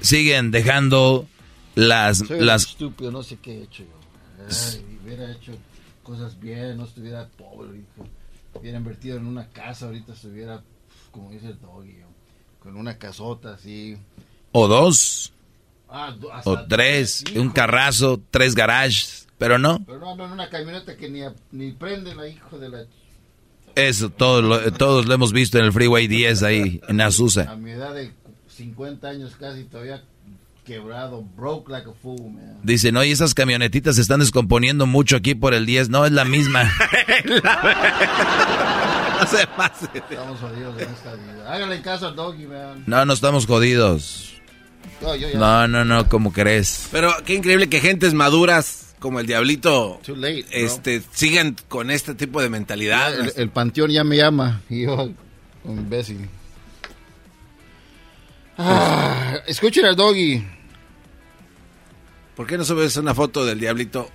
Siguen dejando las. Soy las estúpido, no sé qué he hecho Ay, hubiera hecho cosas bien, no estuviera pobre. Hubiera invertido en una casa, ahorita estuviera, como dice el doggy, con una casota así. o dos, Ah, o tres, un carrazo, tres garages. Pero no, Pero no en una camioneta que ni, ni prende la hijo de la... eso todos lo, todos lo hemos visto en el Freeway 10 ahí en Azusa. A mi edad de 50 años casi todavía quebrado, broke like a fool, man. Dicen, oye, esas camionetitas se están descomponiendo mucho aquí por el 10. No, es la misma. No se pase. Estamos jodidos en esta vida. Háganle caso al doggy, man. No, no estamos jodidos. No, yo ya- No, no, no, como crees? Pero qué increíble que gentes maduras como el Diablito Too late, este, sigan con este tipo de mentalidad. El, el panteón ya me llama y yo, un imbécil. Ah, escuchen al doggy. ¿Por qué no subes una foto del Diablito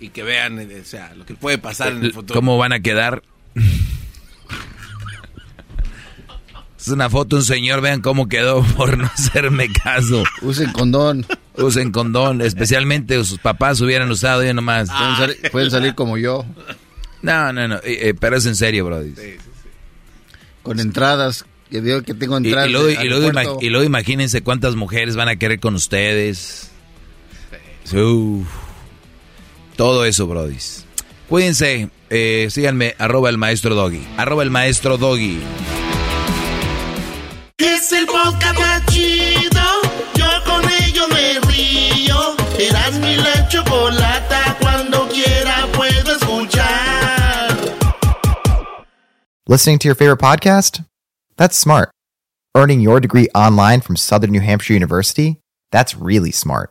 y que vean eh, o sea, lo que puede pasar en el futuro? ¿Cómo van a quedar? Es una foto de un señor, vean cómo quedó por no hacerme caso. Usen condón. Usen condón, especialmente sus papás hubieran usado ya nomás. Pueden, sali- pueden salir como yo, No, no, no, eh, eh, pero es en serio, bro. con entradas. Que digo que tengo Y, y entradas. luego, y luego y luego imagínense cuántas mujeres van a querer con ustedes. Uf. todo eso, brodis. Cuídense, eh, síganme, arroba el maestro Doggy. Arroba el maestro Doggy. Es el podcast más chido. Yo con ello me río. Eras mi la chocolata. Cuando quiera puedo escuchar. Listening to your favorite podcast? That's smart. Earning your degree online from Southern New Hampshire University? That's really smart.